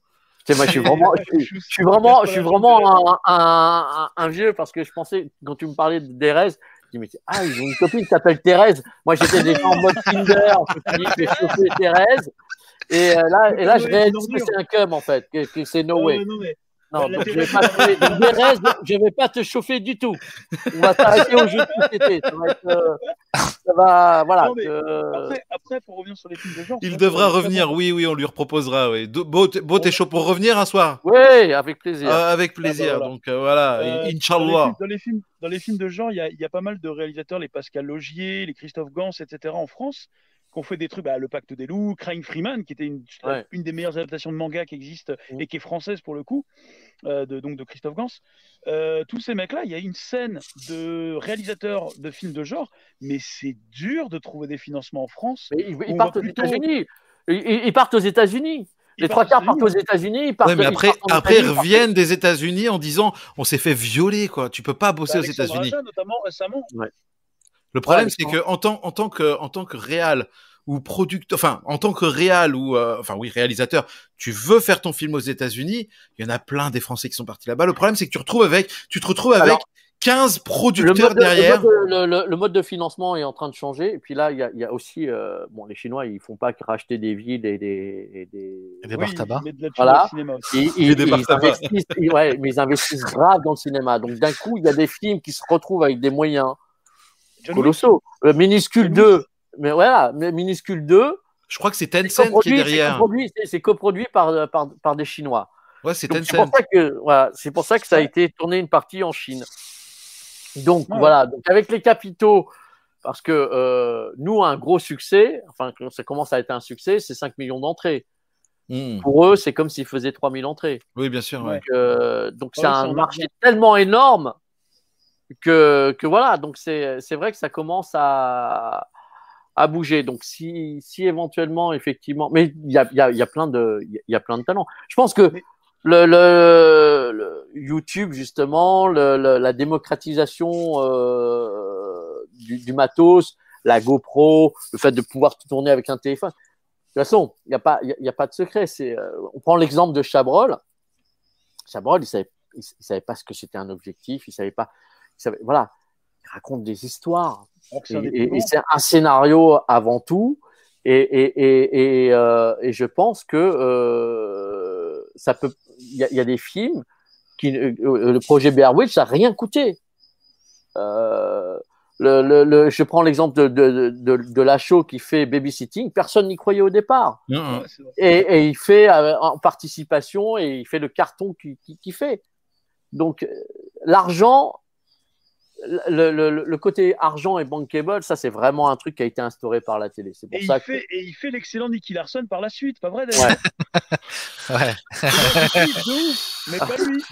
Speaker 3: sais, moi, je suis vraiment, je, suis- je suis vraiment, je suis vraiment un, un, un, vieux parce que je pensais quand tu me parlais de Thérèse, je dis mais c'est- ah ils ont une copine qui s'appelle Thérèse. Moi j'étais déjà en mode Tinder, je me suis dit je vais chauffer Thérèse. Et euh, là, et là, je réalise que c'est un cum en fait, que, que c'est no way.
Speaker 4: non, mais
Speaker 3: Non, donc je vais te, Thérèse, je vais pas te chauffer du tout. On va s'arrêter au jeu de société. Ça va être, euh, ça va, voilà.
Speaker 4: Non, mais
Speaker 3: que-
Speaker 4: Après, après, pour revenir sur les films de genre.
Speaker 1: Il devra revenir, oui, oui, on lui reproposera. Oui. Beau, t'es- Beau, t'es chaud pour revenir un soir?
Speaker 3: Oui, avec plaisir.
Speaker 1: Ah, Avec plaisir.
Speaker 4: Ah, bah, voilà.
Speaker 1: Donc euh, voilà,
Speaker 4: Euh, Dans les,
Speaker 1: Inch'Allah.
Speaker 4: films, dans, les films, dans les films de genre, il y y a pas mal de réalisateurs, les Pascal Logier, les Christophe Gans, etc. en France, qui ont fait des trucs, bah, Le Pacte des Loups, Crying Freeman, qui était une,
Speaker 3: Ouais.
Speaker 4: une des meilleures adaptations de manga qui existe
Speaker 3: Mm.
Speaker 4: et qui est française pour le coup, euh, de, donc de Christophe Gans. Euh, tous ces mecs-là, il y a une scène de réalisateurs de films de genre, mais c'est dur de trouver des financements en France.
Speaker 3: Mais ils, ils partent aux
Speaker 4: plutôt-
Speaker 3: États-Unis. Ils, ils- partent aux États-Unis. Les trois quarts
Speaker 4: partent
Speaker 3: aux États-Unis. Ils partent,
Speaker 1: Ouais, mais après, après ils
Speaker 3: Italie,
Speaker 1: reviennent des États-Unis en disant on s'est fait violer, quoi. Tu peux pas bosser aux
Speaker 4: Alexandre
Speaker 1: États-Unis.
Speaker 4: Notamment récemment.
Speaker 1: Le problème,
Speaker 3: Ouais,
Speaker 1: c'est que en tant, en tant que, en tant que réal ou producteur, enfin, en tant que réal ou, euh, enfin, oui, réalisateur, tu veux faire ton film aux États-Unis, il y en a plein des Français qui sont partis là-bas. Le problème, c'est que tu retrouves avec, tu te retrouves avec
Speaker 3: Alors,
Speaker 1: 15
Speaker 3: Le
Speaker 1: producteurs
Speaker 3: de,
Speaker 1: derrière.
Speaker 3: le, mode de, le- le- le mode de financement est en train de changer. Et puis là, il y a, il y a aussi, euh, bon, les Chinois, ils font pas que racheter des villes et des, et des,
Speaker 2: Et des
Speaker 4: Oui,
Speaker 2: bars tabac.
Speaker 4: de
Speaker 3: Voilà. Ils,
Speaker 1: Et
Speaker 3: ils-
Speaker 1: des
Speaker 3: ils
Speaker 1: bars tabac.
Speaker 3: investissent, ils- ouais, mais ils investissent grave dans le cinéma. Donc d'un coup, il y a des films qui se retrouvent avec des moyens colossaux. Euh, Minuscule
Speaker 4: John
Speaker 3: 2, mais voilà, Minuscule 2,
Speaker 1: Je crois que c'est
Speaker 3: c'est
Speaker 1: Tencent qui est derrière.
Speaker 3: coproduit, c'est- c'est coproduit par, par, par des Chinois.
Speaker 1: Ouais, c'est
Speaker 3: Donc, C'est pour ça que voilà, c'est pour ça que ça a été tourné une partie en Chine. Donc
Speaker 4: Ouais.
Speaker 3: voilà, donc avec les capitaux, parce que euh, nous un gros succès, enfin que ça commence à être un succès, c'est 5 millions d'entrées.
Speaker 1: Hmm.
Speaker 3: Pour eux, c'est comme s'ils faisaient 3000 entrées.
Speaker 1: Oui, bien sûr. Ouais.
Speaker 3: Donc, euh, donc c'est
Speaker 4: Ouais,
Speaker 3: un
Speaker 4: c'est un
Speaker 3: marché tellement énorme que, que voilà, donc c'est vrai que ça commence à, à bouger. Donc si, si éventuellement, effectivement, mais il y a, y, a, y a plein de il y a plein de talents. Je pense que le, le, le YouTube justement, le, la démocratisation euh, du, du matos, la GoPro, le fait de pouvoir tout tourner avec un téléphone. De toute façon, il n'y a pas il y a- il y a pas de secret. C'est euh, on prend l'exemple de Chabrol. Chabrol, il savait il savait pas ce que c'était un objectif, il savait pas, voilà, il raconte des histoires et,
Speaker 4: c'est un des
Speaker 3: et-
Speaker 4: plus
Speaker 3: et
Speaker 4: grands.
Speaker 3: c'est un scénario avant tout. Et, et, et, et, euh, et je pense que euh, ça peut, il y, a- il y a des films qui, euh, le projet Bear Witch, ça n'a rien coûté. Euh, le, le, le- je prends l'exemple de, de, de, de la show qui fait babysitting, personne n'y croyait au départ et, et il fait euh, en participation et il fait le carton qu'il qui, qui fait. Donc l'argent, le, le, le côté argent et bankable, ça c'est vraiment un truc qui a été instauré par la télé. C'est pour
Speaker 4: Et
Speaker 3: ça
Speaker 4: il,
Speaker 3: que
Speaker 4: fait, et il fait l'excellent Nicky Larson par la suite, pas vrai d'ailleurs
Speaker 3: Ouais.
Speaker 2: Ouais.
Speaker 4: De ouf, mais pas lui.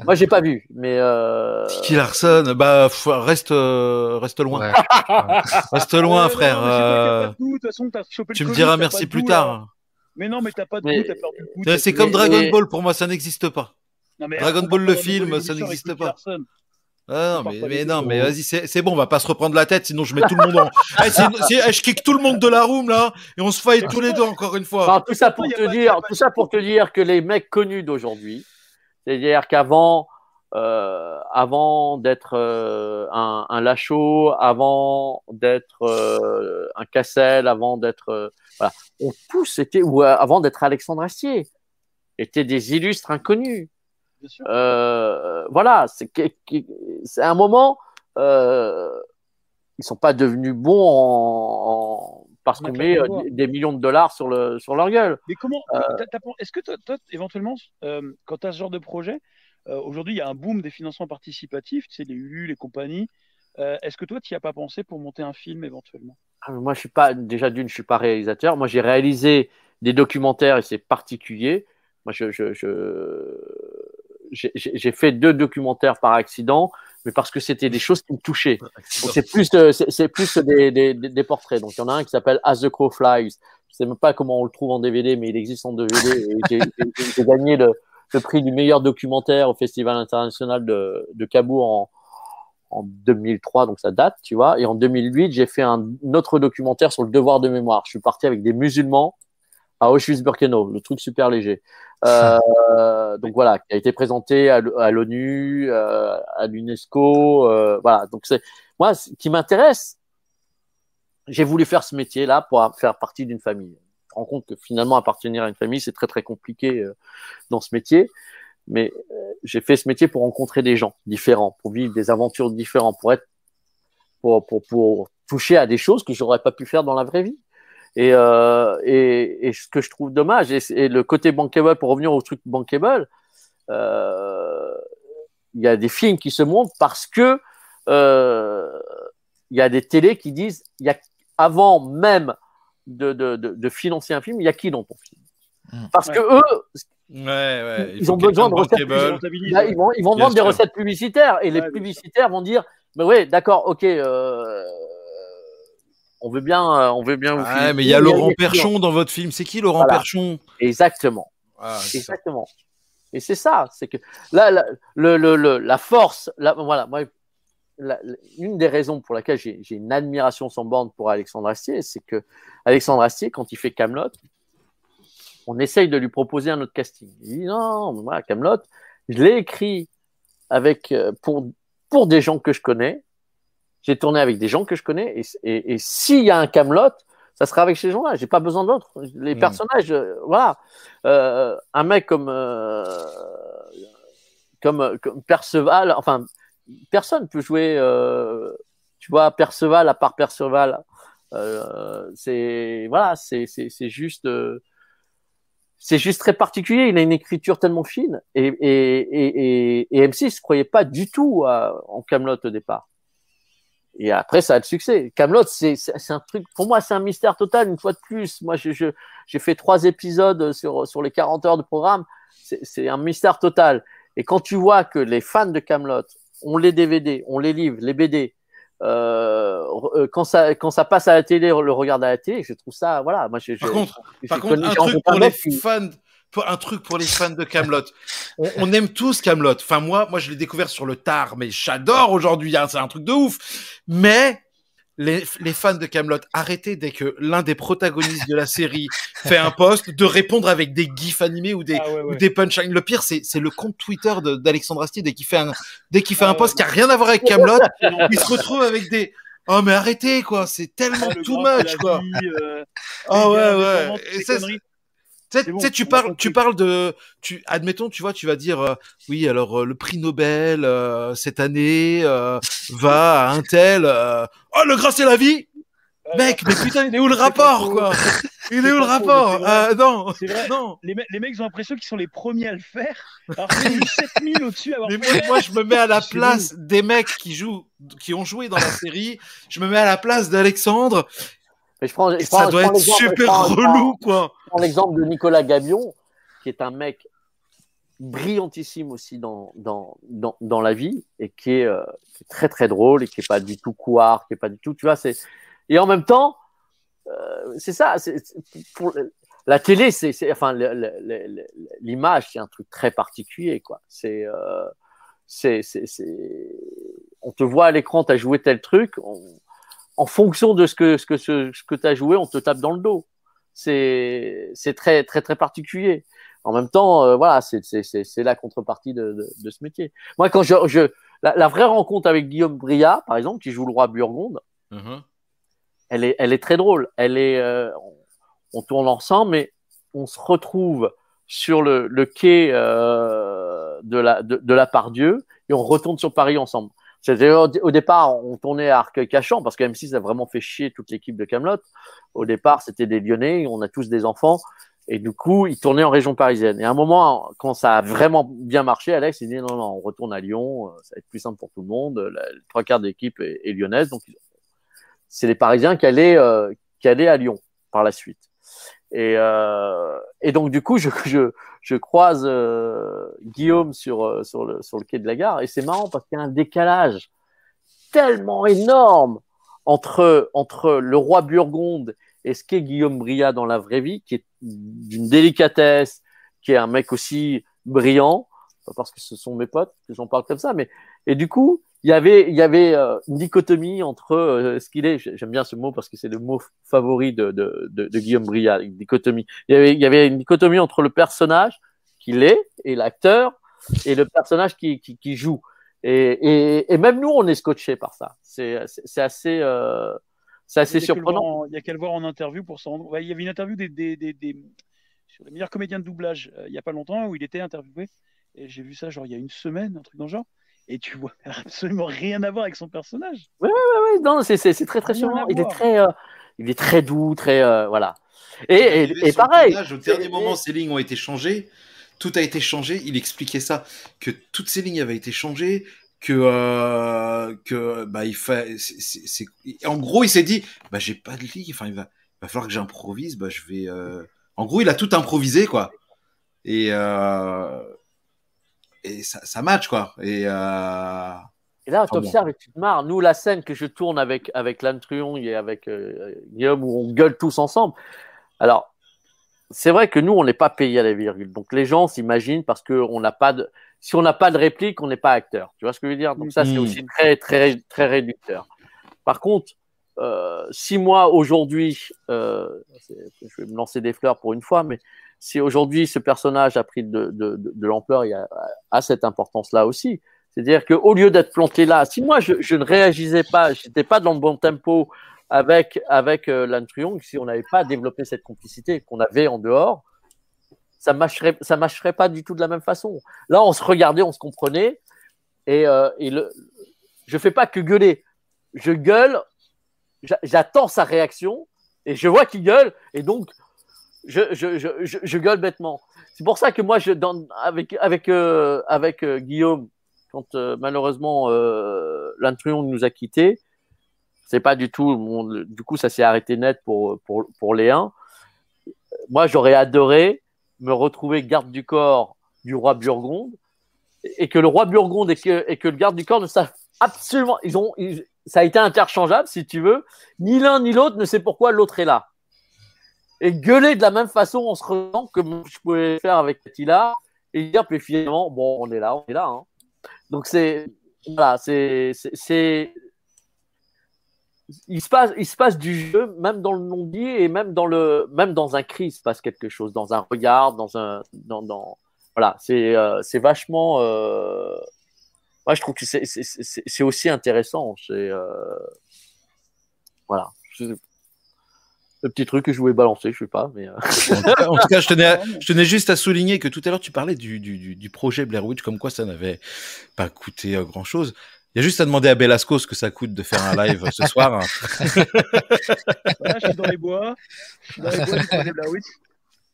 Speaker 3: moi j'ai pas vu, mais euh...
Speaker 1: Tiki Larson, bah reste, euh, reste loin,
Speaker 2: Ouais.
Speaker 1: reste loin,
Speaker 4: Ouais,
Speaker 1: frère. euh,
Speaker 4: goût, façon,
Speaker 1: tu me
Speaker 4: Covid,
Speaker 1: diras merci plus
Speaker 4: goût,
Speaker 1: tard.
Speaker 4: Mais non, mais t'as pas de
Speaker 3: Mais-
Speaker 4: goût, t'as perdu le goût. T'as-
Speaker 1: C'est comme
Speaker 3: mais-
Speaker 1: Dragon
Speaker 3: mais-
Speaker 1: Ball pour moi, ça n'existe pas.
Speaker 4: Non, mais
Speaker 1: Dragon
Speaker 4: on
Speaker 1: Ball, le film, ça n'existe
Speaker 4: Nicky
Speaker 1: pas.
Speaker 4: Larson.
Speaker 1: Ah
Speaker 4: On
Speaker 1: non, mais, mais non, mais vas-y, c'est c'est bon, on va pas se reprendre la tête, sinon je mets tout le monde en. Eh, c'est- c'est- eh, je kick tout le monde de la room là, et on se fight
Speaker 4: Mais
Speaker 1: tous les deux encore une fois.
Speaker 3: Non, tout ça pour te dire, tout ça pour te dire que les mecs connus d'aujourd'hui, c'est-à-dire qu'avant, euh, avant d'être euh, un, un Lachaud, avant d'être euh, un Cassel, avant d'être, euh, voilà, ont tous été, ou euh, avant d'être Alexandre Astier, étaient des illustres inconnus. Euh, voilà, c'est un moment. Euh, ils sont pas devenus bons en, en- parce qu'on met euh, des, millions de dollars sur le sur leur gueule.
Speaker 4: Mais comment
Speaker 3: Euh,
Speaker 4: Est-ce que toi, éventuellement, quand tu as ce genre de projet, aujourd'hui, il y a un boom des financements participatifs, tu sais, les ULU, les compagnies. Est-ce que toi, tu n'y as pas pensé pour monter un film éventuellement?
Speaker 3: Ah, Moi, je suis pas déjà d'une, je suis pas réalisateur. Moi, j'ai réalisé des documentaires et c'est particulier. Moi, je, je, je- j'ai- fait deux documentaires par accident, mais parce que c'était des choses qui me touchaient. C'est plus, euh, c'est plus des, des, des- portraits. Donc, il y en a un qui s'appelle As the Crow Flies. Je sais même pas comment on le trouve en DVD, mais il existe en DVD. J'ai gagné le, le prix du meilleur documentaire au Festival international de, de Cabourg en, en 2003, donc ça date, tu vois. Et en 2008, j'ai fait un autre documentaire sur le devoir de mémoire. Je suis parti avec des musulmans à Auschwitz-Birkenau, le truc super léger. Euh, donc voilà, qui a été présenté à l'ONU, euh, à l'UNESCO. euh, voilà, donc c'est moi ce qui m'intéresse. J'ai voulu faire ce métier-là pour faire partie d'une famille. Je me rends compte que finalement appartenir à une famille, c'est très très compliqué dans ce métier. Mais j'ai fait ce métier pour rencontrer des gens différents, pour vivre des aventures différentes, pour être, pour, pour, pour toucher à des choses que j'aurais pas pu faire dans la vraie vie. Et, euh, et, et ce que je trouve dommage, et, et le côté bankable, pour revenir au truc bankable, euh, il y a des films qui se montrent parce que euh, il y a des télés qui disent, il y a avant même de, de, de, de financer un film, il y a qui dans ton film?
Speaker 2: Mm.
Speaker 3: Parce
Speaker 4: Ouais.
Speaker 3: que eux,
Speaker 1: Ouais, ouais. il
Speaker 3: Ils ont besoin de recettes Là,
Speaker 4: ouais.
Speaker 3: ils vont, ils vont vendre des recettes publicitaires et les
Speaker 4: Ouais,
Speaker 3: publicitaires vont dire, mais oui, d'accord, ok, euh, On veut bien, euh, on veut bien. vous
Speaker 1: mais il y a Laurent. Perchon dans votre film. C'est qui Laurent
Speaker 3: Voilà.
Speaker 1: Perchon?
Speaker 3: Exactement.
Speaker 1: Ah, ça.
Speaker 3: Exactement. Et c'est ça, c'est que là, la, le, le, le- la force, là, voilà, moi, la- la- une des raisons pour laquelle j'ai une admiration sans borne pour Alexandre Astier, c'est que Alexandre Astier, quand il fait Camelot, on essaye de lui proposer un autre casting. Il dit non, mais moi, Camelot, je l'ai écrit avec euh, pour pour des gens que je connais. J'ai tourné avec des gens que je connais, et, et, et s'il y a un Camelot, ça sera avec ces gens-là. J'ai pas besoin d'autres. Les
Speaker 1: Mm.
Speaker 3: personnages, euh, voilà. Euh, un mec comme euh, comme, comme Perceval, enfin, personne peut jouer, euh, tu vois, Perceval à part Perceval. Euh, c'est voilà, c'est c'est c'est juste. euh, c'est juste très particulier. Il a une écriture tellement fine et, et, et, et, et M6 ne croyait pas du tout à- en Camelot au départ. Et après, ça a le succès. Camelot, c'est un truc. Pour moi, c'est un mystère total. Une fois de plus, moi, je- je- j'ai fait trois épisodes sur sur les 40 heures de programme. C'est c'est un mystère total. Et quand tu vois que les fans de Camelot ont les DVD, ont les livres, les BD, euh, euh, quand ça quand ça passe à la télé, le regardent à la télé, je trouve ça, voilà. Moi, je,
Speaker 1: Par
Speaker 3: je-
Speaker 1: contre,
Speaker 3: je
Speaker 1: Par contre, un
Speaker 3: j'ai
Speaker 1: truc pour les fans, un truc pour les fans de Camelot. On, on aime tous Camelot. Enfin moi, moi je l'ai découvert sur le tard, mais j'adore aujourd'hui. hein, c'est un truc de ouf. Mais les, les fans de Camelot, arrêtez dès que l'un des protagonistes de la série fait un post de répondre avec des gifs animés ou des
Speaker 4: Ah ouais,
Speaker 1: ou
Speaker 4: ouais.
Speaker 1: des punchlines. Le pire, c'est c'est le compte Twitter d'Alexandre Astier dès qu'il fait un dès qu'il fait
Speaker 4: Ah
Speaker 1: un
Speaker 4: ouais,
Speaker 1: post qui a rien à voir avec Camelot, il se retrouve avec des Oh mais arrêtez quoi, c'est tellement
Speaker 4: Ah, le
Speaker 1: too much quoi.
Speaker 4: euh,
Speaker 1: Ah
Speaker 4: les
Speaker 1: ouais
Speaker 4: gars,
Speaker 1: ouais. Et ça, sais,
Speaker 4: C'est bon,
Speaker 1: tu parles, tu parles de, tu, admettons, tu vois, tu vas dire, euh, oui, alors euh, le prix Nobel euh, cette année euh, va à un tel. euh, oh, le gras c'est la vie, mec, mais putain, il est où le rapport, quoi? Il est où le rapport? Euh, Non,
Speaker 4: vrai.
Speaker 1: non.
Speaker 4: Les, me- les mecs ont l'impression qu'ils sont les premiers à le faire. Alors qu'il y a eu 7000 au-dessus
Speaker 1: Mais moi, moi, je me mets à la place des mecs qui jouent, qui ont joué dans la série. Je me mets à la place d'Alexandre.
Speaker 3: Mais je prends, je
Speaker 1: Et
Speaker 3: prends-
Speaker 1: ça
Speaker 3: je
Speaker 1: doit
Speaker 3: prends
Speaker 1: être super relou, quoi.
Speaker 3: L'exemple de Nicolas Gabion, qui est un mec brillantissime aussi dans, dans, dans, la vie et qui est, euh, qui est très très drôle et qui est pas du tout couard, qui est pas du tout, tu vois, c'est et en même temps, euh, c'est ça, c'est pour la télé, c'est enfin l'image, c'est un truc très particulier, quoi. C'est euh, c'est c'est on te voit à l'écran, t'as joué tel truc, en fonction de ce que ce que ce, ce que t'as joué, on te tape dans le dos. C'est c'est très très très particulier. En même temps, euh, voilà, c'est c'est c'est la contrepartie de, de de ce métier. Moi, quand je je la, la vraie rencontre avec Guillaume Bria, par exemple, qui joue le roi Burgonde,
Speaker 1: Mhm.
Speaker 3: elle est, elle est très drôle. Elle est, euh, on, on tourne ensemble, mais on se retrouve sur le, le quai euh, de la de, de la Pardieu et on retourne sur Paris ensemble. C'était au, départ, on tournait à Arcueil-Cachan parce que M6 a vraiment fait chier toute l'équipe de Camelot. Au départ, c'était des Lyonnais, on a tous des enfants. Et du coup, ils tournaient en région parisienne. Et à un moment, quand ça a vraiment bien marché, Alex, il dit non, non, on retourne à Lyon, euh, ça va être plus simple pour tout le monde. Trois quarts de l'équipe est, lyonnaise, donc c'est les Parisiens qui allaient, euh, qui allaient à Lyon par la suite. Et, euh, et donc du coup, je, croise euh, Guillaume sur, euh, sur, le, quai de la gare, et c'est marrant parce qu'il y a un décalage tellement énorme entre, le roi Burgonde et ce qu'est Guillaume Bria dans la vraie vie, qui est d'une délicatesse, qui est un mec aussi brillant, parce que ce sont mes potes que j'en parle comme ça, mais et du coup, il y avait, il y avait euh, une dichotomie entre euh, ce qu'il est. J'aime bien ce mot parce que c'est le mot favori de, de, de, de Guillaume Bria, une dichotomie. Il y, avait, il y avait une dichotomie entre le personnage qu'il est et l'acteur et le personnage qui, qui, qui joue. Et, et, et même nous, on est scotché par ça. C'est assez, euh, c'est assez
Speaker 4: voir
Speaker 3: surprenant.
Speaker 4: en- Il y a qu'à le voir en interview pour s'en rendre. Ouais, il y avait une interview des, des, des, des- sur les meilleurs comédiens de doublage euh, il n'y a pas longtemps où il était interviewé. Et j'ai vu ça genre il y a une semaine, un truc dans le genre. Et tu vois absolument rien à voir avec son personnage.
Speaker 3: Oui, non, c'est c'est- c'est très très surprenant. Il est très, euh, il est très doux, très euh, voilà. Et, pareil.
Speaker 1: tournage, au dernier moment, ces lignes ont été changées. Tout a été changé. Il expliquait ça, que toutes ces lignes avaient été changées, que euh, que bah il fait. c'est- c'est- c'est- En gros, il s'est dit, bah j'ai pas de ligne. Enfin, il va, il va falloir que j'improvise. Bah je vais. euh, En gros, il a tout improvisé, quoi. Et euh... et ça, ça match, quoi. Et euh...
Speaker 3: Et là, tu observes et tu te marres. Nous, la scène que je tourne avec, avec Lan Truong et avec euh, Guillaume, où on gueule tous ensemble. Alors, c'est vrai que nous, on n'est pas payé à la virgule. Donc, les gens s'imaginent parce que on n'a pas de, si on n'a pas de réplique, on n'est pas acteur. Tu vois ce que je veux dire? Donc, ça, c'est
Speaker 1: Mhm.
Speaker 3: aussi très, très, très réducteur. Par contre, euh, si moi, aujourd'hui, euh, je vais me lancer des fleurs pour une fois, mais si aujourd'hui ce personnage a pris de, l'ampleur, il a, cette importance-là aussi. C'est-à-dire qu'au lieu d'être planté là, si moi je, ne réagissais pas, j'étais pas dans le bon tempo avec avec euh, si on n'avait pas développé cette complicité qu'on avait en dehors, ça marcherait ça marcherait pas du tout de la même façon. Là, on se regardait, on se comprenait, et, euh, et le, je fais pas que gueuler, je gueule, j'a- j'attends sa réaction et je vois qu'il gueule et donc je, gueule bêtement. C'est pour ça que moi, je, avec, euh, euh, Guillaume, quand euh, malheureusement l'Intrion nous a quittés, c'est pas du tout. du coup, ça s'est arrêté net pour, pour. Moi, j'aurais adoré me retrouver garde du corps du roi Burgonde et que le roi Burgonde et que, le garde du corps ne savent absolument. Ça a été interchangeable, si tu veux. Ni l'un ni l'autre ne sait pourquoi l'autre est là. Et gueuler de la même façon en se rendant comme je pouvais faire avec Attila et dire, puis finalement, bon, on est là, on est là. hein. Donc c'est, voilà, c'est, c'est, il se passe, il se passe du jeu, même dans le non-dit et même dans le, même dans un cri, il se passe quelque chose, dans un regard, dans un, dans, dans, voilà, c'est, euh, c'est vachement, euh, moi je trouve que c'est, aussi intéressant, c'est, euh, voilà, le petit truc que je voulais balancer, je sais pas, mais. euh,
Speaker 1: En tout cas, je, tenais à- je tenais juste à souligner que tout à l'heure, tu parlais du, du, du, du projet Blair Witch, comme quoi ça n'avait pas coûté euh, grand chose. Il y a juste à demander à Belasco ce que ça coûte de faire un live ce soir.
Speaker 4: Voilà, je suis dans les bois. Je suis dans les bois du projet Blair Witch.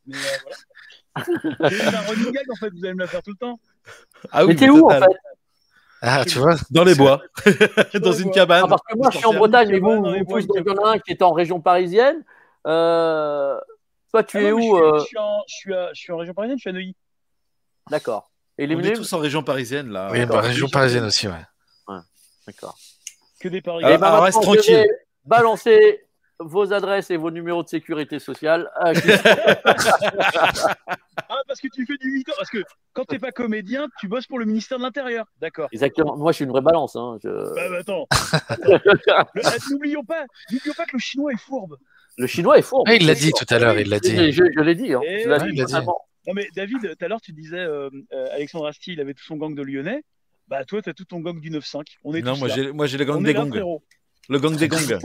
Speaker 4: Mais euh, voilà. C'est un running gag en fait, vous allez me la faire tout le temps.
Speaker 1: Ah
Speaker 3: mais t'es où en fait?
Speaker 2: Ah, tu vois
Speaker 1: Dans les bois, dans
Speaker 4: Dans les
Speaker 1: une
Speaker 4: bois.
Speaker 1: cabane.
Speaker 3: Ah, Parce que moi je suis en. Bretagne, mais vous, vous
Speaker 4: bois,
Speaker 3: plus, donc il y en a un qui est en région parisienne. Euh, toi, tu
Speaker 4: Ah
Speaker 3: es
Speaker 4: non,
Speaker 3: où
Speaker 4: je,
Speaker 3: euh,
Speaker 4: suis, je, suis en, je, suis à- je suis en région parisienne, je suis à Neuilly.
Speaker 3: D'accord. Et les
Speaker 1: On est tous en région parisienne là.
Speaker 2: Oui, bah, région parisienne aussi, ouais.
Speaker 3: D'accord.
Speaker 4: Que des paris.
Speaker 1: Ah,
Speaker 3: Eh ben,
Speaker 1: ah, reste tranquille.
Speaker 3: vais Balancer vos adresses et vos numéros de sécurité sociale.
Speaker 4: Ah, parce que tu fais du 8 ans. Parce que quand t'es pas comédien, tu bosses pour le ministère de l'Intérieur. D'accord.
Speaker 3: Exactement. Moi, je suis une vraie balance. Hein. Je-
Speaker 4: Bah, bah, attends. Euh, N'oublions pas, n'oublions pas que le chinois est fourbe.
Speaker 3: Le chinois est fort.
Speaker 2: Ah, il l'a dit tout à l'heure, il l'a
Speaker 3: Je,
Speaker 2: dit.
Speaker 3: je- je l'ai dit. Hein.
Speaker 4: Eh
Speaker 3: Je dit.
Speaker 4: Non mais David, tout à l'heure tu disais euh, euh, Alexandre Astier, il avait tout son gang de Lyonnais. Bah toi t'as tout ton gang du 9-5. On est
Speaker 1: Non,
Speaker 4: tous
Speaker 1: moi j'ai, moi j'ai le gang
Speaker 4: On
Speaker 1: des gongs. Le gang des gongs.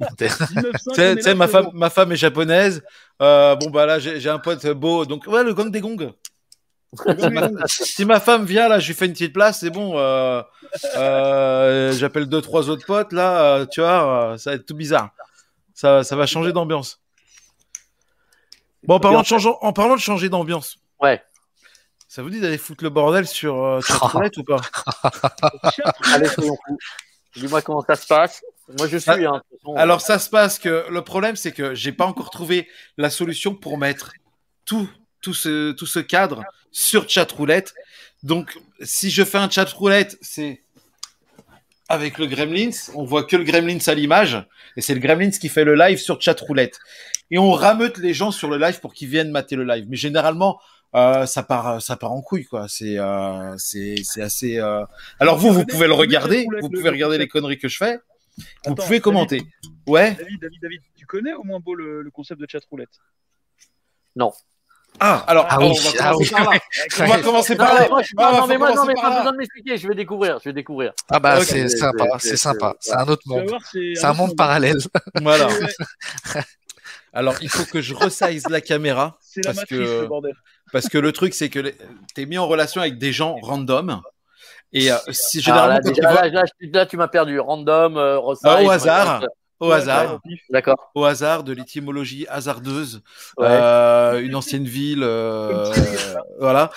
Speaker 4: Du 9-5,
Speaker 1: Tu sais, tu ma femme, ma femme est japonaise. Euh, bon bah là j'ai, j'ai un pote beau, donc ouais le gang des gongs. Si ma femme vient là, je lui fais une petite place, c'est bon. Euh, euh, j'appelle deux trois autres potes là, tu vois, ça va être tout bizarre. Ça, ça va changer d'ambiance. Bon, en parlant de, en parlant de changer d'ambiance,
Speaker 3: Ouais.
Speaker 1: ça vous dit d'aller foutre le bordel sur euh, Chatroulette ou pas?
Speaker 4: Chat,
Speaker 3: Allez, soyons fous. Dis-moi comment ça se passe. Moi, je suis.
Speaker 1: Ah,
Speaker 3: hein, façon.
Speaker 1: Alors ça se passe que le problème c'est que j'ai pas encore trouvé la solution pour mettre tout tout ce tout ce cadre sur chatroulette. Donc si je fais un chatroulette, c'est avec le Gremlins, on voit que le Gremlins à l'image et c'est le Gremlins qui fait le live sur chatroulette. Et on rameute les gens sur le live pour qu'ils viennent mater le live. Mais généralement euh, ça part ça part en couille quoi. C'est euh, c'est c'est assez euh, Alors vous vous pouvez le regarder, vous pouvez regarder les conneries que je fais. Vous
Speaker 4: Attends,
Speaker 1: pouvez commenter.
Speaker 4: David,
Speaker 1: Ouais.
Speaker 4: David, David, David, tu connais au moins beau le, le concept de chat roulette?
Speaker 1: Ah, alors,
Speaker 2: Ah
Speaker 1: alors,
Speaker 2: oui,
Speaker 1: on va
Speaker 2: ah
Speaker 1: commencer
Speaker 2: oui.
Speaker 1: par là. On va commencer
Speaker 3: Non,
Speaker 1: par
Speaker 3: mais
Speaker 1: là.
Speaker 3: moi, je suis
Speaker 1: Ah,
Speaker 3: pas-
Speaker 1: bah,
Speaker 3: non, mais moi, non, mais pas besoin de m'expliquer. Je vais découvrir. Je vais découvrir.
Speaker 2: Ah bah c'est sympa,
Speaker 3: c'est-
Speaker 2: sympa.
Speaker 3: c'est-
Speaker 2: un autre
Speaker 4: Tu
Speaker 2: monde.
Speaker 4: c'est
Speaker 2: un monde parallèle.
Speaker 1: Voilà. Alors, il faut que je resize la caméra
Speaker 4: C'est la
Speaker 1: Parce
Speaker 4: matrice,
Speaker 1: que-
Speaker 4: le bordel.
Speaker 1: parce que le truc, c'est que les- t'es mis en relation avec des gens random. Et euh, si généralement,
Speaker 3: là,
Speaker 1: quand tu
Speaker 3: déjà,
Speaker 1: vois-
Speaker 3: là, là, tu m'as perdu. Random, euh, resize,
Speaker 1: Ah, au hasard. Au hasard,
Speaker 4: Ouais,
Speaker 3: D'accord.
Speaker 1: au hasard de l'étymologie hasardeuse,
Speaker 3: Ouais.
Speaker 1: euh, une ancienne ville, euh, voilà.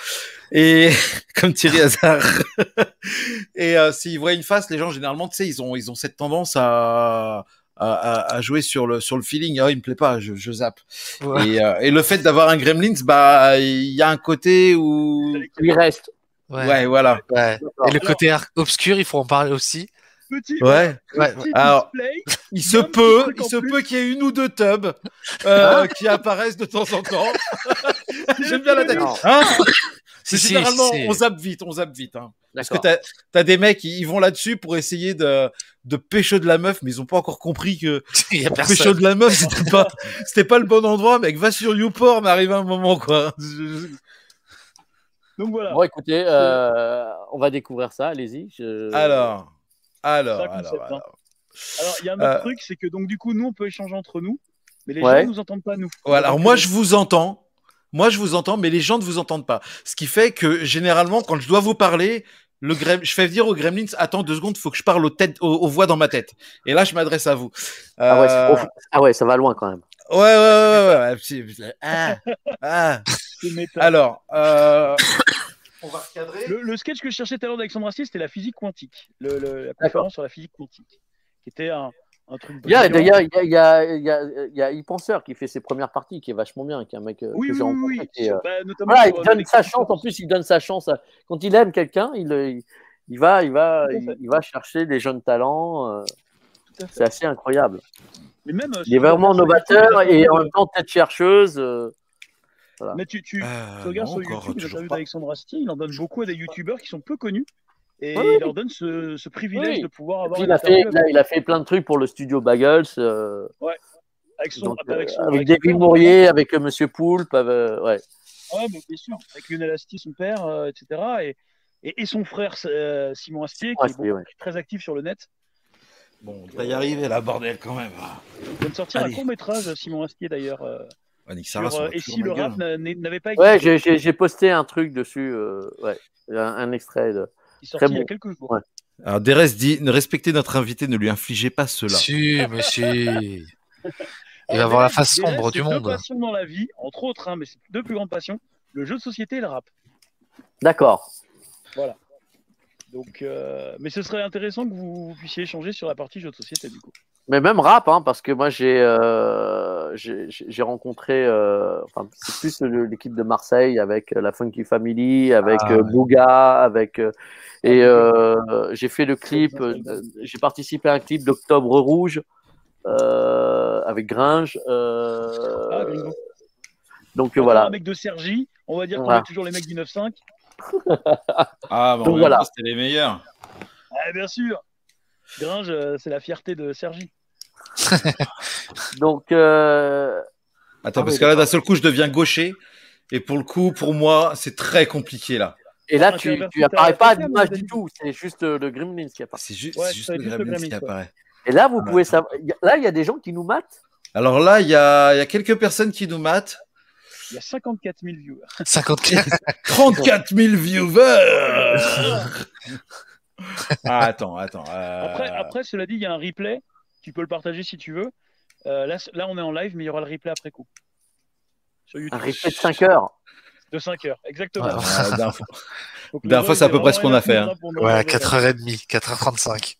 Speaker 1: Et comme Thierry Hazard. et euh, s'ils voient une face, les gens généralement, tu sais, ils ont ils ont cette tendance à à, à- jouer sur le sur le feeling. Ah, il me plaît pas, je, je zappe.
Speaker 2: Ouais.
Speaker 1: Et, euh, et le fait d'avoir un Gremlins, bah, il y a un côté où
Speaker 3: Il reste.
Speaker 1: Ouais, voilà.
Speaker 2: ouais. Et le côté obscur, il faut en parler aussi.
Speaker 4: Petit,
Speaker 1: Ouais.
Speaker 2: Ouais,
Speaker 4: petit
Speaker 1: Alors,
Speaker 4: display.
Speaker 1: Il se peut, il se
Speaker 4: plus.
Speaker 1: peut qu'il y ait une ou deux tubs euh, qui apparaissent de temps en temps. J'aime bien la tête. Hein
Speaker 2: Si,
Speaker 1: C'est
Speaker 2: si,
Speaker 1: généralement,
Speaker 2: si, si.
Speaker 1: on zappe vite, on zappe vite. Hein. Parce que t'as as des mecs, ils vont là-dessus pour essayer de, de pécho de la meuf, mais ils ont pas encore compris que
Speaker 2: y a
Speaker 1: pécho de la meuf, c'était pas, c'était pas le bon endroit, mec. Va sur YouPorn, arrive un moment, quoi.
Speaker 4: Donc voilà.
Speaker 3: Bon, écoutez, euh, on va découvrir ça. Allez-y. Je-
Speaker 1: Alors, alors,
Speaker 4: Ça,
Speaker 1: alors,
Speaker 4: concept, hein.
Speaker 1: alors.
Speaker 4: Alors, il y a un autre
Speaker 1: Euh,
Speaker 4: truc, c'est que donc, du coup, nous, on peut échanger entre nous, mais les
Speaker 3: Ouais.
Speaker 4: gens nous entendent pas, nous.
Speaker 1: Ouais, alors moi, je vous entends. Moi, je vous entends, mais les gens ne vous entendent pas. Ce qui fait que généralement, quand je dois vous parler, le grem... je fais dire aux gremlins, attends deux secondes, faut que je parle aux, têtes, aux, aux voix dans ma tête. Et là, je m'adresse à vous.
Speaker 3: Ah, ouais,
Speaker 1: Euh,
Speaker 3: ah ouais, ça va loin quand même.
Speaker 1: ouais, ouais, ouais, ouais, ouais, Ah, ah. Alors, euh... on va recadrer.
Speaker 4: Le, le sketch que je cherchais tout à l'heure d'Alexandre Astier, c'était la physique quantique. Le, le- la conférence sur la physique quantique. Qui était un, un truc.
Speaker 3: Il y a il y a, il y a, il y a, il y a e-penseur qui fait ses premières parties, qui est vachement bien, qui est un mec euh,
Speaker 4: Oui,
Speaker 3: que
Speaker 4: oui,
Speaker 3: j'ai
Speaker 4: oui.
Speaker 3: rencontré.
Speaker 4: oui.
Speaker 3: est, euh,
Speaker 4: Bah,
Speaker 3: Voilà,
Speaker 4: sur,
Speaker 3: il
Speaker 4: euh,
Speaker 3: donne sa chance. En plus, il donne sa chance. à- Quand il aime quelqu'un, il, il, il va, il va, il, va chercher des jeunes talents. euh. C'est assez incroyable.
Speaker 4: Mais même, euh,
Speaker 3: Il est vraiment novateur et
Speaker 4: il a
Speaker 3: en même temps tête chercheuse. euh,
Speaker 4: Mais tu, tu,
Speaker 1: Euh,
Speaker 4: tu regardes
Speaker 1: non,
Speaker 4: sur
Speaker 1: encore,
Speaker 4: YouTube
Speaker 1: pas.
Speaker 4: d'Alexandre Astier, il en donne beaucoup à des youtubeurs qui sont peu connus. Et
Speaker 3: Oui, oui.
Speaker 4: il leur donne ce, ce privilège
Speaker 3: Oui.
Speaker 4: de pouvoir avoir
Speaker 3: il a fait, il a, fait plein de trucs pour le studio Bagels. euh,
Speaker 4: avec, son,
Speaker 3: donc,
Speaker 4: avec,
Speaker 3: euh,
Speaker 4: son,
Speaker 3: avec
Speaker 4: son
Speaker 3: David Mourier, avec Monsieur Poulpe, avec- ouais.
Speaker 4: Ouais, mais bien sûr. Avec Lionel Astier, son père, euh, etc. Et, et, et son frère euh, Simon Astier, qui, est bon,
Speaker 3: ouais.
Speaker 4: très actif sur le net.
Speaker 1: Bon, on va y arriver là, bordel, quand même.
Speaker 4: Il vient de sortir
Speaker 1: Allez.
Speaker 4: un court métrage, Simon Astier d'ailleurs. euh,
Speaker 1: Ah, Nick
Speaker 4: sur,
Speaker 1: Sarah, ça
Speaker 4: euh, et si le rap n'a- n'avait pas
Speaker 3: Ouais,
Speaker 4: existé,
Speaker 3: j'ai- posté un truc dessus, euh, ouais, un, un extrait. De...
Speaker 4: il est sorti
Speaker 3: très
Speaker 4: il y a
Speaker 3: bon.
Speaker 4: quelques jours.
Speaker 3: Ouais.
Speaker 1: Alors, Derez dit, ne respectez notre invité, ne lui infligez pas cela.
Speaker 2: Si, mais si. Il va avoir la face sombre
Speaker 4: c'est
Speaker 2: du
Speaker 4: deux
Speaker 2: monde.
Speaker 4: passions dans la vie, entre autres, hein, mais c'est deux plus grandes passions le jeu de société et le rap.
Speaker 3: D'accord.
Speaker 4: Donc, euh, mais ce serait intéressant que vous, vous puissiez échanger sur la partie jeu de société du coup.
Speaker 3: Mais même rap, hein, parce que moi j'ai euh, j'ai rencontré, euh, enfin c'est plus l'équipe de Marseille avec la Funky Family, avec
Speaker 2: Ah,
Speaker 3: euh. Bouga, avec euh, et j'ai fait le clip, euh, j'ai participé à un clip d'Octobre Rouge euh, avec Gringe. euh,
Speaker 4: Ah, Gringo.
Speaker 3: donc
Speaker 4: On a
Speaker 3: voilà.
Speaker 4: Un mec de Sergi, on va dire qu'on
Speaker 3: Voilà.
Speaker 4: est toujours les mecs du 9-5.
Speaker 1: Ah, bon,
Speaker 3: Donc, voilà.
Speaker 1: c'était les meilleurs.
Speaker 4: Ah, bien sûr. Gringe, euh, c'est la fierté de Sergi.
Speaker 3: Donc euh,
Speaker 1: Attends,
Speaker 3: Ah
Speaker 1: parce que là, d'un seul coup, je deviens gaucher. Et pour le coup, pour moi, c'est très compliqué là.
Speaker 3: et là
Speaker 4: Ah,
Speaker 3: tu tu apparais pas d'image
Speaker 4: Denis.
Speaker 3: du tout, c'est juste euh, le Gremlins qui apparaît.
Speaker 1: C'est ju-
Speaker 4: Ouais,
Speaker 1: c'est juste
Speaker 4: c'est
Speaker 1: le
Speaker 4: juste le
Speaker 1: Gremlins qui apparaît.
Speaker 3: Et là vous pouvez savoir, là il y a des gens qui nous matent?
Speaker 1: Alors là, il y a, il y a quelques personnes qui nous matent.
Speaker 4: Il y a 54 000 viewers.
Speaker 2: 54.
Speaker 1: 34 000 viewers Ah, attends, attends. euh,
Speaker 4: Après, après, cela dit, il y a un replay. Tu peux le partager si tu veux. Euh, là, on est en live, mais il y aura le replay après coup. Sur
Speaker 3: Un replay de 5 heures.
Speaker 4: De 5 heures, exactement.
Speaker 2: Ouais.
Speaker 1: Dernière fois, c'est à peu près ce qu'on a fait,
Speaker 4: nous
Speaker 2: Ouais, à
Speaker 4: regarder.
Speaker 2: 4h30, 4h35.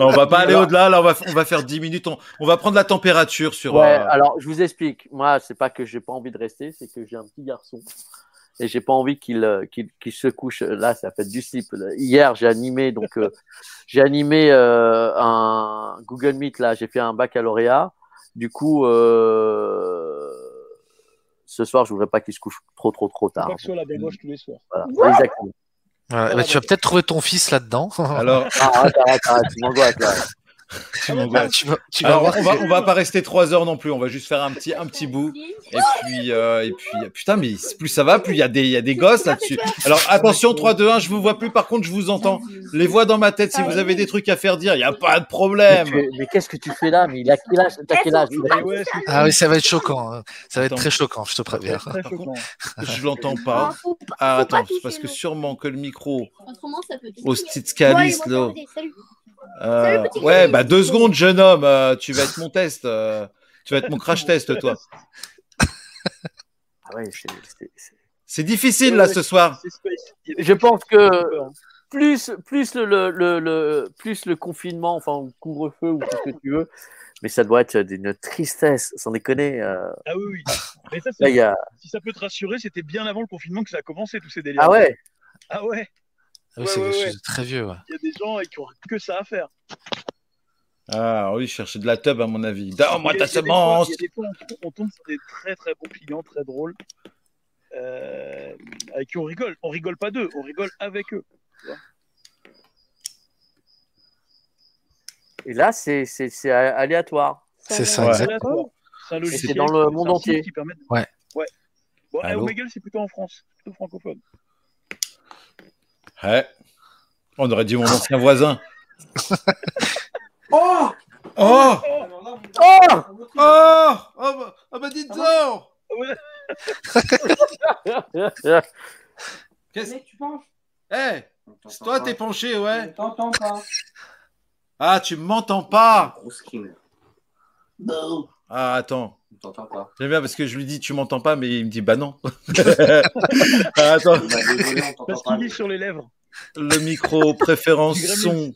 Speaker 1: on va pas aller au-delà. Là, on va, on va faire 10 minutes. On, on va prendre la température sur.
Speaker 3: Ouais,
Speaker 1: euh,
Speaker 3: alors je vous explique. Moi, c'est pas que j'ai pas envie de rester, c'est que j'ai un petit garçon et j'ai pas envie qu'il euh, se couche. Là, ça fait du slip. Hier, j'ai animé donc euh, j'ai animé euh, un Google Meet là. J'ai fait un baccalauréat. Du coup, euh, ce soir, je voudrais pas qu'il se couche trop trop trop tard.
Speaker 4: Pas que soit la bamboche tous les soirs.
Speaker 3: Voilà, exactement.
Speaker 2: Voilà. Bah, tu vas peut-être trouver ton fils là-dedans.
Speaker 1: Alors,
Speaker 3: Ah, arrête, arrête, arrête, tu m'angoisses, là.
Speaker 1: Tu m'angoisses.
Speaker 2: Tu vas, tu vas
Speaker 1: Alors,
Speaker 2: voir.
Speaker 1: on va, on va pas rester 3 heures non plus. On va juste faire un petit, un petit bout. Et puis, euh, et puis, putain, mais plus ça va, plus il y a des, il y a des gosses là-dessus. Alors, attention, 3, 2, 1, je vous vois plus. Par contre, je vous entends. Les voix dans ma tête. Si vous avez des trucs à faire dire, il y a pas de problème.
Speaker 3: mais qu'est-ce que tu fais là? Mais il a quel âge? T'as quel âge?
Speaker 2: Ah oui, ça va être choquant. hein. Ça va être très choquant, je te préviens.
Speaker 4: très choquant.
Speaker 1: Je l'entends pas. Ah, attends, parce que sûrement que le micro
Speaker 6: Autrement, ça peut
Speaker 1: au
Speaker 6: bon,
Speaker 1: là. Euh, ouais, bah deux secondes, jeune homme. euh, tu vas être mon test. euh, tu vas être mon crash test, toi.
Speaker 3: Ah ouais, c'est-
Speaker 1: difficile là ce soir.
Speaker 3: Je pense que
Speaker 4: peur.
Speaker 3: plus, plus, le, le, le, le- plus le confinement, enfin, couvre-feu ou tout ce que tu veux, mais ça doit être d'une tristesse, sans déconner. euh.
Speaker 4: Ah oui, oui. Mais ça, c'est-
Speaker 3: Là, il y a...
Speaker 4: si ça peut te rassurer, c'était bien avant le confinement que ça a commencé, tous ces délires.
Speaker 3: Ah ouais
Speaker 4: Ah ouais,
Speaker 2: oui,
Speaker 4: Ouais,
Speaker 2: c'est
Speaker 4: ouais,
Speaker 2: quelque
Speaker 4: ouais.
Speaker 2: chose de très vieux. Ouais.
Speaker 4: il y a des gens qui ont que ça à faire.
Speaker 1: Ah oui, chercher de la tub à mon avis. Donne-moi
Speaker 4: Il y a-
Speaker 1: ta
Speaker 4: il y a des fois-
Speaker 1: semence.
Speaker 4: on, on tombe sur des très très bons clients, très drôles, euh, avec qui on rigole. On rigole pas d'eux, on rigole avec eux.
Speaker 3: Et là, c'est c'est- c'est aléatoire.
Speaker 2: C'est ça,
Speaker 1: Ouais.
Speaker 2: exactement.
Speaker 4: C'est un logiciel.
Speaker 3: c'est dans le monde entier.
Speaker 4: Qui permet de-
Speaker 2: Ouais.
Speaker 4: Ouais. Bon,
Speaker 1: Allô
Speaker 4: Omegle, c'est plutôt en France, plutôt francophone.
Speaker 1: Ouais. On aurait dit mon ancien voisin.
Speaker 6: Oh
Speaker 1: Oh
Speaker 6: là, vous-
Speaker 3: Oh
Speaker 1: Oh Oh bah, ah bah dites donc Qu'est-ce
Speaker 6: Mec, tu penses
Speaker 1: Eh C'est toi, t'es penché, ouais
Speaker 6: Je t'entends pas.
Speaker 1: Ah, tu m'entends pas.
Speaker 6: Non.
Speaker 1: Ah, attends.
Speaker 6: Je t'entends pas.
Speaker 1: J'aime bien parce que je lui dis tu m'entends pas, mais il me dit bah non. Ah, attends,
Speaker 6: Bah,
Speaker 4: Parce qu'il est sur les lèvres.
Speaker 1: le micro préférence son.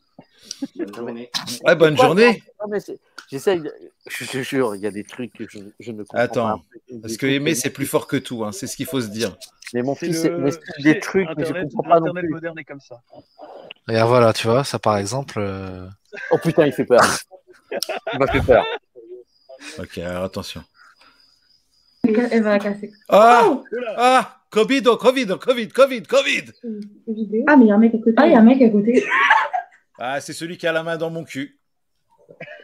Speaker 6: Bonne journée.
Speaker 1: Ouais, bonne journée.
Speaker 3: J'essaye. de- Je te jure, il y a des trucs que je, je ne comprends
Speaker 1: Attends,
Speaker 3: pas. Des
Speaker 1: Parce que aimer c'est plus fort que tout, hein, c'est ce qu'il faut se dire.
Speaker 3: Mais mon fils,
Speaker 4: le-
Speaker 3: des trucs, mais je
Speaker 4: Internet,
Speaker 3: comprends pas non
Speaker 4: Internet
Speaker 3: plus.
Speaker 4: moderne est comme ça.
Speaker 2: Et voilà, tu vois, ça par exemple. euh,
Speaker 3: Oh putain, il fait peur. Il m'a fait peur.
Speaker 1: Ok, alors attention.
Speaker 7: Elle va la casser.
Speaker 1: Ah
Speaker 7: Oh
Speaker 1: Ah Covid, oh, Covid, oh, Covid, Covid, Covid
Speaker 7: Ah, mais il y a un mec à côté. Ah, il y a un mec à côté.
Speaker 1: Ah, c'est celui qui a la main dans mon cul.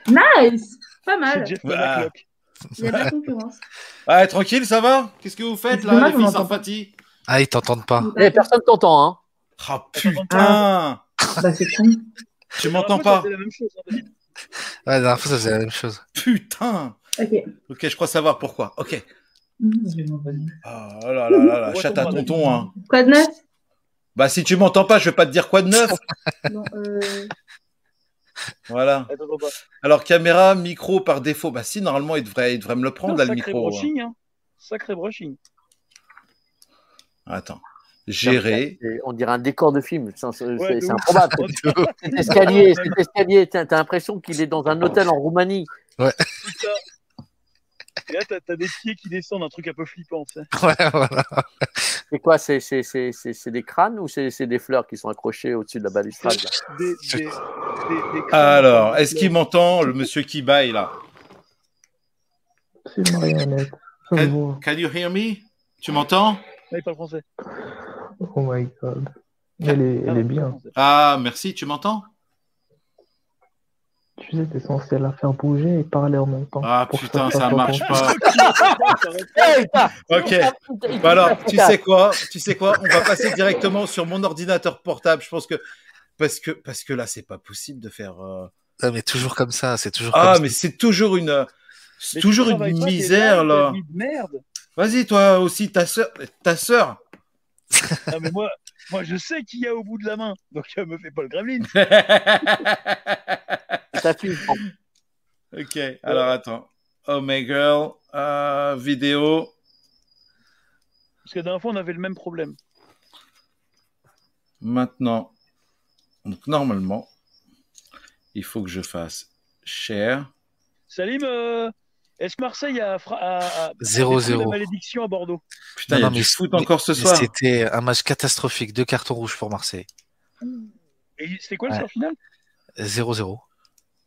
Speaker 7: Nice Pas
Speaker 4: c'est
Speaker 7: mal.
Speaker 1: Ah.
Speaker 7: Il y a de la concurrence.
Speaker 1: Ah, tranquille, ça va? Qu'est-ce que vous faites
Speaker 7: C'est
Speaker 1: là, les filles
Speaker 7: pas.
Speaker 1: sympathiques
Speaker 2: Ah, ils t'entendent pas.
Speaker 3: Eh, personne t'entend, hein.
Speaker 1: Ah putain
Speaker 7: Bah, c'est con.
Speaker 1: Tu m'entends pas
Speaker 4: c'était la même chose, hein,
Speaker 2: la dernière fois, ça faisait la même chose.
Speaker 1: Putain
Speaker 7: Ok.
Speaker 1: Ok, je crois savoir pourquoi. Ok. Ah oh là là là là,
Speaker 4: On
Speaker 1: chatte à tonton, hein.
Speaker 7: Quoi de neuf?
Speaker 1: Bah, si tu m'entends pas, je vais pas te dire quoi de neuf.
Speaker 7: Euh...
Speaker 1: Voilà.
Speaker 4: Attends.
Speaker 1: Alors, caméra, micro par défaut. Bah, si, normalement, il devrait, il devrait me le prendre, là, le
Speaker 4: Sacré
Speaker 1: micro.
Speaker 4: brushing, hein. Sacré brushing.
Speaker 1: Attends.
Speaker 3: On dirait un décor de film. C'est
Speaker 4: Ouais,
Speaker 3: improbable. Cet escalier, cet escalier, t'as l'impression qu'il est dans un hôtel en Roumanie.
Speaker 4: Et là, t'as des pieds qui descendent, un truc un peu flippant.
Speaker 2: Ouais, voilà.
Speaker 3: C'est quoi C'est des crânes ou c'est des fleurs qui sont accrochées au-dessus de la balustrade là
Speaker 4: Des, des, des, des crânes.
Speaker 1: Alors, est-ce qu'il m'entend, le monsieur qui baille, là?
Speaker 8: C'est une marionnette. Je
Speaker 1: Can, can you hear me? Tu m'entends?
Speaker 4: Il parle français.
Speaker 8: Oh my god. Elle est, elle est bien.
Speaker 1: Ah, merci, tu m'entends?
Speaker 8: Tu sais, t'es censé la faire bouger et parler en même temps.
Speaker 1: Ah, putain,
Speaker 8: ça
Speaker 1: marche pas. Ok. Bah alors, tu sais quoi Tu sais quoi On va passer directement sur mon ordinateur portable. Je pense que parce que parce que là, c'est pas possible de faire. euh,
Speaker 2: Ah, mais toujours comme ça, c'est toujours
Speaker 1: Ah,
Speaker 2: comme
Speaker 1: mais c'est toujours une c'est
Speaker 4: Mais
Speaker 1: toujours une misère
Speaker 4: là, de Merde.
Speaker 1: Vas-y, toi aussi, ta sœur, ta sœur.
Speaker 4: Ah, mais moi, moi, je sais qui y a au bout de la main. Donc, euh, me fais pas le gremlin.
Speaker 3: Ta fille,
Speaker 1: ok. Alors attends. Oh my girl, euh, vidéo.
Speaker 4: Parce que la dernière fois, on avait le même problème.
Speaker 1: Maintenant, donc normalement, il faut que je fasse share.
Speaker 4: Salim, euh, est-ce que Marseille a, a, a- a
Speaker 2: 0-0.
Speaker 4: détruit la malédiction à Bordeaux
Speaker 1: Putain,
Speaker 2: Non,
Speaker 1: il y a
Speaker 2: non,
Speaker 1: du
Speaker 2: mais-
Speaker 1: foot
Speaker 2: mais-
Speaker 1: encore ce soir.
Speaker 2: C'était un match catastrophique, deux cartons rouges pour Marseille.
Speaker 4: Et c'était quoi le
Speaker 2: Ouais.
Speaker 4: score final?
Speaker 2: 0-0.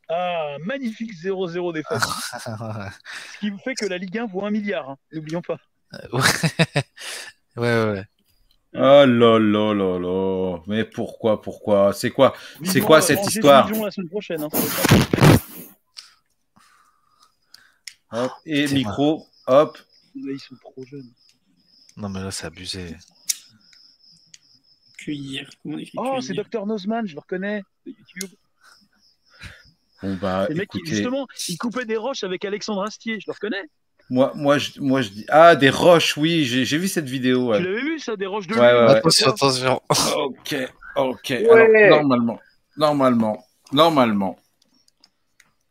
Speaker 4: Ah, magnifique 0-0 défaite. Ce qui fait que la Ligue 1 vaut un milliard. hein. N'oublions pas.
Speaker 2: ouais, ouais, ouais.
Speaker 1: Oh là là là là. Mais pourquoi, pourquoi? C'est quoi? C'est quoi
Speaker 4: euh,
Speaker 1: cette histoire?
Speaker 4: La semaine prochaine. hein,
Speaker 1: Hop, Et micro, hop.
Speaker 4: Là, ils sont trop jeunes.
Speaker 2: Non, mais là, c'est abusé.
Speaker 6: Écrit
Speaker 4: Oh, c'est Dr Nozman, je le reconnais, de YouTube.
Speaker 1: Bon bah,
Speaker 4: C'est le mec qui,
Speaker 1: écoutez,
Speaker 4: justement, il coupait des roches avec Alexandre Astier, je le reconnais.
Speaker 1: moi, moi, je, moi, je dis, ah, des roches, oui, j'ai vu cette vidéo. ouais.
Speaker 4: Tu l'avais vu, ça, des roches de
Speaker 1: Ouais, ouais, ouais.
Speaker 2: Attention, attention.
Speaker 1: Ok, ok.
Speaker 3: Ouais.
Speaker 1: Alors, normalement, normalement, normalement,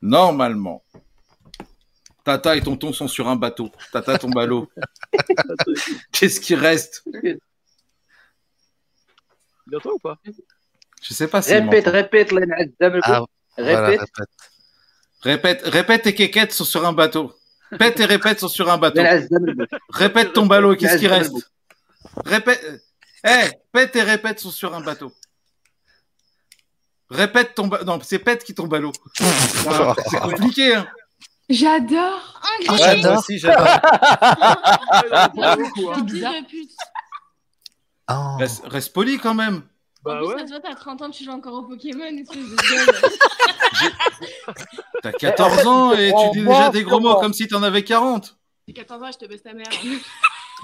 Speaker 1: normalement, Tata et tonton sont sur un bateau. Tata tombe à l'eau. Qu'est-ce qui reste?
Speaker 4: Bientôt ou pas?
Speaker 1: Je sais pas si.
Speaker 3: Répète, répète,
Speaker 2: ah, voilà,
Speaker 3: répète.
Speaker 2: Répète,
Speaker 1: répète et Kékette sont sur un bateau. Pète et répète sont sur un bateau. répète ton ballot, qu'est-ce qui reste? Répète. Eh, hey, pète et répète sont sur un bateau. Répète ton ballot. Non, c'est pète qui tombe à l'eau. c'est compliqué, hein.
Speaker 9: J'adore.
Speaker 2: Ah,
Speaker 1: Ouais,
Speaker 2: j'adore.
Speaker 1: moi aussi, j'adore.
Speaker 9: C'est bizarre.
Speaker 2: Oh.
Speaker 1: Reste, reste poli quand même.
Speaker 4: Bah
Speaker 9: en plus,
Speaker 4: ouais.
Speaker 9: ça se voit, t'as 30 ans, tu joues encore au Pokémon, espèce de gueule.
Speaker 1: T'as 14 ans et tu dis déjà des gros mots comme si t'en avais 40.
Speaker 9: J'ai 14 ans, je te baisse ta mère.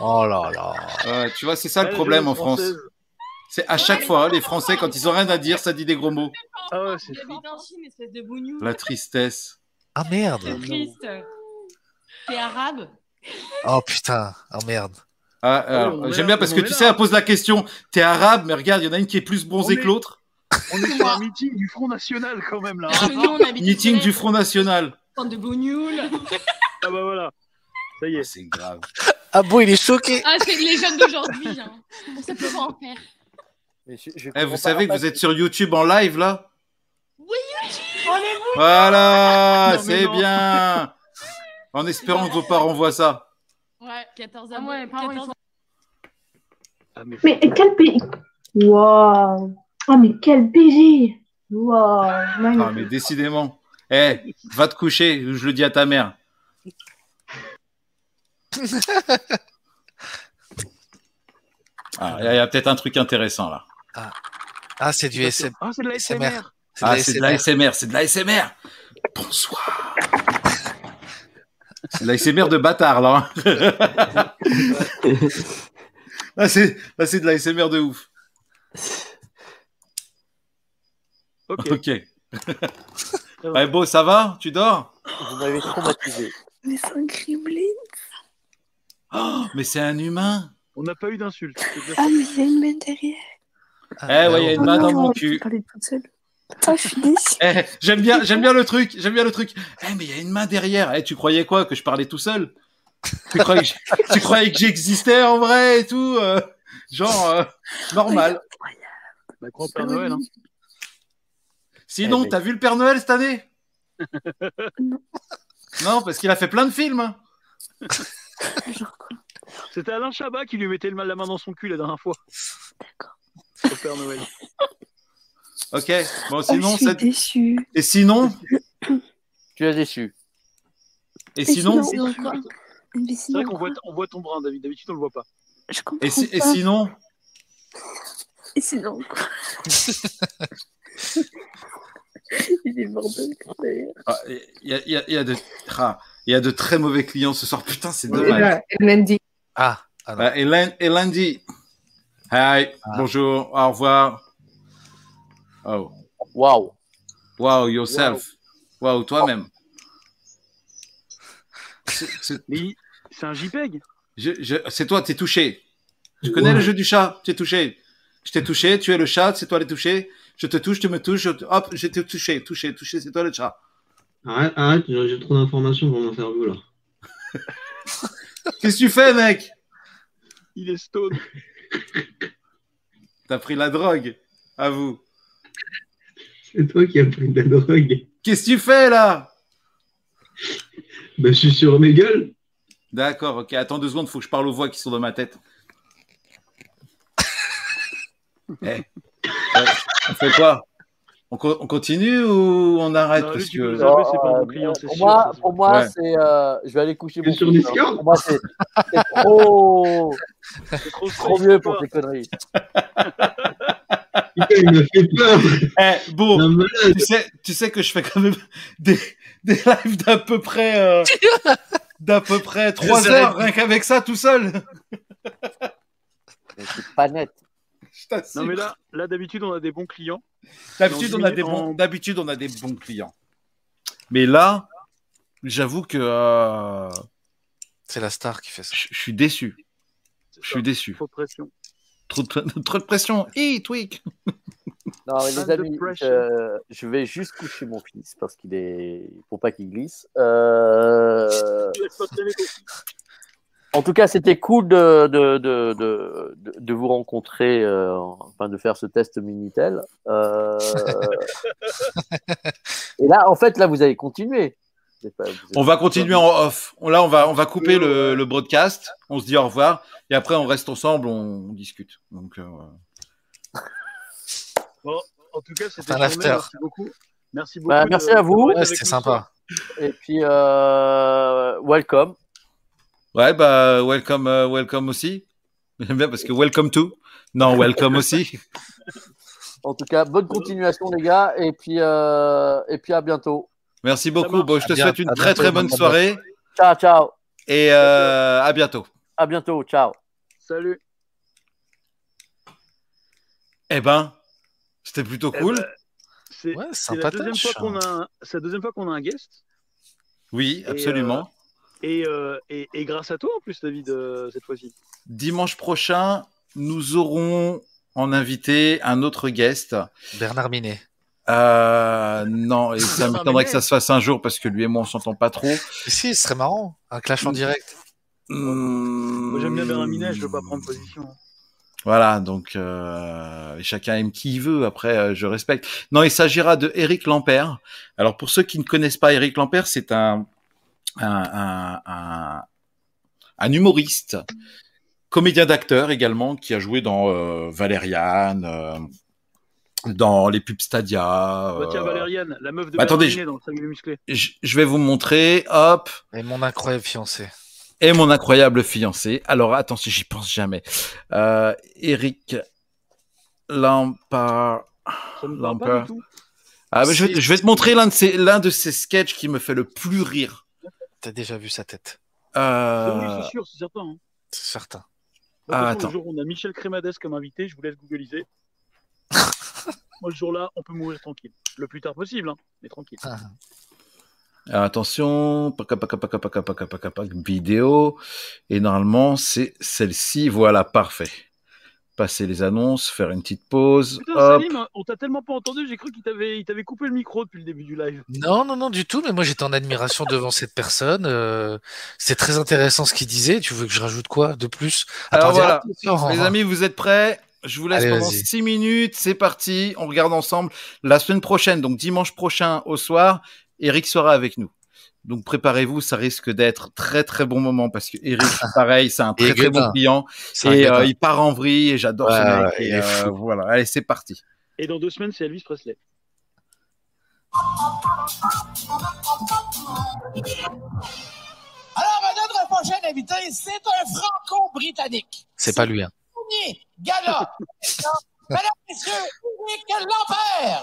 Speaker 2: Oh là là.
Speaker 1: Tu vois, c'est ça le problème en France. C'est à chaque fois, les Français, quand ils ont rien à dire, ça dit des gros mots.
Speaker 4: Ah ouais, c'est.
Speaker 1: La tristesse.
Speaker 2: Ah merde.
Speaker 9: C'est triste. T'es arabe
Speaker 2: Oh putain. Oh merde.
Speaker 1: Ah, alors,
Speaker 4: est
Speaker 1: J'aime bien parce que tu
Speaker 4: là.
Speaker 1: sais, elle pose la question T'es arabe, mais regarde, il y en a une qui est plus bronzée
Speaker 4: On
Speaker 1: que
Speaker 4: est-
Speaker 1: l'autre.
Speaker 4: On est sur un meeting du Front National quand même là.
Speaker 9: Que nous, on
Speaker 1: Meeting du Front National.
Speaker 9: De.
Speaker 4: Ah bah voilà. Ça y est.
Speaker 1: C'est grave.
Speaker 2: Ah bon, il est choqué.
Speaker 9: Ah, c'est les jeunes d'aujourd'hui. Hein. On sait pas en faire.
Speaker 3: Mais je- je
Speaker 1: Eh, vous savez que vous êtes sur YouTube en live là?
Speaker 9: Oui, YouTube
Speaker 1: Voilà, c'est bien. En espérant que vos parents voient ça.
Speaker 9: Ouais, 14
Speaker 7: Ah
Speaker 9: ans.
Speaker 7: ouais, parents, ils
Speaker 9: 14
Speaker 7: sont-
Speaker 4: Ah, mais
Speaker 7: Mais quel pays Waouh Oh, mais quel pays Waouh
Speaker 1: Ah, mais décidément. Eh, va te coucher, je le dis à ta mère. Ah, il y a, peut-être un truc intéressant là.
Speaker 2: Ah, c'est du SM.
Speaker 4: Ah, c'est de la
Speaker 2: SMR. C'est
Speaker 1: Ah,
Speaker 2: de
Speaker 1: c'est de la SMR, c'est de la SMR. Bonsoir. C'est de la SMR de bâtard là. là, c'est de la SMR de ouf.
Speaker 4: Ok.
Speaker 1: Ok. Ouais, beau, ça va? Tu dors?
Speaker 3: Vous m'avez traumatisé.
Speaker 10: Mais c'est un gremlin.
Speaker 1: Oh, Mais c'est un humain.
Speaker 4: On n'a pas eu d'insulte.
Speaker 10: Ah, mais il y a une main derrière.
Speaker 1: Eh ouais, il y a une main dans mon
Speaker 10: je
Speaker 1: cul.
Speaker 10: parlais toute seule. Putain, je suis déçue.
Speaker 1: Eh, j'aime bien, j'aime bien le truc, j'aime bien le truc. Eh, mais il y a une main derrière. Eh, tu croyais quoi que je parlais tout seul? Tu croyais, que j'- tu croyais que j'existais en vrai et tout euh, Genre euh, normal.
Speaker 4: Bah, Père Noël. Hein.
Speaker 1: Sinon,
Speaker 3: Eh ben.
Speaker 1: t'as vu le Père Noël cette année?
Speaker 10: Non.
Speaker 1: Parce qu'il a fait plein de films.
Speaker 10: Genre quoi?
Speaker 4: C'était Alain Chabat qui lui mettait le mal la main dans son cul la dernière fois.
Speaker 10: D'accord.
Speaker 4: Au Père Noël.
Speaker 1: Ok. Bon,
Speaker 10: Oh,
Speaker 1: sinon,
Speaker 10: je suis déçue.
Speaker 1: et sinon,
Speaker 3: Tu es déçu.
Speaker 1: et
Speaker 10: Et
Speaker 1: sinon,
Speaker 4: C'est vrai qu'on voit, on voit ton brin, David. D'habitude, on le voit pas.
Speaker 10: Je comprends
Speaker 1: et, si- et
Speaker 10: pas.
Speaker 1: sinon,
Speaker 10: Et sinon quoi Il est mort de
Speaker 1: ah, il y, a, il y a- y a de, ah, il y a de très mauvais clients ce soir. Putain, c'est dommage.
Speaker 9: Lundi.
Speaker 2: Ah, ah non.
Speaker 1: Euh, et, lun- et lundi. Hi, bonjour, au revoir. Oh,
Speaker 3: Waouh.
Speaker 1: wow, yourself. Wow, toi-même. C'est-
Speaker 4: un JPEG.
Speaker 1: je- je- C'est toi, t'es touché. Tu connais le jeu du chat, tu es touché. Je t'ai touché, tu es le chat, c'est toi le touché. Je te touche, tu me touches, je te- hop, je t'ai touché, touché, touché, c'est toi le chat.
Speaker 11: Arrête, arrête, j'ai j'ai trop d'informations pour mon cerveau là.
Speaker 1: Qu'est-ce que tu fais, mec?
Speaker 4: Il est stone.
Speaker 1: T'as pris la drogue, à vous.
Speaker 11: C'est toi qui as pris de la drogue.
Speaker 1: Qu'est-ce que tu fais là?
Speaker 11: Bah, je suis sur mes gueules.
Speaker 1: D'accord, ok, attends deux secondes, faut que je parle aux voix qui sont dans ma tête. Eh, ouais, on fait quoi? On, co- on continue ou on arrête?
Speaker 4: Non,
Speaker 1: parce que...
Speaker 4: pas client,
Speaker 3: pour
Speaker 4: sûr.
Speaker 3: moi, pour moi
Speaker 1: Ouais.
Speaker 3: c'est. euh, je vais aller coucher mon
Speaker 11: sur Discord?
Speaker 3: hein. Pour moi, c'est c'est trop,
Speaker 4: C'est trop,
Speaker 3: mieux pour tes conneries.
Speaker 11: Putain, il m'a fait peur.
Speaker 1: Eh, bon, tu sais, tu sais que je fais quand même des, des lives d'à peu près... euh, d'à peu près trois
Speaker 2: savais.
Speaker 1: heures, rien qu'avec ça, tout seul.
Speaker 3: C'est pas net.
Speaker 4: Non, mais là, là d'habitude, on a des bons clients.
Speaker 1: D'habitude, on a des
Speaker 4: en-
Speaker 1: bons, d'habitude, on a des bons clients. Mais là, j'avoue que euh,
Speaker 2: C'est la star qui fait ça.
Speaker 1: je je suis déçu. Je suis déçu.
Speaker 4: Trop de pression.
Speaker 1: Trop de, trop de pression. Hi, tweak.
Speaker 3: Non, mais les amis, euh, je vais juste coucher mon fils parce qu'il est. Faut pas qu'il glisse. Euh. En tout cas, c'était cool de, de, de, de, de- de vous rencontrer, euh, enfin de faire ce test Minitel. Euh... Et là, en fait, là, vous avez continué. Pas-
Speaker 1: On va continuer en off. Là, on va, on va couper le, le broadcast. On se dit au revoir. Et après, on reste ensemble, on, on discute. Donc, euh,
Speaker 4: Bon, en tout cas, c'était
Speaker 2: un
Speaker 4: tourné,
Speaker 2: after.
Speaker 4: Merci beaucoup. Merci beaucoup.
Speaker 3: Bah,
Speaker 4: de-
Speaker 3: merci à vous.
Speaker 2: Ouais, c'était sympa.
Speaker 3: Et puis, euh, welcome.
Speaker 1: ouais, bah, welcome, euh, welcome aussi. J'aime bien parce que welcome to. Non, welcome aussi.
Speaker 3: En tout cas, bonne continuation, les gars. Et puis, euh, et puis à bientôt.
Speaker 1: Merci beaucoup. Bon, je te
Speaker 2: À bien-
Speaker 1: souhaite une très très bonne soirée
Speaker 3: Ciao, ciao.
Speaker 1: et euh, à bientôt.
Speaker 3: À bientôt. Ciao.
Speaker 4: Salut.
Speaker 1: Eh ben, c'était plutôt
Speaker 4: Eh
Speaker 1: cool.
Speaker 4: ben, C'est
Speaker 2: Ouais,
Speaker 4: la deuxième fois qu'on a, un- c'est la deuxième fois qu'on a un guest.
Speaker 1: Oui,
Speaker 4: Et,
Speaker 1: absolument.
Speaker 4: Et, euh, et, et grâce à toi en plus, David, euh, cette fois-ci.
Speaker 1: Dimanche prochain, nous aurons en invité un autre guest.
Speaker 2: Bernard Minet.
Speaker 1: Euh, non, et ça m'étonnerait que ça se fasse un jour parce que lui et moi on s'entend pas trop.
Speaker 2: Mais si, ce serait marrant. Un clash en direct.
Speaker 4: Moi, j'aime bien Bernard Minet, je veux
Speaker 1: Hmm.
Speaker 4: pas prendre position.
Speaker 1: Voilà, donc euh, chacun aime qui il veut. Après, euh, je respecte. Non, il s'agira de Eric Lampert. Alors pour ceux qui ne connaissent pas Eric Lampert, c'est un un, un, un un humoriste, comédien d'acteur également, qui a joué dans euh, Valériane, euh, dans les pubs Stadia.
Speaker 4: Bah, tiens,
Speaker 1: euh,
Speaker 4: Valériane, la meuf de
Speaker 1: bah, attendez,
Speaker 4: Minet dans le musclé.
Speaker 1: je, je vais vous montrer. Hop.
Speaker 2: Et mon incroyable fiancé.
Speaker 1: et mon incroyable fiancé. Alors attention, j'y pense jamais. Euh, Eric Lampard.
Speaker 4: Ça me parle pas
Speaker 1: Lampard.
Speaker 4: du tout.
Speaker 1: Ah, mais je, vais,
Speaker 2: Si.
Speaker 1: je vais te montrer l'un de ces l'un de ces sketchs qui me fait le plus rire.
Speaker 2: T'as déjà vu sa tête.
Speaker 1: Euh,
Speaker 4: Oui, c'est sûr, c'est certain. hein.
Speaker 2: C'est certain.
Speaker 4: Moi,
Speaker 1: Ah,
Speaker 4: façon,
Speaker 1: attends.
Speaker 4: Le jour où on a Michel Crémades comme invité, je vous laisse googliser. Moi, ce jour-là, on peut mourir tranquille. Le plus tard possible, hein, mais tranquille.
Speaker 2: Ah.
Speaker 1: alors, attention, paca, paca, paca, paca, paca, paca, paca, vidéo. Et normalement, c'est celle-ci. Voilà, parfait. Passer les annonces, faire une petite pause.
Speaker 4: Putain,
Speaker 1: Hop.
Speaker 4: Salim, on t'a tellement pas entendu, j'ai cru qu'il t'avait, il t'avait coupé le micro depuis le début du live.
Speaker 2: Non, non, non, du tout. Mais moi, j'étais en admiration devant cette personne. Euh, c'est très intéressant ce qu'il disait. Tu veux que je rajoute quoi de plus? À
Speaker 1: Alors
Speaker 2: dire,
Speaker 1: voilà,
Speaker 2: attention,
Speaker 1: les amis, vous êtes prêts? Je vous laisse
Speaker 2: Allez,
Speaker 1: pendant
Speaker 2: vas-y.
Speaker 1: 6 minutes, c'est parti, on regarde ensemble. La semaine prochaine, donc dimanche prochain au soir, Eric sera avec nous. Donc préparez-vous, ça risque d'être très très bon moment parce que Eric, pareil, c'est un très très bon client et euh, il part en vrille et j'adore ce mec. et, euh, voilà, allez, c'est parti.
Speaker 4: Et dans deux semaines, c'est Elvis Presley.
Speaker 12: Alors, notre prochain invité, c'est un franco-britannique.
Speaker 2: C'est pas lui. Hein.
Speaker 12: Premier gala. Mesdames, messieurs, Eric Lampert.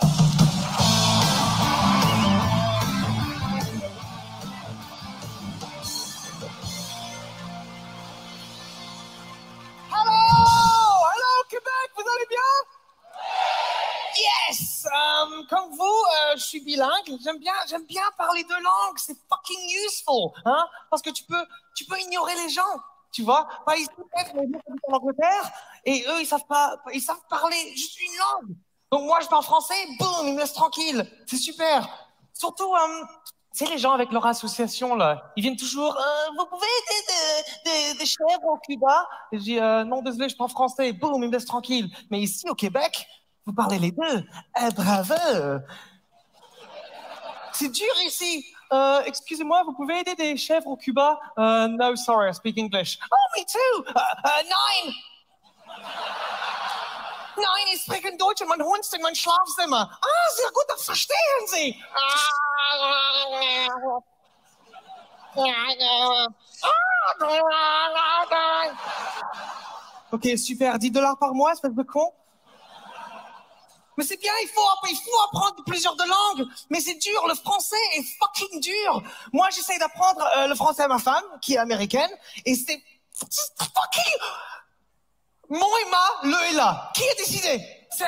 Speaker 12: Allô, allô, Québec, vous allez bien? Yes! Euh, comme vous, euh, je suis bilingue. J'aime bien, j'aime bien parler deux langues. C'est fucking useful, hein? Parce que tu peux, tu peux ignorer les gens, tu vois? Pas ici, mais en Angleterre, et eux, ils savent pas, ils savent parler juste une langue. Donc moi, je parle français, boum, ils me laissent tranquille. C'est super. Surtout, euh, tu les gens avec leur association, là, ils viennent toujours, euh, vous pouvez aider des chèvres au Cuba? Et je dis, euh, non, désolé, je parle français. Boum, ils me laissent tranquille. Mais ici, au Québec, vous parlez les deux. Eh, bravo! C'est dur ici. Euh, excusez-moi, vous pouvez aider des chèvres au Cuba? Euh, no, sorry, I speak English. Oh, me too! Uh, uh, nein! Nein, ich spreche Deutsch in mein Wohnzimmer, mein Schlafzimmer. Ah, sehr gut, das verstehen Sie. Ok, super. 10 dollars par mois, espèce de con. Mais c'est bien, il faut, il faut apprendre plusieurs de langues. Mais c'est dur, le français est fucking dur. Moi, j'essaye d'apprendre euh, le français à ma femme, qui est américaine, et c'est c'est fucking... Mon et ma, le et la. Qui a décidé? C'est...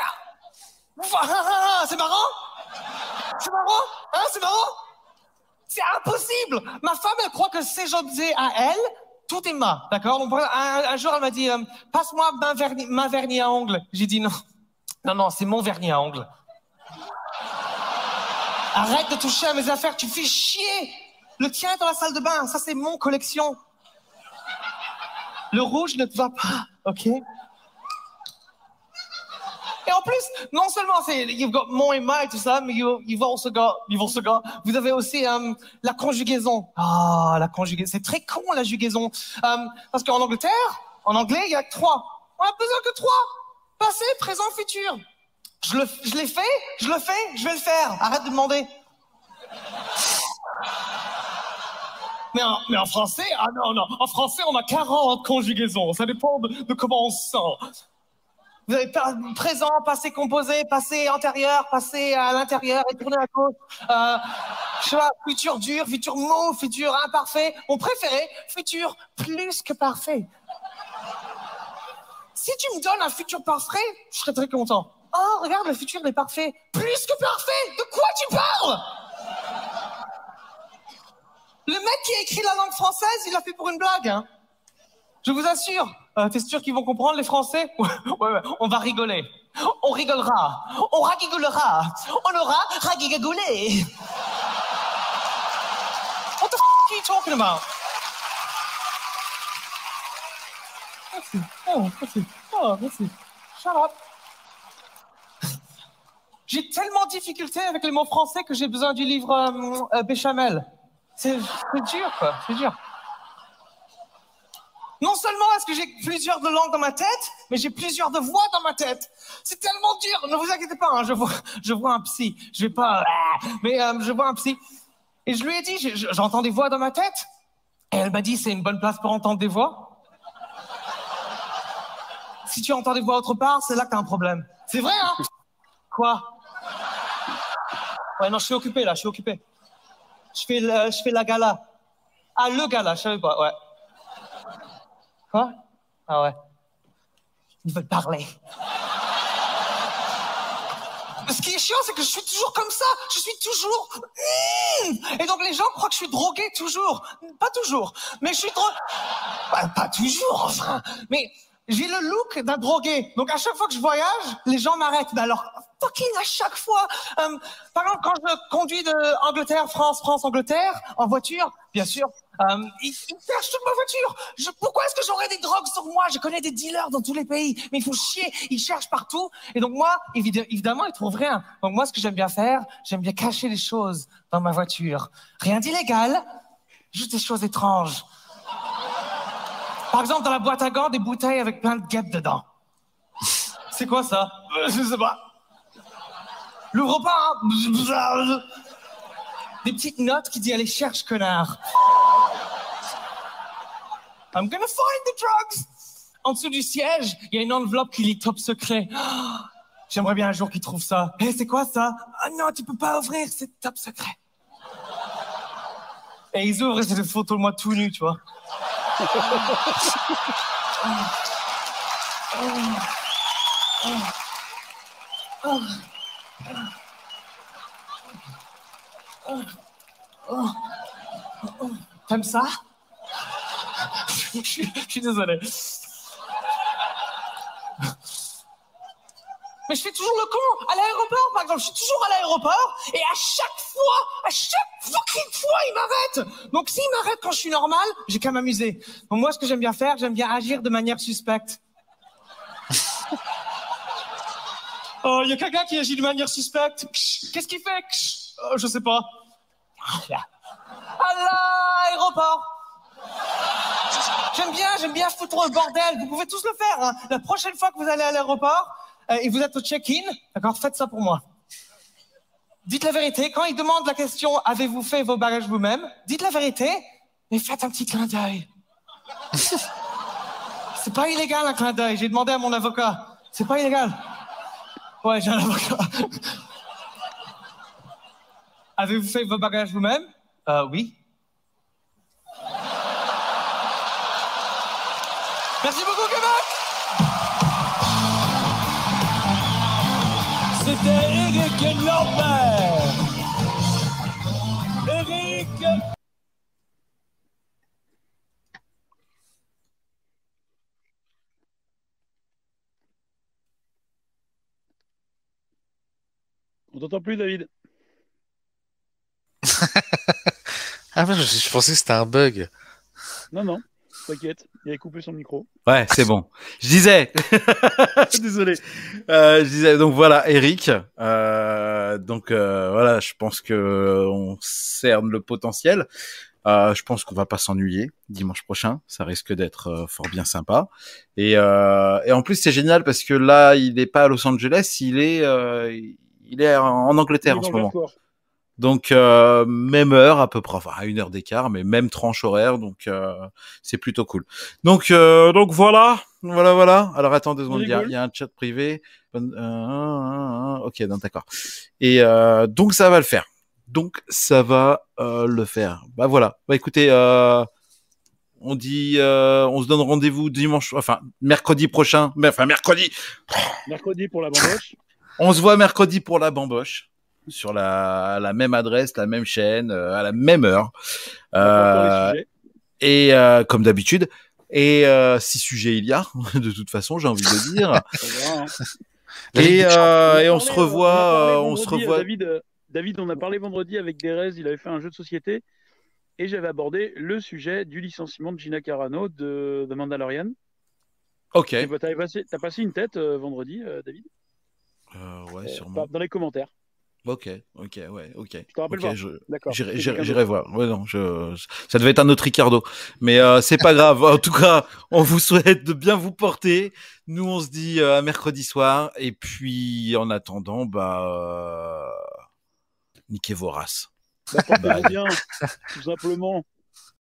Speaker 12: C'est marrant? C'est marrant? Hein, c'est marrant? C'est impossible Ma femme, elle croit que ses objets à elle, tout est ma, d'accord? Un, jour, elle m'a dit, euh, passe-moi ma vernis, ma vernis à ongles. J'ai dit non. Non, non, c'est mon vernis à ongles. Arrête de toucher à mes affaires, tu fais chier. Le tien est dans la salle de bain, ça c'est mon collection. Le rouge ne te va pas, ok? Et en plus, non seulement c'est you've got mon et my tout ça, mais you, you've also got, you've also got, vous avez aussi euh, la conjugaison. Ah, la conjugaison, c'est très con la jugaison, Euh, parce qu'en Angleterre, en anglais, il y a que trois. On a besoin que trois. Passé, présent, futur. Je l'ai fait, je le fais, je vais le faire. Arrête de demander. Mais en, français, ah non, non, en français, on a 40 conjugaisons. Ça dépend de, comment on se sent. Vous avez présent, passé composé, passé antérieur, passé à l'intérieur et tourné à gauche. Je sais pas, futur dur, futur mot, futur imparfait. Mon préféré, futur plus que parfait. Si tu me donnes un futur parfait, je serais très content. Oh, regarde, le futur est parfait. Plus que parfait De quoi tu parles? Le mec qui a écrit la langue française, il l'a fait pour une blague. Hein. Je vous assure. Euh, T'es sûr qu'ils vont comprendre, les Français? Ouais, ouais, on va rigoler. On rigolera. On ragigolera. On aura ragigagolé. What the f are you talking about? Up. J'ai tellement de difficultés avec les mots français que j'ai besoin du livre euh, euh, Béchamel. C'est dur, quoi. C'est dur. Non seulement est-ce que j'ai plusieurs de langues dans ma tête, mais j'ai plusieurs de voix dans ma tête. C'est tellement dur. Ne vous inquiétez pas, hein, je, vois, je vois un psy. Je vais pas... ah, Mais euh, je vois un psy. Et je lui ai dit, j'entends des voix dans ma tête. Et elle m'a dit, c'est une bonne place pour entendre des voix. Si tu entends des voix autre part, c'est là que t'as un problème. C'est vrai, hein? Quoi? Ouais, non, je suis occupé, là, je suis occupé. Je fais, le- je fais la gala. Ah, le gala, je savais pas, ouais. Quoi? Ah ouais. Ils veulent parler. Ce qui est chiant, c'est que je suis toujours comme ça. Je suis toujours. Et donc les gens croient que je suis drogué toujours. Pas toujours. Mais je suis drogué. Pas, pas toujours, enfin. Mais j'ai le look d'un drogué. Donc à chaque fois que je voyage, les gens m'arrêtent. Mais alors, fucking à chaque fois. Euh, par exemple, quand je conduis de Angleterre, France, France, Angleterre, en voiture, bien sûr, euh, ils, ils cherchent toute ma voiture. Pourquoi est-ce que j'aurais des drogues sur moi? Je connais des dealers dans tous les pays, mais il faut chier. Ils cherchent partout. Et donc moi, évid- évidemment, ils trouvent rien. Donc moi, ce que j'aime bien faire, j'aime bien cacher les choses dans ma voiture. Rien d'illégal, juste des choses étranges. Par exemple, dans la boîte à gants, des bouteilles avec plein de guêpes dedans. C'est quoi ça? Euh, Je sais pas. L'ouvre pas, hein Des petites notes qui disent allez cherche connard. I'm gonna find the drugs. En dessous du siège, il y a une enveloppe qui lit top secret. J'aimerais bien un jour qu'ils trouvent ça. Hé, c'est quoi ça? Ah non, tu peux pas ouvrir, c'est top secret. Et ils ouvrent c'est des photos de moi tout nu, tu vois. T'aimes ça je, suis- je suis désolé. Mais je fais toujours le con. À l'aéroport, par exemple, je suis toujours à l'aéroport et à chaque fois, à chaque fucking fois, ils m'arrêtent. Donc s'ils m'arrêtent quand je suis normal, j'ai qu'à m'amuser. Donc moi, ce que j'aime bien faire, j'aime bien agir de manière suspecte. Oh, il y a quelqu'un qui agit de manière suspecte. Qu'est-ce qu'il fait? Euh, Je sais pas. À l'aéroport. J'aime bien, j'aime bien foutre le bordel. Vous pouvez tous le faire. hein. La prochaine fois que vous allez à l'aéroport et vous êtes au check-in, d'accord, faites ça pour moi. Dites la vérité. Quand ils demandent la question avez-vous fait vos bagages vous-même, dites la vérité et faites un petit clin d'œil. C'est pas illégal un clin d'œil. J'ai demandé à mon avocat. C'est pas illégal. Ouais, j'ai un avocat. Avez-vous fait vos bagages vous-même Euh, oui.
Speaker 4: On t'entend plus, David.
Speaker 2: Ah, mais je, je pensais que c'était un bug.
Speaker 4: Non, non. t'inquiète. Il avait coupé son micro.
Speaker 1: Ouais, c'est bon. Je disais. Désolé. Euh, je disais. Donc voilà, Eric. Euh, donc euh, voilà, je pense que on cerne le potentiel. Euh, je pense qu'on va pas s'ennuyer dimanche prochain. Ça risque d'être euh, fort bien sympa. Et, euh, et en plus, c'est génial parce que là, il est pas à Los Angeles, il est, euh, il est en Angleterre en ce moment. Donc euh, même heure à peu près, enfin à une heure d'écart, mais même tranche horaire, donc euh, c'est plutôt cool. Donc euh, donc voilà, voilà voilà. Alors attends deux secondes, il y, a, il y a un chat privé. Ok, d'accord. Et donc ça va le faire. Donc ça va le faire. Bah voilà. Bah écoutez, on dit, on se donne rendez-vous dimanche, enfin mercredi prochain, mais enfin mercredi.
Speaker 4: Mercredi pour la bamboche.
Speaker 1: On se voit mercredi pour la bamboche sur la, la même adresse, la même chaîne, euh, à la même heure. Euh, et euh, comme d'habitude. Et euh, si sujet il y a, de toute façon, j'ai envie de dire. et, euh, et on se revoit, on se.
Speaker 4: David, David, on a parlé vendredi avec Derez, il avait fait un jeu de société et j'avais abordé le sujet du licenciement de Gina Carano de, de Mandalorian.
Speaker 1: Ok.
Speaker 4: Bah, T'as passé, une tête euh, vendredi, euh, David
Speaker 1: ouais,
Speaker 4: Euh,
Speaker 1: sûrement.
Speaker 4: Dans les commentaires.
Speaker 1: Ok, ok, ouais, ok.
Speaker 4: Te
Speaker 1: je-
Speaker 4: D'accord.
Speaker 1: J'irai voir. Ouais, non, je, ça devait être un autre Ricardo. Mais euh, c'est pas grave. En tout cas, on vous souhaite de bien vous porter. Nous, on se dit euh, à mercredi soir. Et puis, en attendant, bah, euh, niquez vos races.
Speaker 4: Bah,
Speaker 1: Bah,
Speaker 4: bien, tout simplement.